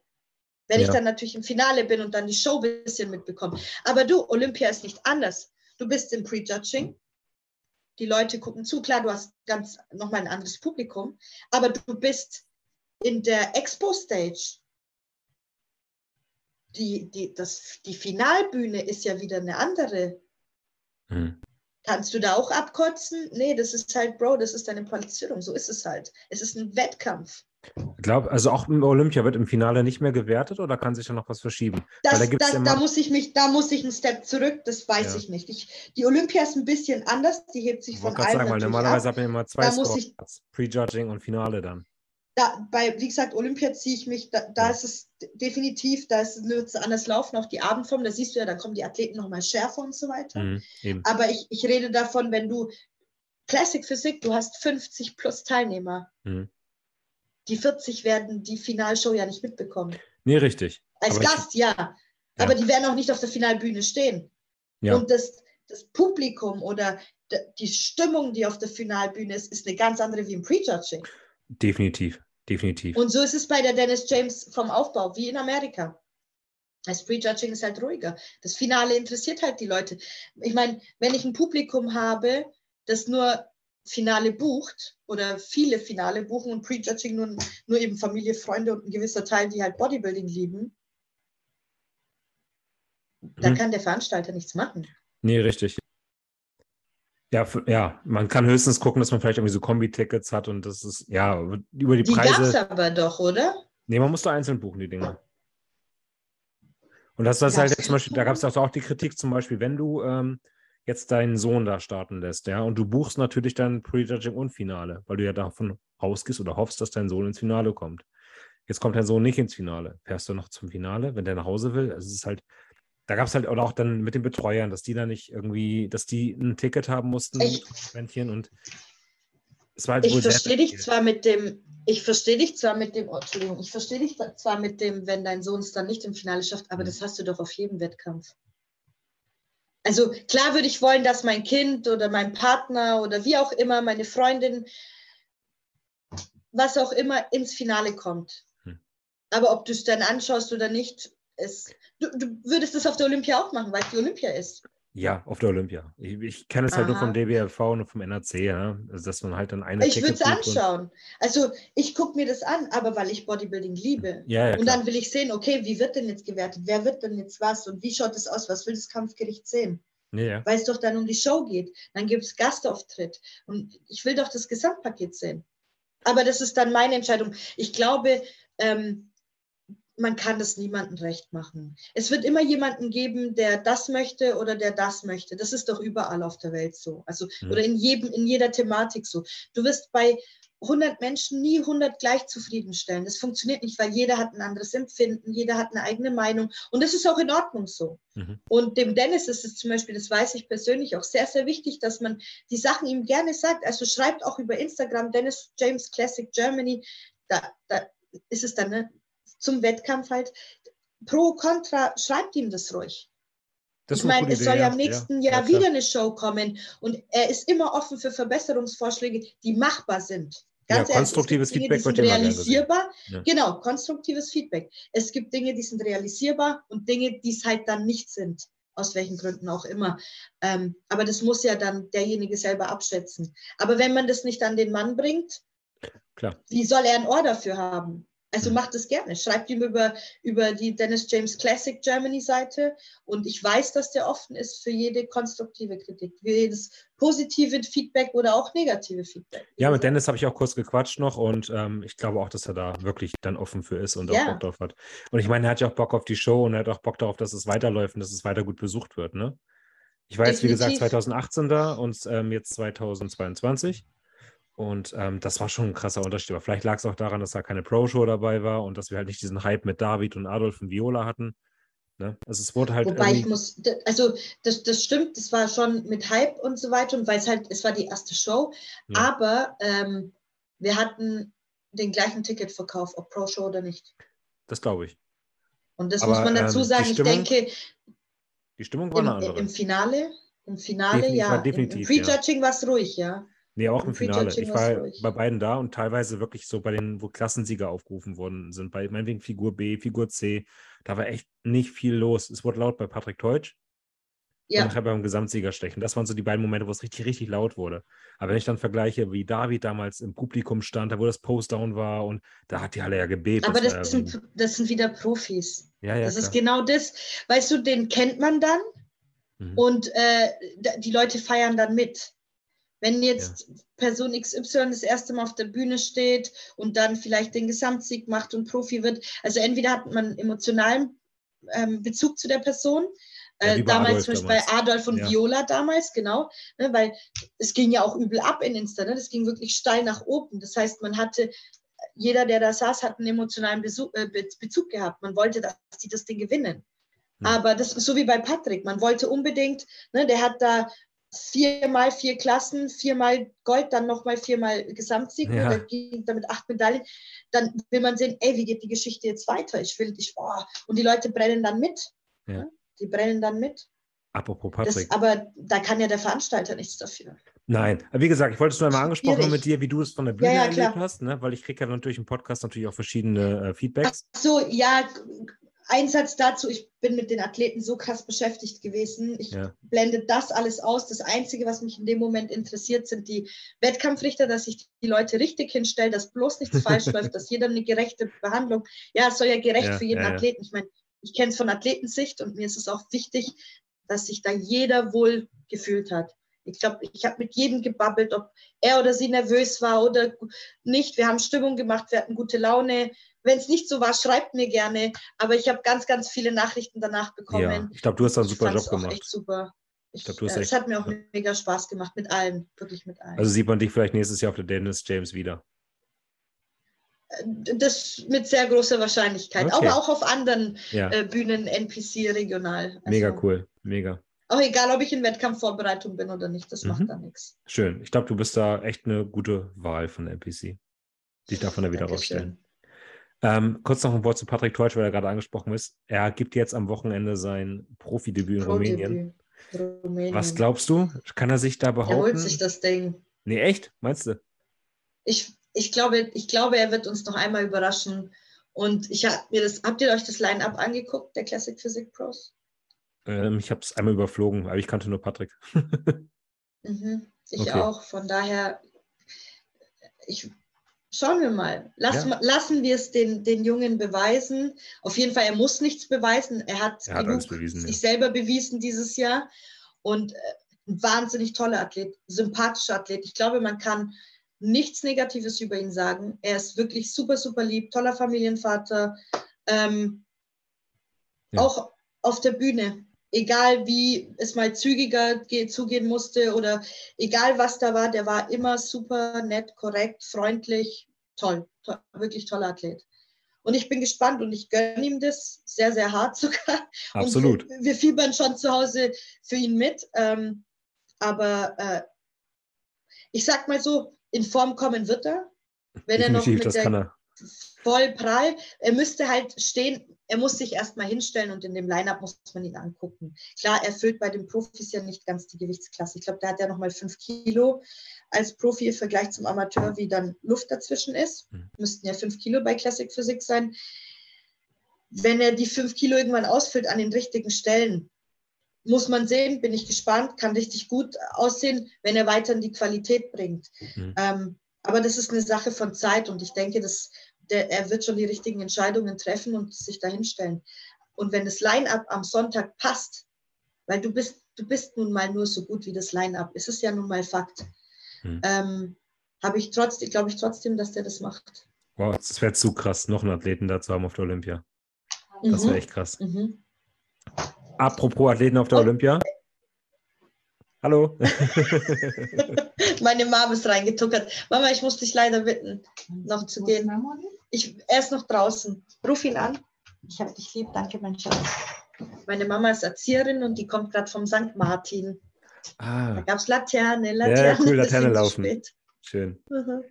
Wenn ja. ich dann natürlich im Finale bin und dann die Show ein bisschen mitbekomme. Aber du, Olympia ist nicht anders. Du bist im Prejudging. Die Leute gucken zu. Klar, du hast ganz nochmal ein anderes Publikum. Aber du bist in der Expo-Stage. Die, die, das, die Finalbühne ist ja wieder eine andere. Hm. Kannst du da auch abkotzen? Nee, das ist halt, Bro, das ist deine Platzierung. So ist es halt. Es ist ein Wettkampf. Ich glaube, also auch im Olympia wird im Finale nicht mehr gewertet oder kann sich da noch was verschieben? Das, da, das, da, muss ich mich, da muss ich einen Step zurück, das weiß ja. ich nicht. Ich, die Olympia ist ein bisschen anders, die hebt sich ich von allen sagen, weil normalerweise hat man immer zwei Scores, Prejudging und Finale dann. Da, bei, wie gesagt, Olympia ziehe ich mich, da, da ist es definitiv, da ist es anders laufen, auch die Abendform, da siehst du ja, da kommen die Athleten nochmal schärfer und so weiter. Mhm, Aber ich, ich rede davon, wenn du Classic Physik, du hast 50 plus Teilnehmer. Mhm die 40 werden die Finalshow ja nicht mitbekommen. Nee, richtig. Als Aber Gast, ich, ja. ja. Aber die werden auch nicht auf der Finalbühne stehen. Ja. Und das, das Publikum oder die Stimmung, die auf der Finalbühne ist, ist eine ganz andere wie im Prejudging. Definitiv, definitiv. Und so ist es bei der Dennis James vom Aufbau, wie in Amerika. Das Prejudging ist halt ruhiger. Das Finale interessiert halt die Leute. Ich meine, wenn ich ein Publikum habe, das nur Finale bucht oder viele Finale buchen und Prejudging nur, nur eben Familie, Freunde und ein gewisser Teil, die halt Bodybuilding lieben, da mhm. kann der Veranstalter nichts machen. Nee, richtig. Ja, ja, man kann höchstens gucken, dass man vielleicht irgendwie so Kombi-Tickets hat und das ist, ja, über die, die Preise. Die gab es aber doch, oder? Nee, man musste einzeln buchen, die Dinge. Und das, das ist halt jetzt zum Beispiel, da gab es auch die Kritik zum Beispiel, wenn du ähm, jetzt deinen Sohn da starten lässt, ja, und du buchst natürlich dann Prejudging und Finale, weil du ja davon ausgehst oder hoffst, dass dein Sohn ins Finale kommt. Jetzt kommt dein Sohn nicht ins Finale. Fährst du noch zum Finale, wenn der nach Hause will? Also es ist halt, da gab es halt auch dann mit den Betreuern, dass die da nicht irgendwie, dass die ein Ticket haben mussten, ich, und es war halt ich verstehe dich zwar mit dem, ich verstehe dich zwar mit dem, oh, Entschuldigung, ich verstehe dich zwar mit dem, wenn dein Sohn es dann nicht im Finale schafft, aber mhm. das hast du doch auf jedem Wettkampf. Also klar würde ich wollen, dass mein Kind oder mein Partner oder wie auch immer, meine Freundin, was auch immer, ins Finale kommt. Hm. Aber ob du es dann anschaust oder nicht, ist, du, du würdest es auf der Olympia auch machen, weil es die Olympia ist. Ja, auf der Olympia. Ich, ich kenne es halt Aha. nur vom DBFV und vom NRC, ja? also, dass man halt dann eine. Ich würde es anschauen. Also ich gucke mir das an, aber weil ich Bodybuilding liebe. Ja, ja, und dann will ich sehen, okay, wie wird denn jetzt gewertet? Wer wird denn jetzt was? Und wie schaut es aus? Was will das Kampfgericht sehen? Ja. Weil es doch dann um die Show geht. Dann gibt es Gastauftritt. Und ich will doch das Gesamtpaket sehen. Aber das ist dann meine Entscheidung. Ich glaube, ähm, man kann das niemandem recht machen. Es wird immer jemanden geben, der das möchte oder der das möchte. Das ist doch überall auf der Welt so. Also, mhm. oder in jedem, in jeder Thematik so. Du wirst bei 100 Menschen nie 100 gleich zufriedenstellen. Das funktioniert nicht, weil jeder hat ein anderes Empfinden, jeder hat eine eigene Meinung und das ist auch in Ordnung so. Mhm. Und dem Dennis ist es zum Beispiel, das weiß ich persönlich, auch sehr, sehr wichtig, dass man die Sachen ihm gerne sagt. Also schreibt auch über Instagram Dennis James Classic Germany, da, da ist es dann ne, zum Wettkampf halt. Pro, Contra, schreibt ihm das ruhig. Das ich meine, es soll ja im nächsten ja. Jahr ja, wieder eine Show kommen und er ist immer offen für Verbesserungsvorschläge, die machbar sind. Ganz ja, ehrlich, konstruktives Dinge, Feedback wird realisierbar. Ja. Genau, konstruktives Feedback. Es gibt Dinge, die sind realisierbar und Dinge, die es halt dann nicht sind, aus welchen Gründen auch immer. Ähm, aber das muss ja dann derjenige selber abschätzen. Aber wenn man das nicht an den Mann bringt, Klar. wie soll er ein Ohr dafür haben? Also macht es gerne. Schreibt ihm über, über die Dennis James Classic Germany Seite. Und ich weiß, dass der offen ist für jede konstruktive Kritik, für jedes positive Feedback oder auch negative Feedback. Ja, mit Dennis habe ich auch kurz gequatscht noch und ähm, ich glaube auch, dass er da wirklich dann offen für ist und ja. auch Bock drauf hat. Und ich meine, er hat ja auch Bock auf die Show und er hat auch Bock darauf, dass es weiterläuft und dass es weiter gut besucht wird. Ne? Ich war jetzt, wie gesagt, 2018 da und ähm, jetzt 2022. Und ähm, das war schon ein krasser Unterschied. Aber vielleicht lag es auch daran, dass da keine Pro-Show dabei war und dass wir halt nicht diesen Hype mit David und Adolf und Viola hatten. Ne? Also es wurde halt. Wobei ich muss, also das, das stimmt, das war schon mit Hype und so weiter und weil es halt, es war die erste Show, ja. aber ähm, wir hatten den gleichen Ticketverkauf, ob Pro-Show oder nicht. Das glaube ich. Und das aber, muss man dazu ähm, sagen. Stimmung, ich denke, die Stimmung war im, eine andere. Im Finale Im Finale, Definitiv, ja. definitiv, Im ja. Prejudging war es ruhig, ja. Nee, auch Im Finale. Ich war bei beiden da und teilweise wirklich so bei den, wo Klassensieger aufgerufen worden sind. Bei meinetwegen Figur B, Figur C. Da war echt nicht viel los. Es wurde laut bei Patrick Teutsch und Ja, nachher beim Gesamtsiegerstechen. Das waren so die beiden Momente, wo es richtig, richtig laut wurde. Aber wenn ich dann vergleiche, wie David damals im Publikum stand, da wo das Post-Down war und da hat die Halle ja gebebt. aber das war sind, das sind wieder Profis. ja, ja, das ist klar. genau das. Weißt du, den kennt man dann Mhm. und äh, die Leute feiern dann mit. Wenn jetzt Person XY das erste Mal auf der Bühne steht und dann vielleicht den Gesamtsieg macht und Profi wird, also entweder hat man emotionalen ähm, Bezug zu der Person, Ja, äh, damals Adolf zum Beispiel bei. Adolf und Ja. Viola damals, genau, ne, weil es ging ja auch übel ab in Insta, ne? das ging wirklich steil nach oben. Das heißt, man hatte, jeder, der da saß, hat einen emotionalen Besuch, äh, Be- Bezug gehabt. Man wollte, dass die das Ding gewinnen. Hm. Aber das ist so wie bei Patrick. Man wollte unbedingt, ne, der hat da viermal vier Klassen, viermal Gold, dann nochmal viermal Gesamtsieg, Ja. ja. der ging damit acht Medaillen. Dann will man sehen, ey, wie geht die Geschichte jetzt weiter? Ich will, ich, boah. Und die Leute brennen dann mit. Ja. Die brennen dann mit. Apropos Das, Patrick. aber da kann ja der Veranstalter nichts dafür. Nein, aber wie gesagt, ich wollte es nur einmal angesprochen haben mit dir, wie du es von der Bühne ja, erlebt klar. hast, ne? weil ich kriege ja natürlich im Podcast natürlich auch verschiedene äh, Feedbacks. Ach so, ja, ein Satz dazu. Ich bin mit den Athleten so krass beschäftigt gewesen. Ich Ja. blende das alles aus. Das Einzige, was mich in dem Moment interessiert, sind die Wettkampfrichter, dass ich die Leute richtig hinstelle, dass bloß nichts falsch läuft, dass jeder eine gerechte Behandlung. Ja, es soll ja gerecht Ja, für jeden ja. Athleten. Ich meine, ich kenne es von Athletensicht und mir ist es auch wichtig, dass sich da jeder wohl gefühlt hat. Ich glaube, ich habe mit jedem gebabbelt, ob er oder sie nervös war oder nicht. Wir haben Stimmung gemacht, wir hatten gute Laune. Wenn es nicht so war, schreibt mir gerne. Aber ich habe ganz, ganz viele Nachrichten danach bekommen. Ja, ich glaube, du hast da einen Ich super Job gemacht. Echt super. Ich, glaub, du hast äh, echt- es hat mir auch ja. mega Spaß gemacht mit allen, wirklich mit allen. Also sieht man dich vielleicht nächstes Jahr auf der Dennis James wieder. Äh, das mit sehr großer Wahrscheinlichkeit. Okay. Aber auch auf anderen Ja, äh, Bühnen, NPC, regional. Also, mega cool, mega. Auch egal, ob ich in Wettkampfvorbereitung bin oder nicht, das Mhm. macht da nichts. Schön. Ich glaube, du bist da echt eine gute Wahl von NPC. Dich davon da wieder rausstellen. Ähm, kurz noch ein Wort zu Patrick Teutsch, weil er gerade angesprochen ist. Er gibt jetzt am Wochenende sein Profidebüt in Rumänien. Pro-Debüt. Rumänien. Was glaubst du? Kann er sich da Er behaupten? holt sich das Ding. Nee, echt? Meinst du? Ich, ich, glaube, ich glaube, er wird uns noch einmal überraschen. Und ich hab mir das, habt ihr euch das Line-Up angeguckt, der Classic Physik Pros? Ähm, ich habe es einmal überflogen, aber ich kannte nur Patrick. Mhm, ich Okay. auch. Von daher, ich, schauen wir mal. Lass, Ja. Lassen wir es den, den Jungen beweisen. Auf jeden Fall, er muss nichts beweisen. Er hat, Er hat genug bewiesen, sich ja. selber bewiesen dieses Jahr. Und äh, ein wahnsinnig toller Athlet, sympathischer Athlet. Ich glaube, man kann nichts Negatives über ihn sagen. Er ist wirklich super, super lieb, toller Familienvater. Ähm, Ja. Auch auf der Bühne. Egal wie es mal zügiger ge- zugehen musste oder egal was da war, der war immer super nett, korrekt, freundlich, toll, to wirklich toller Athlet. Und ich bin gespannt und ich gönne ihm das sehr, sehr hart sogar. Absolut. Und wir, fiebern schon zu Hause für ihn mit. Ähm, aber äh, ich sag mal so, in Form kommen wird er. Wenn er noch Definitiv, mit der er. Voll prall. Er müsste halt stehen, er muss sich erstmal hinstellen und in dem Line-Up muss man ihn angucken. Klar, er füllt bei den Profis ja nicht ganz die Gewichtsklasse. Ich glaube, der hat ja nochmal fünf Kilo als Profi im Vergleich zum Amateur, wie dann Luft dazwischen ist. Mhm. Müssten ja fünf Kilo bei Classic Physik sein. Wenn er die fünf Kilo irgendwann ausfüllt an den richtigen Stellen, muss man sehen, bin ich gespannt, kann richtig gut aussehen, wenn er weiter in die Qualität bringt. Mhm. Ähm, aber das ist eine Sache von Zeit und ich denke, dass der, er wird schon die richtigen Entscheidungen treffen und sich dahinstellen. Und wenn das Line-up am Sonntag passt, weil du bist, du bist nun mal nur so gut wie das Line-up, es ist ja nun mal Fakt, Mhm. ähm, habe ich trotzdem, glaube ich trotzdem, dass der das macht. Wow, das wäre zu krass, noch einen Athleten da zu haben auf der Olympia. Das wäre Mhm. echt krass. Mhm. Apropos Athleten auf der Und- Olympia. Hallo. Meine Mama ist reingetuckert. Mama, ich muss dich leider bitten, noch zu gehen. Ich, er ist noch draußen. Ruf ihn an. Ich habe dich lieb. Danke, mein Schatz. Meine Mama ist Erzieherin und die kommt gerade vom St. Martin. Da ah, gab es Laterne, Laterne. cool, Laterne laufen. spät. schön. Mhm.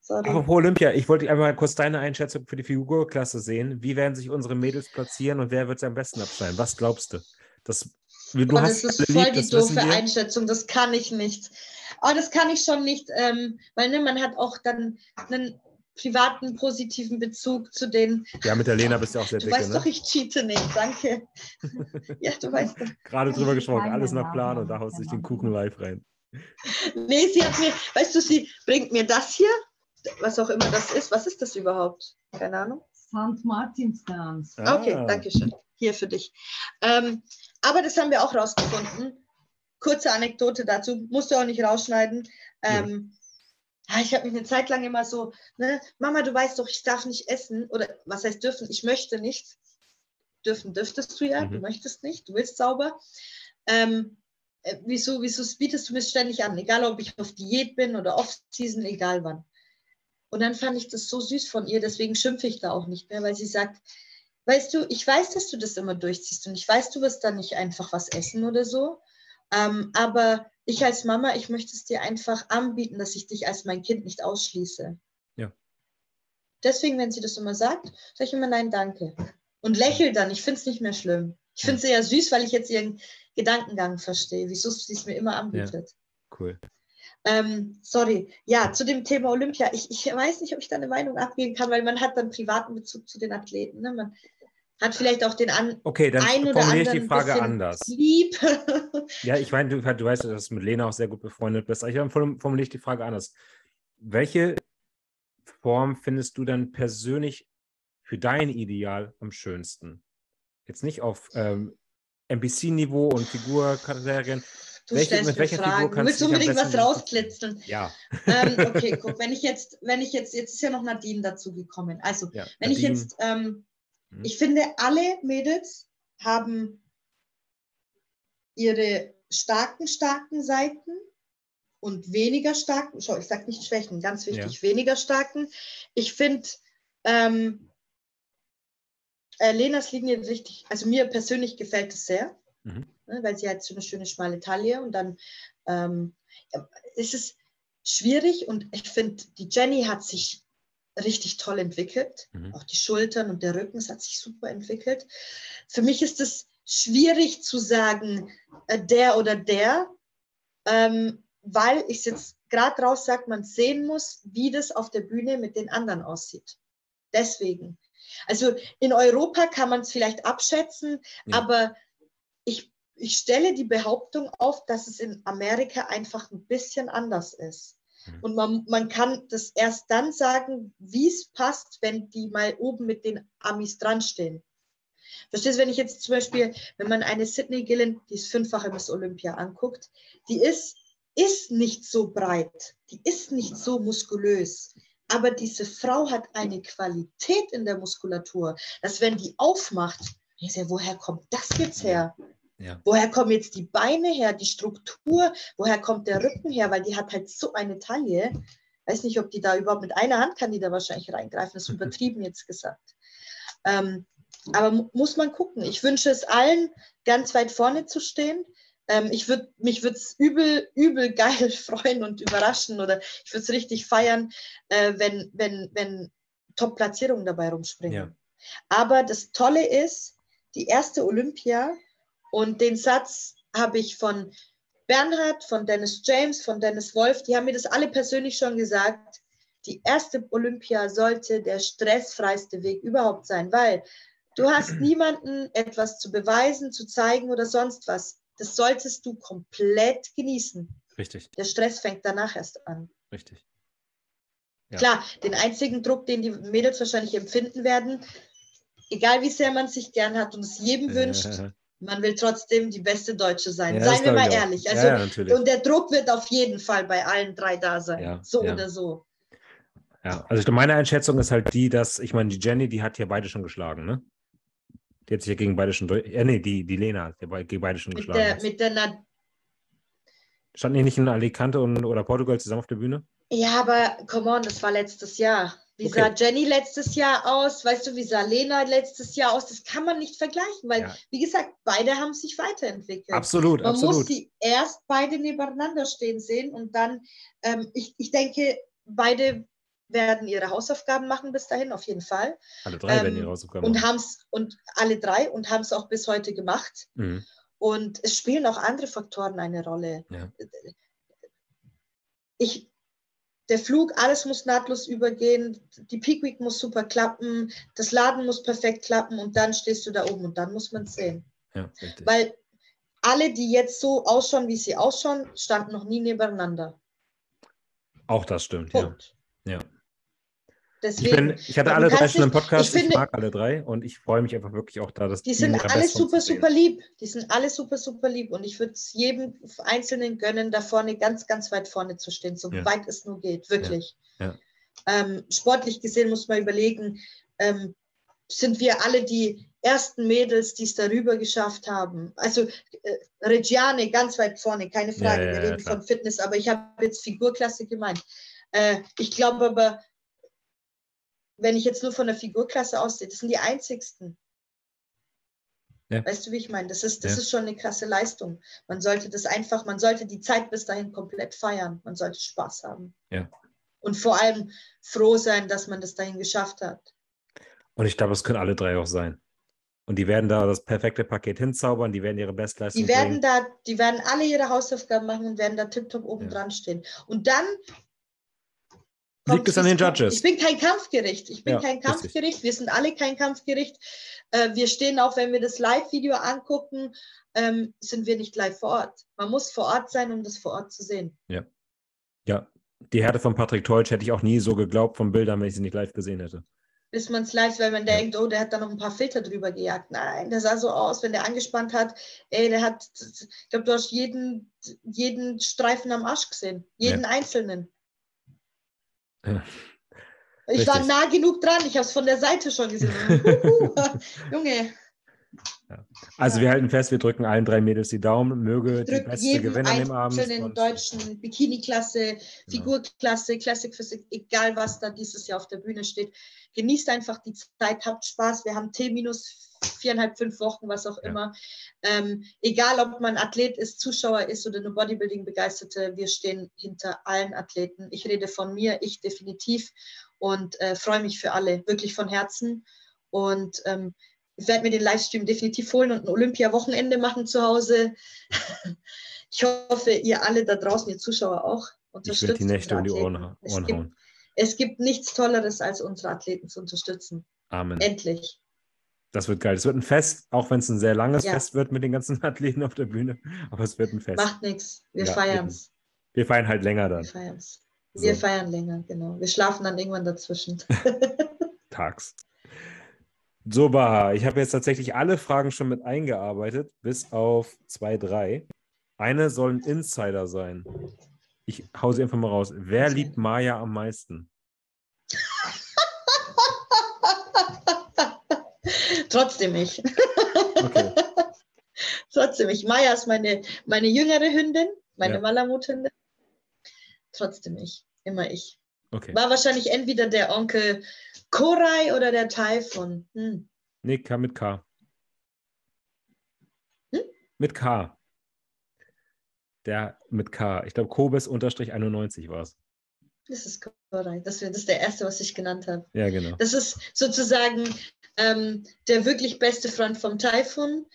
Sorry. Apropos Olympia, ich wollte einmal kurz deine Einschätzung für die Figurklasse sehen. Wie werden sich unsere Mädels platzieren und wer wird sie am besten abschneiden? Was glaubst du? Das Du oh, das ist voll lieb, die doofe Einschätzung, das kann ich nicht. Aber das kann ich schon nicht, ähm, weil ne, man hat auch dann einen privaten, positiven Bezug zu den. Ja, mit der Lena bist du auch sehr dicke. Du weißt ne? doch, ich cheate nicht, danke. ja, du weißt doch. Gerade drüber gesprochen, alles nach Plan und da haust du dich den Kuchen live rein. Nee, sie hat mir, weißt du, sie bringt mir das hier, was auch immer das ist. Was ist das überhaupt? Keine Ahnung. St. Martinstanz. Ah. Okay, danke schön. Hier für dich. Ähm, aber das haben wir auch rausgefunden. Kurze Anekdote dazu, musst du auch nicht rausschneiden. Ähm, ja. Ich habe mich eine Zeit lang immer so, ne, Mama, du weißt doch, ich darf nicht essen. Oder was heißt dürfen? Ich möchte nicht. Dürfen dürftest du ja, mhm. du möchtest nicht, du willst sauber. Ähm, äh, wieso, wieso bietest du mir ständig an? Egal, ob ich auf Diät bin oder Off-Season, egal wann. Und dann fand ich das so süß von ihr, deswegen schimpfe ich da auch nicht mehr, weil sie sagt, weißt du, ich weiß, dass du das immer durchziehst und ich weiß, du wirst dann nicht einfach was essen oder so, ähm, aber ich als Mama, ich möchte es dir einfach anbieten, dass ich dich als mein Kind nicht ausschließe. Ja. Deswegen, wenn sie das immer sagt, sage ich immer nein, danke. Und lächel dann, ich finde es nicht mehr schlimm. Ich finde es eher süß, weil ich jetzt ihren Gedankengang verstehe, wieso sie es mir immer anbietet. Ja. Cool. Ähm, sorry, ja, zu dem Thema Olympia. Ich, ich weiß nicht, ob ich da eine Meinung abgeben kann, weil man hat dann privaten Bezug zu den Athleten. Ne? Man hat vielleicht auch den an okay, dann ein oder anderen ich die Frage anders. Lieb. ja, ich meine, du, du, weißt, dass du mit Lena auch sehr gut befreundet bist. Ich formuliere ich die Frage anders. Welche Form findest du dann persönlich für dein Ideal am schönsten? Jetzt nicht auf ähm, NPC-Niveau und Figurkriterien, Du Welche, stellst mit welcher Fragen. Du willst unbedingt was rausklitzen. Ja. Ähm, okay, guck, wenn ich jetzt, wenn ich jetzt, jetzt ist ja noch Nadine dazu gekommen. Also, ja, wenn Nadine. ich jetzt, ähm, mhm. ich finde, alle Mädels haben ihre starken, starken Seiten und weniger starken, schau, ich sage nicht Schwächen, ganz wichtig, ja. weniger starken. Ich finde, ähm, äh, Lenas Linie richtig, also mir persönlich gefällt es sehr. Mhm ne, weil sie hat so eine schöne schmale Taille und dann ähm, ist es schwierig und ich finde, die Jenny hat sich richtig toll entwickelt. Mhm. Auch die Schultern und der Rücken, es hat sich super entwickelt. Für mich ist es schwierig zu sagen, äh, der oder der, ähm, weil ich jetzt gerade raus sage, man sehen muss, wie das auf der Bühne mit den anderen aussieht. Deswegen. Also in Europa kann man es vielleicht abschätzen, ja. aber ich ich stelle die Behauptung auf, dass es in Amerika einfach ein bisschen anders ist. Mhm. Und man, man kann das erst dann sagen, wie es passt, wenn die mal oben mit den Amis dran stehen. Verstehst du, wenn ich jetzt zum Beispiel, wenn man eine Sydney Gillen, die ist fünffache Miss Olympia, anguckt, die ist, ist nicht so breit, die ist nicht so muskulös. Aber diese Frau hat eine Qualität in der Muskulatur, dass wenn die aufmacht, ich sage, woher kommt das jetzt her? Ja. Woher kommen jetzt die Beine her, die Struktur? Woher kommt der Rücken her? Weil die hat halt so eine Taille. Weiß nicht, ob die da überhaupt mit einer Hand kann die da wahrscheinlich reingreifen. Das ist übertrieben jetzt gesagt. Ähm, aber muss man gucken. Ich wünsche es allen, ganz weit vorne zu stehen. Ähm, ich würd, mich würde es übel, übel geil freuen und überraschen oder ich würde es richtig feiern, äh, wenn, wenn, wenn Top-Platzierungen dabei rumspringen. Ja. Aber das Tolle ist, die erste Olympia und den Satz habe ich von Bernhard, von Dennis James, von Dennis Wolf, die haben mir das alle persönlich schon gesagt. Die erste Olympia sollte der stressfreiste Weg überhaupt sein, weil du hast niemanden etwas zu beweisen, zu zeigen oder sonst was. Das solltest du komplett genießen. Richtig. Der Stress fängt danach erst an. Richtig. Ja. Klar, den einzigen Druck, den die Mädels wahrscheinlich empfinden werden, egal wie sehr man sich gern hat und es jedem wünscht, man will trotzdem die beste Deutsche sein. Ja, Seien wir mal ehrlich. Also, ja, und der Druck wird auf jeden Fall bei allen drei da sein. so oder so. Ja, also meine Einschätzung ist halt die, dass, ich meine, die Jenny, die hat ja beide schon geschlagen, ne? Die hat sich ja gegen beide schon, äh, nee, die, die Lena hat ja gegen beide schon mit geschlagen. Der, mit der Na Standen die nicht in Alicante und, oder Portugal zusammen auf der Bühne? Ja, aber come on, das war letztes Jahr. Wie okay. sah Jenny letztes Jahr aus? Weißt du, wie sah Lena letztes Jahr aus? Das kann man nicht vergleichen, weil, ja. wie gesagt, beide haben sich weiterentwickelt. Absolut, man absolut. muss sie erst beide nebeneinander stehen sehen und dann, ähm, ich, ich denke, beide werden ihre Hausaufgaben machen bis dahin, auf jeden Fall. Alle drei ähm, werden ihre Hausaufgaben und machen. und alle drei und haben es auch bis heute gemacht. Mhm. Und es spielen auch andere Faktoren eine Rolle. Ja. Ich, der Flug, alles muss nahtlos übergehen, die Peak Week muss super klappen, das Laden muss perfekt klappen und dann stehst du da oben und dann muss man es sehen. Ja. Weil alle, die jetzt so ausschauen, wie sie ausschauen, standen noch nie nebeneinander. Auch das stimmt, ja. Punkt. ja. Deswegen, Ich, bin, ich hatte alle drei schon im Podcast, ich ich, finde- mag alle drei und ich freue mich einfach wirklich auch da, dass die sind alle super, super lieb. Die sind alle super, super lieb. Und ich würde es jedem Einzelnen gönnen, da vorne ganz, ganz weit vorne zu stehen, so Ja. weit es nur geht, wirklich. Ja. Ähm, sportlich gesehen muss man überlegen, ähm, sind wir alle die ersten Mädels, die es darüber geschafft haben. Also äh, Reggiane ganz weit vorne, keine Frage. Ja, ja, wir ja, reden von Fitness, aber ich habe jetzt Figurklasse gemeint. Äh, ich glaube aber, wenn ich jetzt nur von der Figurklasse aussehe, das sind die einzigsten. Ja. Weißt du, wie ich meine? Das ist, das Ja. ist schon eine krasse Leistung. Man sollte das einfach, man sollte die Zeit bis dahin komplett feiern. Man sollte Spaß haben. Ja. Und vor allem froh sein, dass man das dahin geschafft hat. Und ich glaube, es können alle drei auch sein. Und die werden da das perfekte Paket hinzaubern, die werden ihre Bestleistung Die werden bringen. da, die werden alle ihre Hausaufgaben machen und werden da tipptopp oben Ja. dran stehen. Und dann Liegt es an den. Judges. Ich bin kein Kampfgericht. Ich bin Ja, kein richtig. Kampfgericht. Wir sind alle kein Kampfgericht. Äh, wir stehen auch, wenn wir das Live-Video angucken, ähm, sind wir nicht live vor Ort. Man muss vor Ort sein, um das vor Ort zu sehen. Ja, die Härte von Patrick Teutsch hätte ich auch nie so geglaubt von Bildern, wenn ich sie nicht live gesehen hätte. Bis man es live, weil man Ja. denkt, oh, der hat da noch ein paar Filter drüber gejagt. Nein, der sah so aus, wenn der angespannt hat. Ey, der hat, ich glaube, du hast jeden, jeden Streifen am Arsch gesehen. Jeden einzelnen. Ja. Ich war Richtig. nah genug dran, ich habe es von der Seite schon gesehen. Huhu, Also Ja. wir halten fest, wir drücken allen drei Mädels die Daumen, möge die beste jedem gewinnen an dem Abend. und- deutschen Bikini-Klasse, Genau. Figurklasse, Classic Physik, egal was da dieses Jahr auf der Bühne steht. Genießt einfach die Zeit, habt Spaß. Wir haben T minus viereinhalb, fünf Wochen, was auch Ja. immer. Ähm, egal, ob man Athlet ist, Zuschauer ist oder nur Bodybuilding-Begeisterte, wir stehen hinter allen Athleten. Ich rede von mir, ich definitiv und äh, freue mich für alle, wirklich von Herzen. Und ähm, ich werde mir den Livestream definitiv holen und ein Olympia-Wochenende machen zu Hause. Ich hoffe, ihr alle da draußen, ihr Zuschauer auch, Ich unterstützt werde die Nächte um die Ohren, Athleten. Es gibt, hauen. es gibt nichts Tolleres, als unsere Athleten zu unterstützen. Amen. Endlich. Das wird geil. Es wird ein Fest, auch wenn es ein sehr langes Ja. Fest wird mit den ganzen Athleten auf der Bühne. Aber es wird ein Fest. Macht nichts. Wir Ja, feiern es. Wir feiern halt länger Wir dann, feiern es. Wir So. feiern länger, genau. Wir schlafen dann irgendwann dazwischen. tags. So, Baha, ich habe jetzt tatsächlich alle Fragen schon mit eingearbeitet, bis auf zwei, drei. Eine soll ein Insider sein. Ich hau sie einfach mal raus. Wer liebt Maya am meisten? Trotzdem ich. Okay. Trotzdem ich. Maya ist meine, meine jüngere Hündin, meine Ja. Malamut-Hündin. Trotzdem ich. Immer ich. Okay. War wahrscheinlich entweder der Onkel Korai oder der Taifun. Hm. Nee, K mit K. Hm? Mit K. Der mit K. Ich glaube, Kobes unterstrich 91 war es. Das ist Korai. Das, ist der erste, was ich genannt habe. Ja, genau. Das ist sozusagen ähm, der wirklich beste Freund vom Taifun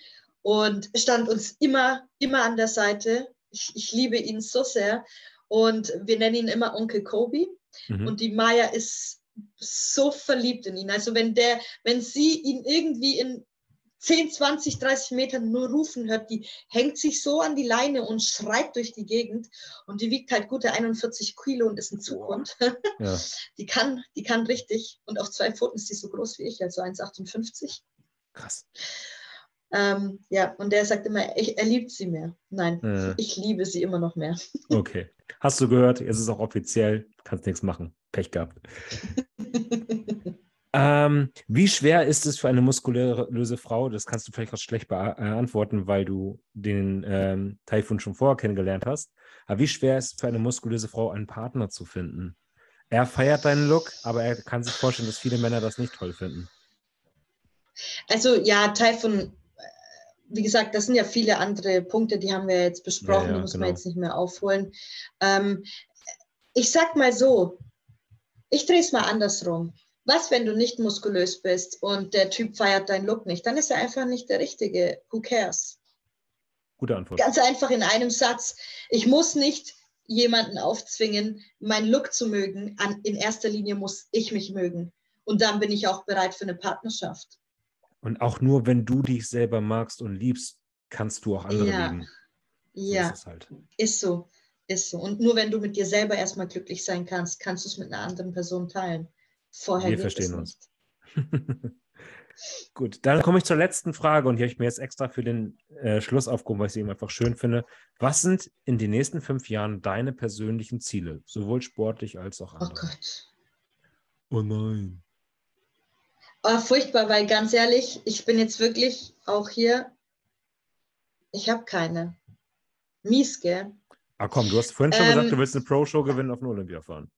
und stand uns immer, immer an der Seite. Ich, ich liebe ihn so sehr. Und wir nennen ihn immer Onkel Kobe. Mhm. Und die Maya ist so verliebt in ihn. Also wenn der, wenn sie ihn irgendwie in 10, 20, 30 Metern nur rufen hört, die hängt sich so an die Leine und schreit durch die Gegend. Und die wiegt halt gute 41 Kilo und ist ein Zughund. Ja. Die kann, die kann richtig. Und auf zwei Pfoten ist sie so groß wie ich, also 1,58. Krass. Ähm, ja, und der sagt immer, ich, er liebt sie mehr. Nein, Äh, ich liebe sie immer noch mehr. okay. Hast du gehört? Jetzt ist es auch offiziell. Kannst nichts machen. Pech gehabt. Ähm, wie schwer ist es für eine muskulöse Frau? Das kannst du vielleicht auch schlecht beantworten, weil du den ähm, Taifun schon vorher kennengelernt hast. Aber wie schwer ist es für eine muskulöse Frau, einen Partner zu finden? Er feiert deinen Look, aber er kann sich vorstellen, dass viele Männer das nicht toll finden. Also ja, Taifun, äh, wie gesagt, das sind ja viele andere Punkte, die haben wir jetzt besprochen, Ja, ja, die muss genau. man jetzt nicht mehr aufholen. Ähm, ich sag mal so, ich drehe es mal andersrum. Was, wenn du nicht muskulös bist und der Typ feiert deinen Look nicht? Dann ist er einfach nicht der Richtige. Who cares? Gute Antwort. Ganz einfach in einem Satz. Ich muss nicht jemanden aufzwingen, meinen Look zu mögen. An, in erster Linie muss ich mich mögen. Und dann bin ich auch bereit für eine Partnerschaft. Und auch nur, wenn du dich selber magst und liebst, kannst du auch andere Ja. lieben. So Ja, ist halt. ist so. Ist so. Und nur wenn du mit dir selber erstmal glücklich sein kannst, kannst du es mit einer anderen Person teilen. Vorher Wir verstehen uns. Gut, dann komme ich zur letzten Frage und die habe ich mir jetzt extra für den äh, Schluss aufgehoben, weil ich sie eben einfach schön finde. Was sind in den nächsten fünf Jahren deine persönlichen Ziele, sowohl sportlich als auch Oh andere? Gott. Oh nein. Oh, furchtbar, weil ganz ehrlich, ich bin jetzt wirklich auch hier. Ich habe keine. Mies, gell? Ah komm, du hast vorhin schon Ähm, gesagt, du willst eine Pro-Show gewinnen auf eine Olympia fahren.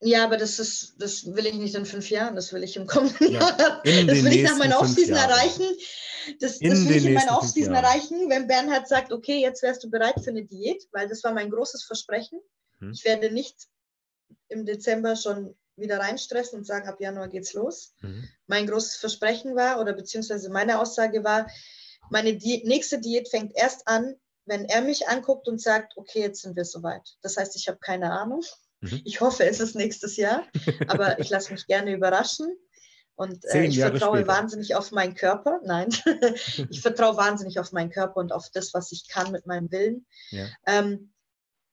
Ja, aber das ist, das will ich nicht in fünf Jahren, das will ich im kommenden Ja, Jahr. in Das will ich nach meiner Offseason Jahren. erreichen. Das, das will ich in meiner Offseason Jahren. erreichen, wenn Bernhard sagt, okay, jetzt wärst du bereit für eine Diät, weil das war mein großes Versprechen. Hm. Ich werde nicht im Dezember schon wieder reinstressen und sagen, ab Januar geht's los. Mhm. mein großes Versprechen war oder beziehungsweise meine Aussage war, meine Di nächste Diät fängt erst an, wenn er mich anguckt und sagt, okay, jetzt sind wir soweit. Das heißt, ich habe keine Ahnung. Mhm. Ich hoffe, es ist nächstes Jahr, aber ich lasse mich gerne überraschen. Und äh, ich vertraue später. wahnsinnig auf meinen Körper. Nein, ich vertraue wahnsinnig auf meinen Körper und auf das, was ich kann mit meinem Willen. Ja. Ähm,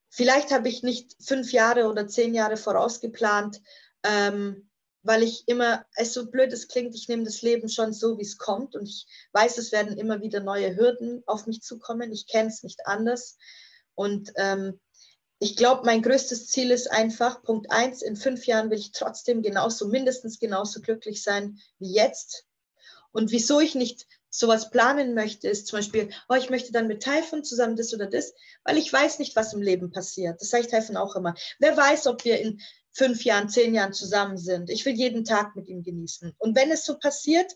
vielleicht habe ich nicht fünf Jahre oder zehn Jahre vorausgeplant, ähm, weil ich immer, es so blöd es klingt, ich nehme das Leben schon so, wie es kommt und ich weiß, es werden immer wieder neue Hürden auf mich zukommen. Ich kenne es nicht anders. Und ähm, ich glaube, mein größtes Ziel ist einfach, Punkt eins, in fünf Jahren will ich trotzdem genauso, mindestens genauso glücklich sein wie jetzt. Und wieso ich nicht sowas planen möchte, ist zum Beispiel, oh, ich möchte dann mit Taifun zusammen das oder das, weil ich weiß nicht, was im Leben passiert. Das sage ich Taifun auch immer. Wer weiß, ob wir in fünf Jahren, zehn Jahren zusammen sind. Ich will jeden Tag mit ihm genießen. Und wenn es so passiert,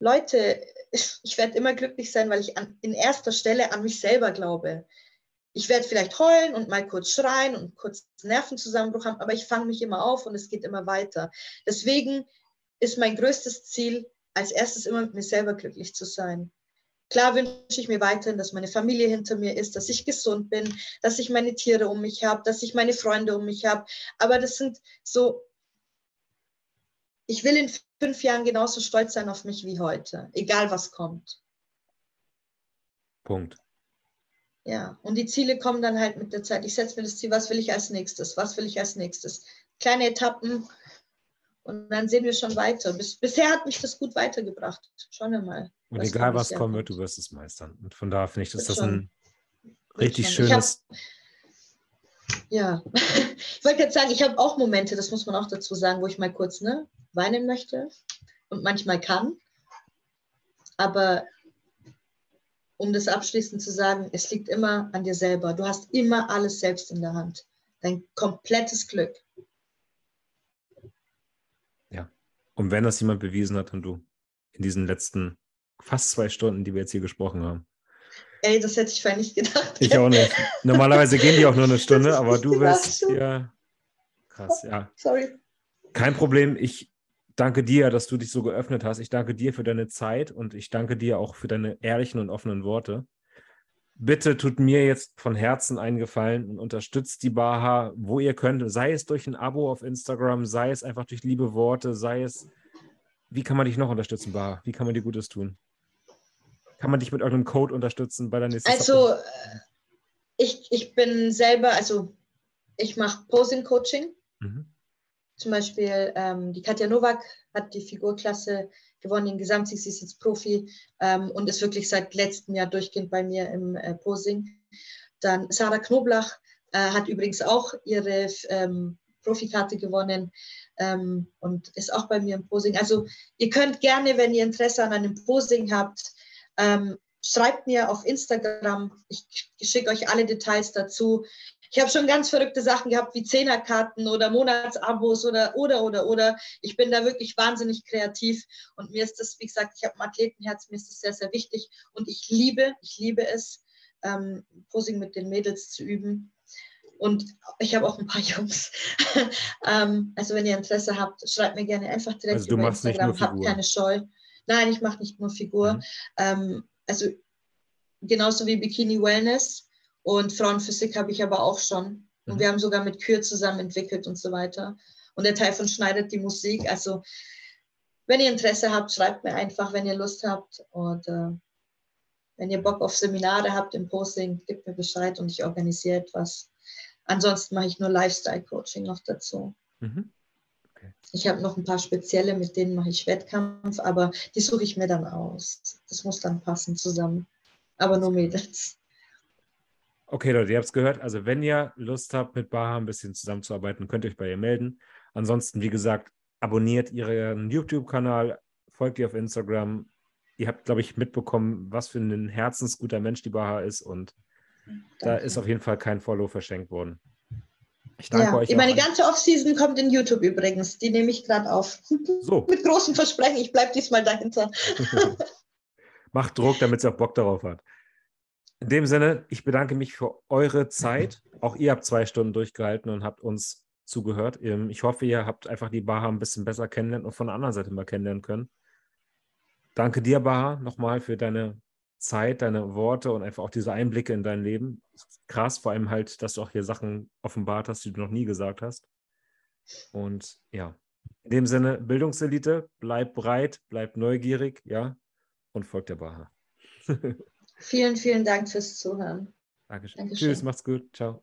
Leute, ich werde immer glücklich sein, weil ich an, in erster Stelle an mich selber glaube. Ich werde vielleicht heulen und mal kurz schreien und kurz Nervenzusammenbruch haben, aber ich fange mich immer auf und es geht immer weiter. Deswegen ist mein größtes Ziel, als erstes immer mit mir selber glücklich zu sein. Klar wünsche ich mir weiterhin, dass meine Familie hinter mir ist, dass ich gesund bin, dass ich meine Tiere um mich habe, dass ich meine Freunde um mich habe. Aber das sind so, ich will in fünf Jahren genauso stolz sein auf mich wie heute, egal was kommt. Punkt. Ja, und die Ziele kommen dann halt mit der Zeit. Ich setze mir das Ziel, was will ich als nächstes? Was will ich als nächstes? Kleine Etappen und dann sehen wir schon weiter. Bis, bisher hat mich das gut weitergebracht. Schauen wir mal. Und egal, was kommen wird, kommt. du wirst es meistern. Und von daher finde ich, ist Wird das ein richtig schon. Ich hab- schönes. Ja, ich wollte jetzt sagen, ich habe auch Momente, das muss man auch dazu sagen, wo ich mal kurz ne, weinen möchte und manchmal kann. Aber um das abschließend zu sagen, es liegt immer an dir selber. Du hast immer alles selbst in der Hand. Dein komplettes Glück. Und wenn das jemand bewiesen hat und du in diesen letzten fast zwei Stunden, die wir jetzt hier gesprochen haben. Ey, das hätte ich vorher nicht gedacht. Ich auch nicht. Normalerweise gehen die auch nur eine Stunde, aber du bist ja krass, ja. Sorry. Kein Problem. Ich danke dir, dass du dich so geöffnet hast. Ich danke dir für deine Zeit und ich danke dir auch für deine ehrlichen und offenen Worte. Bitte tut mir jetzt von Herzen einen Gefallen und unterstützt die Baha, wo ihr könnt. Sei es durch ein Abo auf Instagram, sei es einfach durch liebe Worte, sei es. Wie kann man dich noch unterstützen, Baha? Wie kann man dir Gutes tun? Kann man dich mit irgendeinem Code unterstützen bei der nächsten Also, äh, ich, ich bin selber, also ich mache Posing-Coaching. Mhm. Zum Beispiel ähm, die Katja Nowak hat die Figurklasse gewonnen, den Gesamtsieg, sie ist jetzt Profi ähm, und ist wirklich seit letztem Jahr durchgehend bei mir im äh, Posing. Dann Sarah Knoblach äh, hat übrigens auch ihre ähm, Profikarte gewonnen ähm, und ist auch bei mir im Posing. Also ihr könnt gerne, wenn ihr Interesse an einem Posing habt, ähm, schreibt mir auf Instagram. Ich schicke euch alle Details dazu. Ich habe schon ganz verrückte Sachen gehabt, wie Zehnerkarten oder Monatsabos oder, oder, oder, oder. Ich bin da wirklich wahnsinnig kreativ und mir ist das, wie gesagt, ich habe ein Athletenherz, mir ist das sehr, sehr wichtig und ich liebe, ich liebe es, ähm, Posing mit den Mädels zu üben. Und ich habe auch ein paar Jungs. ähm, also wenn ihr Interesse habt, schreibt mir gerne einfach direkt Also du über machst nicht Instagram. nur Habt Figur. keine Scheu. Nein, ich mache nicht nur Figur. Mhm. Ähm, also genauso wie Bikini Wellness. Und Frauenphysik habe ich aber auch schon. Und mhm. wir haben sogar mit Kür zusammen entwickelt und so weiter. Und der Teil von schneidet die Musik. Also, wenn ihr Interesse habt, schreibt mir einfach, wenn ihr Lust habt. Und äh, wenn ihr Bock auf Seminare habt im Posting, gebt mir Bescheid und ich organisiere etwas. Ansonsten mache ich nur Lifestyle-Coaching noch dazu. Mhm. Okay. Ich habe noch ein paar spezielle, mit denen mache ich Wettkampf, aber die suche ich mir dann aus. Das muss dann passen zusammen. Aber nur Mädels. Okay, Leute, ihr habt es gehört. Also, wenn ihr Lust habt, mit Baha ein bisschen zusammenzuarbeiten, könnt ihr euch bei ihr melden. Ansonsten, wie gesagt, abonniert ihren YouTube-Kanal, folgt ihr auf Instagram. Ihr habt, glaube ich, mitbekommen, was für ein herzensguter Mensch die Baha ist und Danke. da ist auf jeden Fall kein Follow verschenkt worden. Ich danke ja, euch. Meine ganze Offseason kommt in YouTube übrigens. Die nehme ich gerade auf. So. Mit großem Versprechen, ich bleibe diesmal dahinter. Macht Druck, damit sie auch Bock darauf hat. In dem Sinne, ich bedanke mich für eure Zeit. Auch ihr habt zwei Stunden durchgehalten und habt uns zugehört. Ähm, ich hoffe, ihr habt einfach die Baha ein bisschen besser kennenlernen und von der anderen Seite mal kennenlernen können. Danke dir, Baha, nochmal für deine Zeit, deine Worte und einfach auch diese Einblicke in dein Leben. Krass, vor allem halt, dass du auch hier Sachen offenbart hast, die du noch nie gesagt hast. Und ja, in dem Sinne, Bildungselite, bleib breit, bleib neugierig, ja, und folgt der Baha. vielen, vielen Dank fürs Zuhören. Dankeschön. Dankeschön. Tschüss, macht's gut. Ciao.